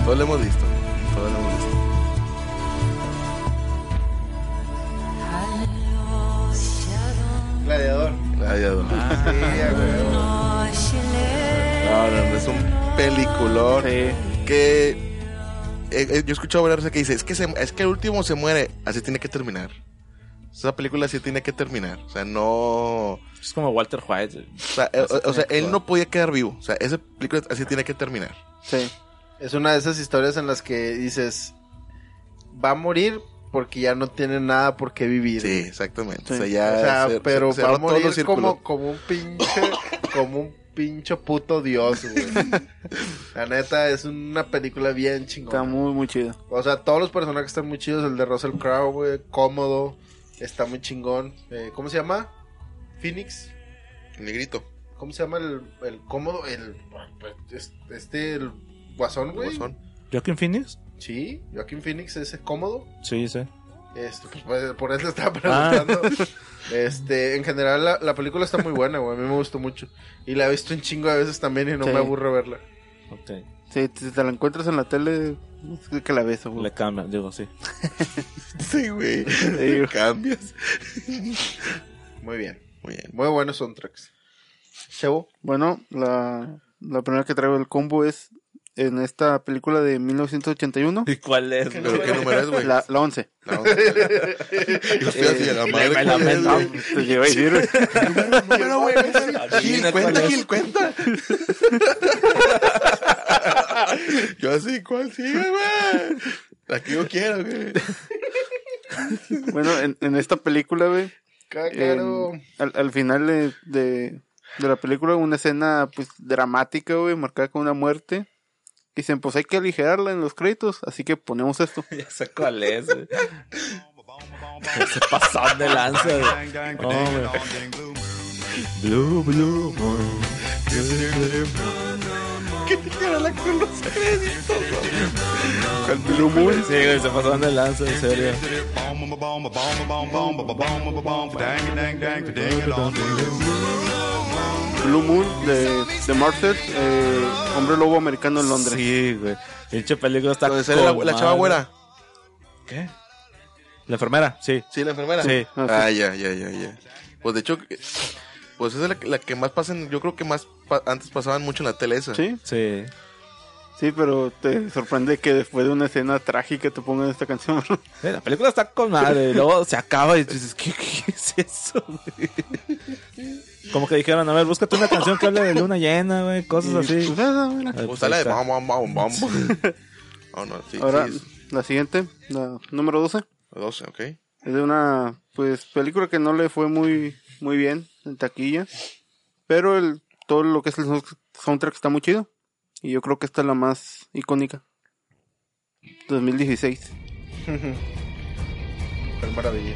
Todo lo hemos visto. Todo lo hemos visto. Gladiador. Gladiador. Sí, a huevo. No, no, es un peliculón que eh, eh, yo he escuchado varias veces que dice, es que, se- es que el último se muere, así tiene que terminar. Esa película así tiene que terminar. O sea, no... Es como Walter White. O sea, eh, o- o sea, él no podía quedar vivo. O sea, esa película así tiene que terminar. Sí. Es una de esas historias en las que dices, va a morir porque ya no tiene nada por qué vivir. Sí, exactamente. Sí. O sea, ya O sea, cer- pero va a morir como, como un pinche, como un pinche puto dios, güey. La neta, es una película bien chingona. Está muy, muy chida. O sea, todos los personajes están muy chidos. El de Russell Crowe, güey, cómodo. Está muy chingón. Eh, ¿Cómo se llama? Phoenix. El negrito. ¿Cómo se llama el, el cómodo? El, este, el guasón, güey. Guasón. ¿Joaquin Phoenix? Sí, Joaquin Phoenix es cómodo. Sí, sí. Este, pues, pues, por eso estaba Ah. preguntando. Este, en general la, la película está muy buena, güey. A mí me gustó mucho. Y la he visto un chingo de veces también y no Sí. me aburre verla. Ok. Sí, si te la encuentras en la tele, es que la ves, güey. Le cambia, digo, sí. Sí, güey. Sí, güey. Cambias. Muy bien. Muy bien. Muy buenos soundtracks. Chavo. Bueno, la, la primera que traigo del combo es en esta película de 1981. ¿Y cuál es? ¿Pero qué número es, güey? La, la 11. La once. Yo estoy así a la madre. me la. Te lleva a decir, güey. Número, güey. Gil, cuenta. Gil, cuenta. Yo así, ¿cuál sigue, güey? La que yo quiero, güey. Bueno, en, en esta película, güey, Cácaro. en- al, al final de, de, de la película, una escena pues dramática, güey, marcada con una muerte. Dicen, pues hay que aligerarla en los créditos, así que ponemos esto. Ya sé cuál es. güey. Ese pasón de lanza. güey. Oh, güey. Blue, blue, moon. ¿Qué te queda la con los créditos? ¿Cuál Blue Moon? Sí, güey, se pasaron de lanza, en serio. Blue Moon de, de Marcel, eh, hombre lobo americano en Londres. Sí, güey. Pinche película está Donde sale la, con la chava güera. ¿Qué? La enfermera, sí. Sí, la enfermera. Sí. Ah, ya, ya, ya, ya. Pues de hecho, pues esa es la, la que más pasan. Yo creo que más pa- antes pasaban mucho en la tele esa. Sí, Sí. sí, pero te sorprende que después de una escena trágica te pongan esta canción. bro. Sí, La película está con madre. y luego se acaba y dices, ¿qué, qué es eso, güey? Como que dijeron, a ver, búscate una canción que hable de luna llena, güey, cosas así. Pues, ah. Ah, O pues ahí de bam, bam, bam, bam. Oh, no, sí, Ahora, sí, la siguiente, la número 12. es 12, ok. Es de una pues película que no le fue muy muy bien en taquilla, pero el todo lo que es el sound- soundtrack está muy chido y yo creo que esta es la más icónica. 2016. Qué maravilla.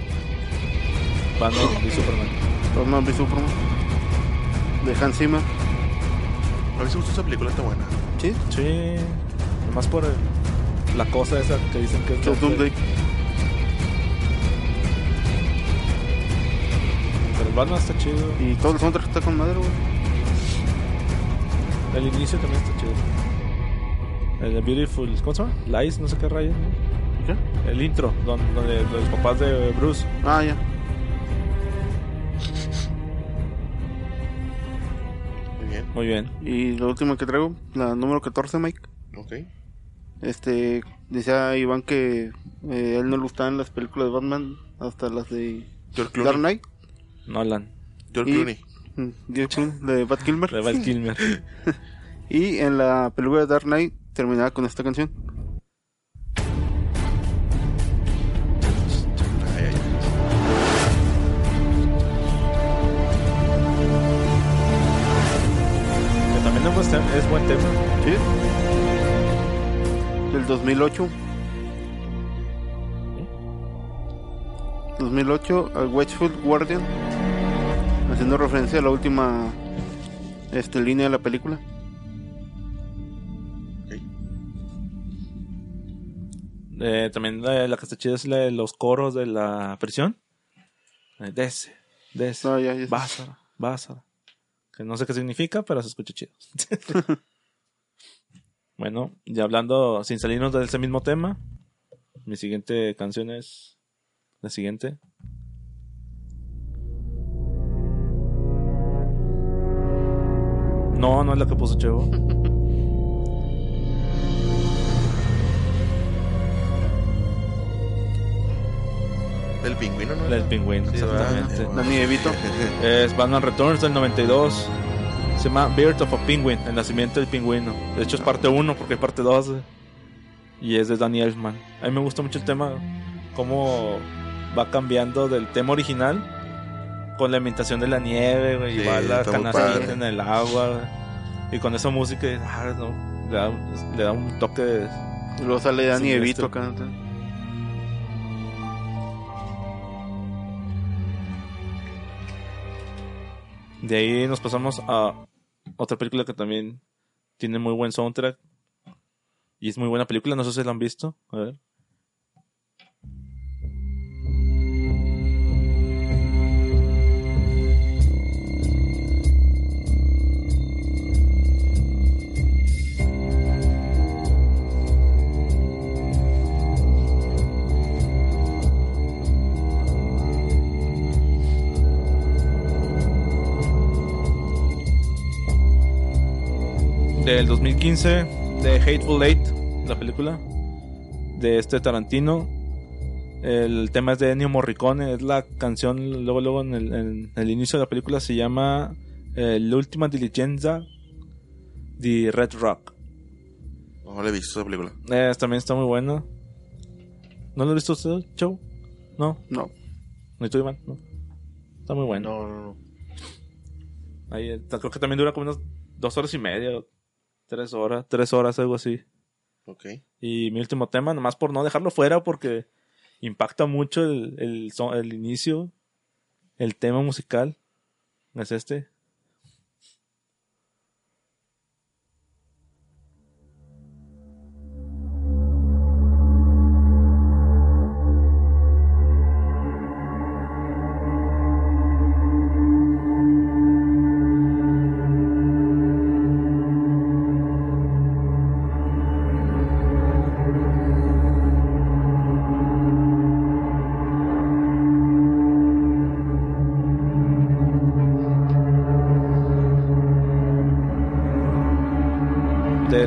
Batman y Superman. Batman v Superman de Hans Zimmer. A mí se gustó esa película, está buena. Sí, Sí. Nomás por eh, la cosa esa que dicen que es que es Doomsday. Batman está chido. Y todo el soundtrack está con madre, güey. El inicio también está chido. El de Beautiful, ¿cómo se llama? Lies, no sé qué raya. ¿Qué? El intro, donde, donde los papás de Bruce. Ah, ya. Muy bien, Muy bien. Y la última que traigo, la número 14, Mike. ok. Este, decía Iván que eh, a él no le gustaban las películas de Batman hasta las de. Dark Knight. Nolan. George Clooney. Mm, George Clooney, de Bat Kilmer. De Val Kilmer. Y en la película de Dark Knight terminaba con esta canción. Que también es buen tema. Es buen tema. ¿Sí? Del 2008. 2008, al Westfield Guardian, haciendo referencia a la última este, línea de la película. Eh, también la, la que está chida es la de los coros de la prisión. Eh, Dese, dese, Ah, ya, ya sé. Bázara, Bázara. Que no sé qué significa, pero se escucha chido. bueno, ya hablando, sin salirnos de ese mismo tema, mi siguiente canción es la siguiente. No, no es la que puso Chevo. Del pingüino, ¿no? Del pingüino, Sí, exactamente. ¿verdad? Dani DeVito. Es Batman Returns del 92. Se llama Birth of a Penguin, el nacimiento del pingüino. De hecho es parte 1 porque hay parte 2. eh. Y es de Danny Elfman. A mí me gusta mucho el tema, cómo va cambiando del tema original con la imitación de la nieve, güey, y Sí, va la está muy canastita padre. en el agua. güey. Y con esa música, ah, no, le, da, le da un toque de... Y luego sale DeVito este- acá. De ahí nos pasamos a otra película que también tiene muy buen soundtrack. Y es muy buena película, no sé si la han visto. A ver. Del 2015, de Hateful Eight, la película. De este Tarantino. El tema es de Ennio Morricone, es la canción, luego, luego en el, en el inicio de la película se llama eh, L'ultima diligenza di Red Rock. No le he visto esa película. Eh, también está muy buena. ¿No lo has visto usted, Joe? No. No. ¿Ni tú, Iván? No. Está muy bueno. No, no, no. Ahí creo que también dura como unas dos horas y media, tres horas, tres horas, algo así. Ok. Y mi último tema, nomás por no dejarlo fuera, porque impacta mucho el, el, el inicio, el tema musical. Es este.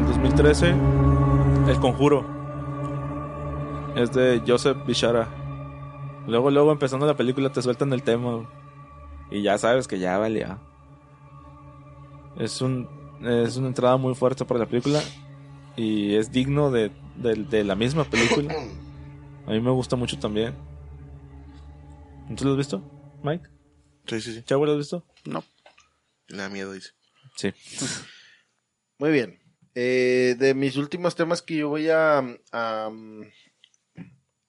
Del 2013, El Conjuro. Es de Joseph Bishara. Luego, luego, empezando la película, te sueltan el tema. Y ya sabes que ya valía. Es, un, es una entrada muy fuerte para la película. Y es digno de, de, de la misma película. A mí me gusta mucho también. ¿Tú lo has visto, Mike? Sí, sí, sí. ¿Chavo lo has visto? No. Le da miedo, dice. Sí. Muy bien. Eh, de mis últimos temas que yo voy a, a,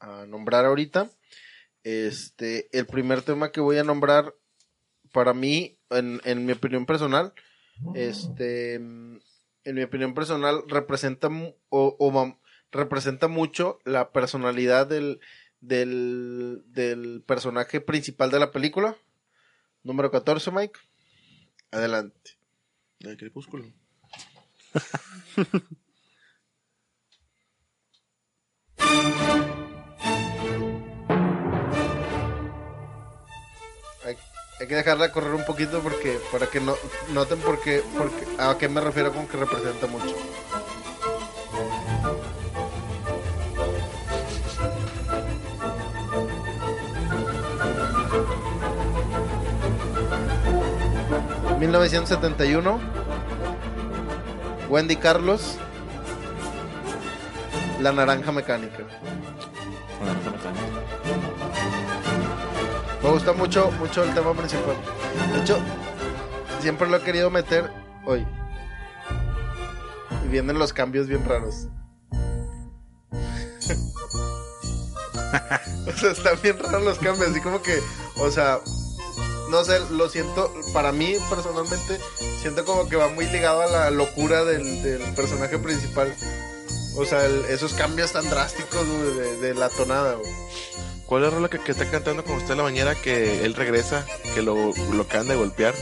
a nombrar ahorita, este, el primer tema que voy a nombrar para mí, en, en mi opinión personal, este, en mi opinión personal representa o, o representa mucho la personalidad del, del, del personaje principal de la película. Número 14, Mike. Adelante. El crepúsculo. Hay, hay que dejarla correr un poquito porque para que no noten por qué, porque, a qué me refiero con que representa mucho. ...1971... ...Wendy Carlos... ...La Naranja Mecánica... Me gusta mucho, mucho el tema principal. De hecho, siempre lo he querido meter hoy. Y vienen los cambios bien raros. O sea, están bien raros los cambios, así como que, o sea, no sé, lo siento, para mí personalmente, siento como que va muy ligado a la locura del, del personaje principal. O sea, el- esos cambios tan drásticos güey, de, de la tonada, güey. ¿Cuál es la rola que, que está cantando cuando está en la bañera que él regresa, que lo, lo acaban de golpear?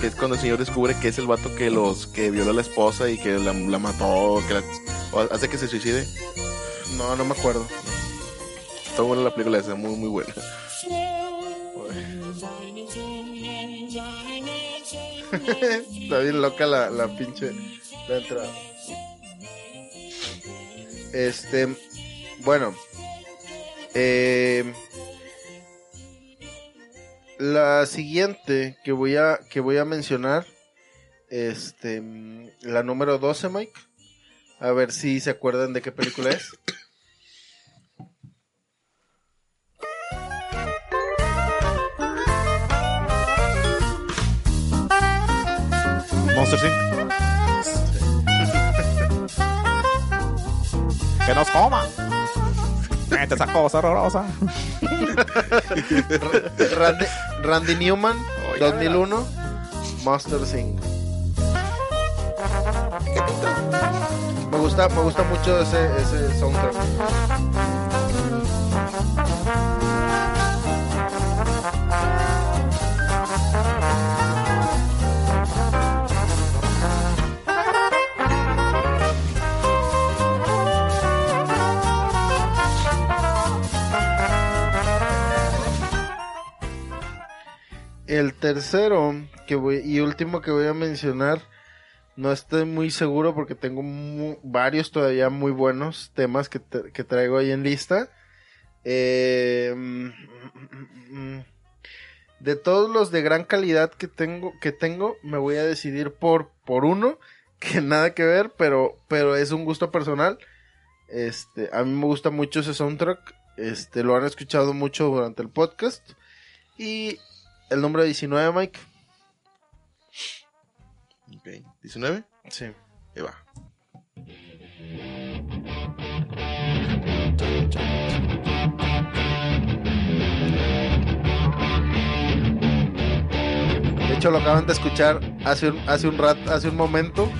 Que es cuando el señor descubre que es el vato que los que violó a la esposa y que la, la mató, que la- o hace que se suicide. No, no me acuerdo. Está buena la película esa, muy muy buena. Está bien loca la, la pinche la entrada. Este, bueno, eh, la siguiente que voy a que voy a mencionar, este, la número 12, Mike. A ver si se acuerdan de qué película es. Monster Inc. que nos coma. Mete esa cosa horrorosa. Randy, Randy Newman, 2001, Monster Inc. Me gusta, me gusta mucho ese, ese soundtrack. El tercero que y último que voy a mencionar, no estoy muy seguro porque tengo varios todavía muy buenos temas que, que traigo ahí en lista. Eh, mm, mm, mm, de todos los de gran calidad que tengo, que tengo, me voy a decidir por, por uno que nada que ver, pero, pero es un gusto personal. Este, a mí me gusta mucho ese soundtrack. Este, lo han escuchado mucho durante el podcast. Y el número 19, Mike. Ok, ¿19? Sí. Ahí va. De hecho, lo acaban de escuchar hace un, hace un rato, hace un momento,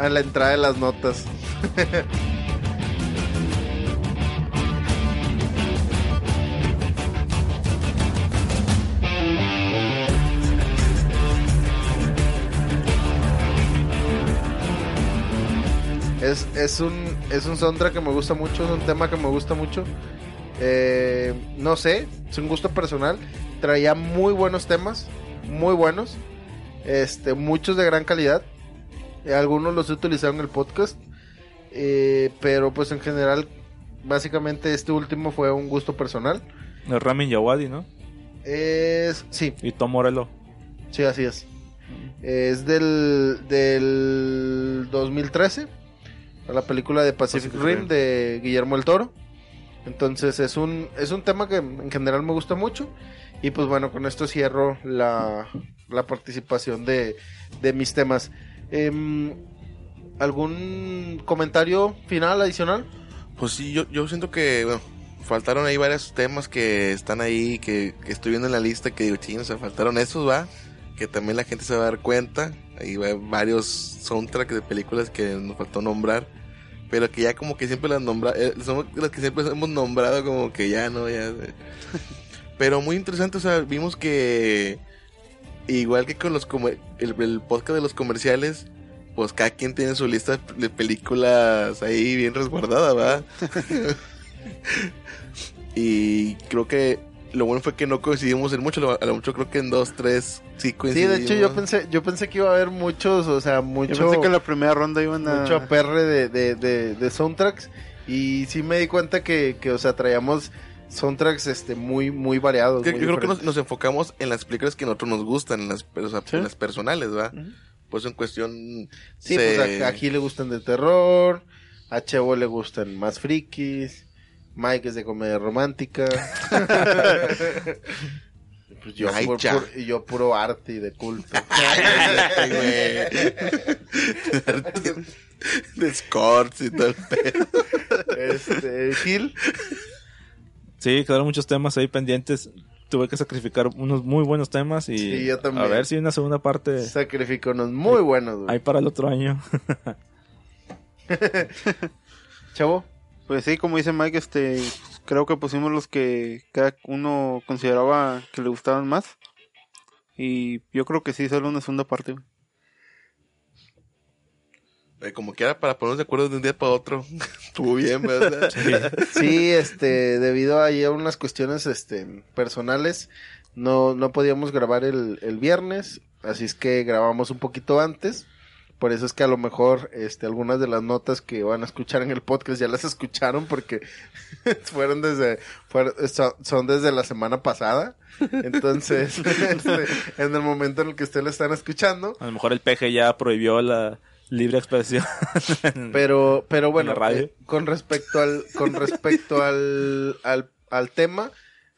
en la entrada de las notas. Es, es un es un soundtrack que me gusta mucho, es un tema que me gusta mucho. Eh, no sé, es un gusto personal. Traía muy buenos temas, muy buenos. Este, muchos de gran calidad. Eh, algunos los he utilizado en el podcast. Eh, pero pues en general, básicamente este último fue un gusto personal. El Ramin Yawadi, ¿no? Es, sí, Y Tom Morello. sí, así es. Es del, del 2013. La película de Pacific, Pacific Rim Rim. de Guillermo el Toro. Entonces es un, es un tema que en general me gusta mucho. Y pues bueno, con esto cierro la, la participación de, de mis temas. Em, ¿Algún comentario final adicional? Pues sí, yo, yo siento que, bueno, faltaron ahí varios temas que están ahí, que, que estoy viendo en la lista, que digo, ching, o sea, faltaron esos, va, que también la gente se va a dar cuenta. Ahí va varios soundtracks de películas que nos faltó nombrar, pero que ya como que siempre las nombra, eh, somos las que siempre hemos nombrado como que ya, ¿no? Ya. Pero muy interesante, o sea, vimos que igual que con los comer- el, el podcast de los comerciales, pues cada quien tiene su lista de películas ahí bien resguardada, ¿va? y creo que lo bueno fue que no coincidimos en mucho, lo- a lo mucho creo que en dos, tres sí Sí, coincidimos. de hecho yo pensé, yo pensé que iba a haber muchos, o sea, mucho... Yo pensé que en la primera ronda iban a... mucho aperre de, de, de, de soundtracks y sí me di cuenta que, que o sea, traíamos soundtracks este muy muy variados. Yo, muy yo creo que nos, enfocamos en las películas que a nosotros nos gustan, en las, o sea, en las personales, ¿va? Pues en cuestión... Sí, se- pues a, aquí le gustan de terror, a Chevo le gustan más frikis, Mike es de comedia romántica. pues yo, Ay, yo puro arte y de culto. de Scorts y todo el pedo. este, Gil, Sí, quedaron muchos temas ahí pendientes. Tuve que sacrificar unos muy buenos temas y Sí, yo también. a ver si una segunda parte Sacrificó unos muy buenos, güey. hay para el otro año. Chavo. Pues sí, como dice Mike, este, creo que pusimos los que cada uno consideraba que le gustaban más. Y yo creo que sí, solo una segunda parte. Eh, como quiera, para ponernos de acuerdo de un día para otro. Estuvo bien, ¿verdad? Sí, este, debido a ahí a unas cuestiones, este, personales, no, no podíamos grabar el, el viernes, así es que grabamos un poquito antes. Por eso es que a lo mejor, este, algunas de las notas que van a escuchar en el podcast ya las escucharon porque fueron desde, fueron- son, son desde la semana pasada. Entonces, este, en el momento en el que ustedes lo están escuchando, A lo mejor el PG ya prohibió la libre expresión. Pero, pero bueno, la radio. eh, con respecto al, con respecto al, al, al tema,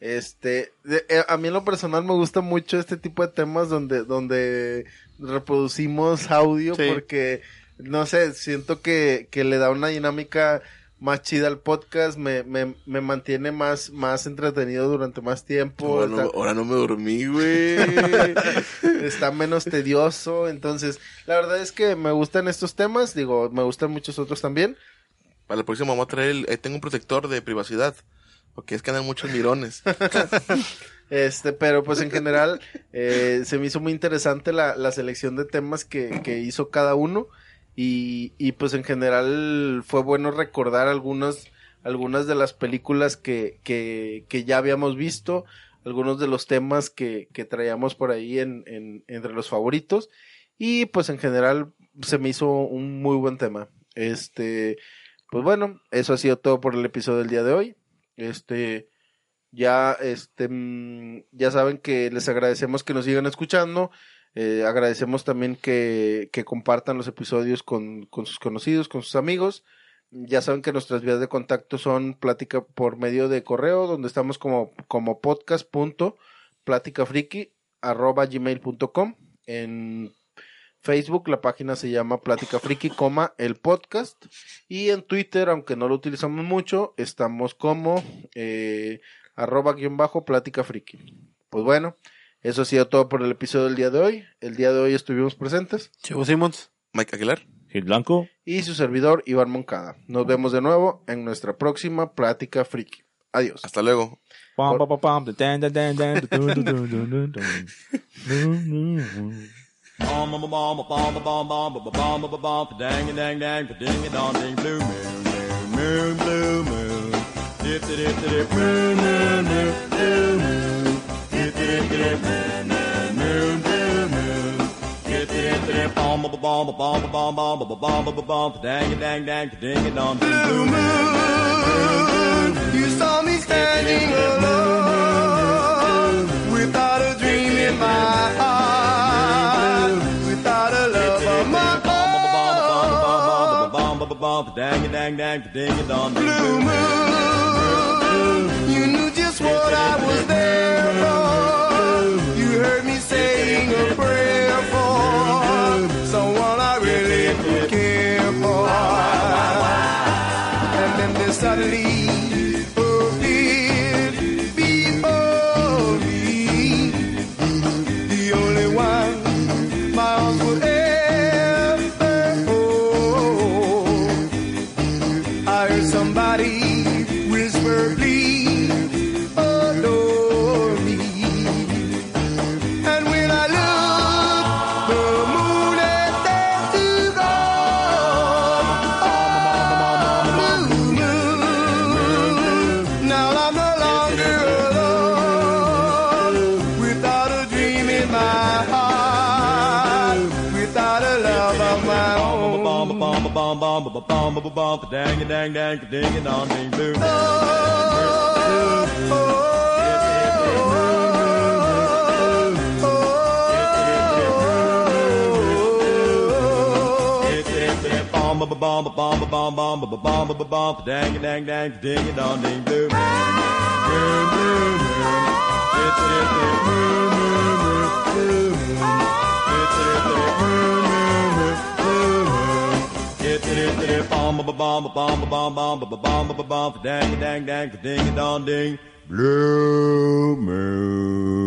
este, de- eh, a mí en lo personal me gusta mucho este tipo de temas donde, donde reproducimos audio Sí. porque, no sé, siento que, que le da una dinámica más chida al podcast, me, me, me mantiene más, más entretenido durante más tiempo. Ahora no, ahora no me dormí, güey. está menos tedioso. Entonces, la verdad es que me gustan estos temas. Digo, me gustan muchos otros también. Para el próximo vamos a traer el... eh, tengo un protector de privacidad. Porque es que andan muchos mirones. Este, pero pues en general eh, se me hizo muy interesante la, la selección de temas que, que hizo cada uno. Y, y pues en general fue bueno recordar algunas, algunas de las películas que, que, que ya habíamos visto, algunos de los temas que, que traíamos por ahí en, en, entre los favoritos. Y pues en general se me hizo un muy buen tema. Este, pues bueno, eso ha sido todo por el episodio del día de hoy. Este, ya, este, mm, ya saben que les agradecemos que nos sigan escuchando. Eh, agradecemos también que, que compartan los episodios con, con sus conocidos, con sus amigos. Ya saben que nuestras vías de contacto son plática por medio de correo, donde estamos como, como podcast.platicafriki arroba gmail.com. En Facebook la página se llama Plática Friki, coma, el podcast. Y en Twitter, aunque no lo utilizamos mucho, estamos como eh, arroba guion bajo Plática Friki. Pues bueno, eso ha sido todo por el episodio del día de hoy. El día de hoy estuvimos presentes. Chevo Simmons. Mike Aguilar. Gil Blanco. Y su servidor Iván Moncada. Nos vemos de nuevo en nuestra próxima Plática Friki. Adiós. Hasta luego. Bom bom bom bom bom bom bom bom bom bom dang dang dang ding dong ding blue moon moon blue moon dip dip dip moon moon moon blue moon dip dip dip moon moon blue moon dip dip dip bom bom bom bom bom bom bom bom bom bom dang dang dang ding dong ding blue moon You saw me standing alone without a dream in my heart, own. dang dang dang ding dong Blue moon, you knew just what I was there for. You heard me saying a prayer for someone I really care for. And then there suddenly bump, dang a dang dang, ding a dong ding boom. Bomb a bomb a bomb a bomb bomb a bomb a bomb dang a dang dang ding a dong ding boom boom boom boom boom boom boom boom boom boom boom Blue moon.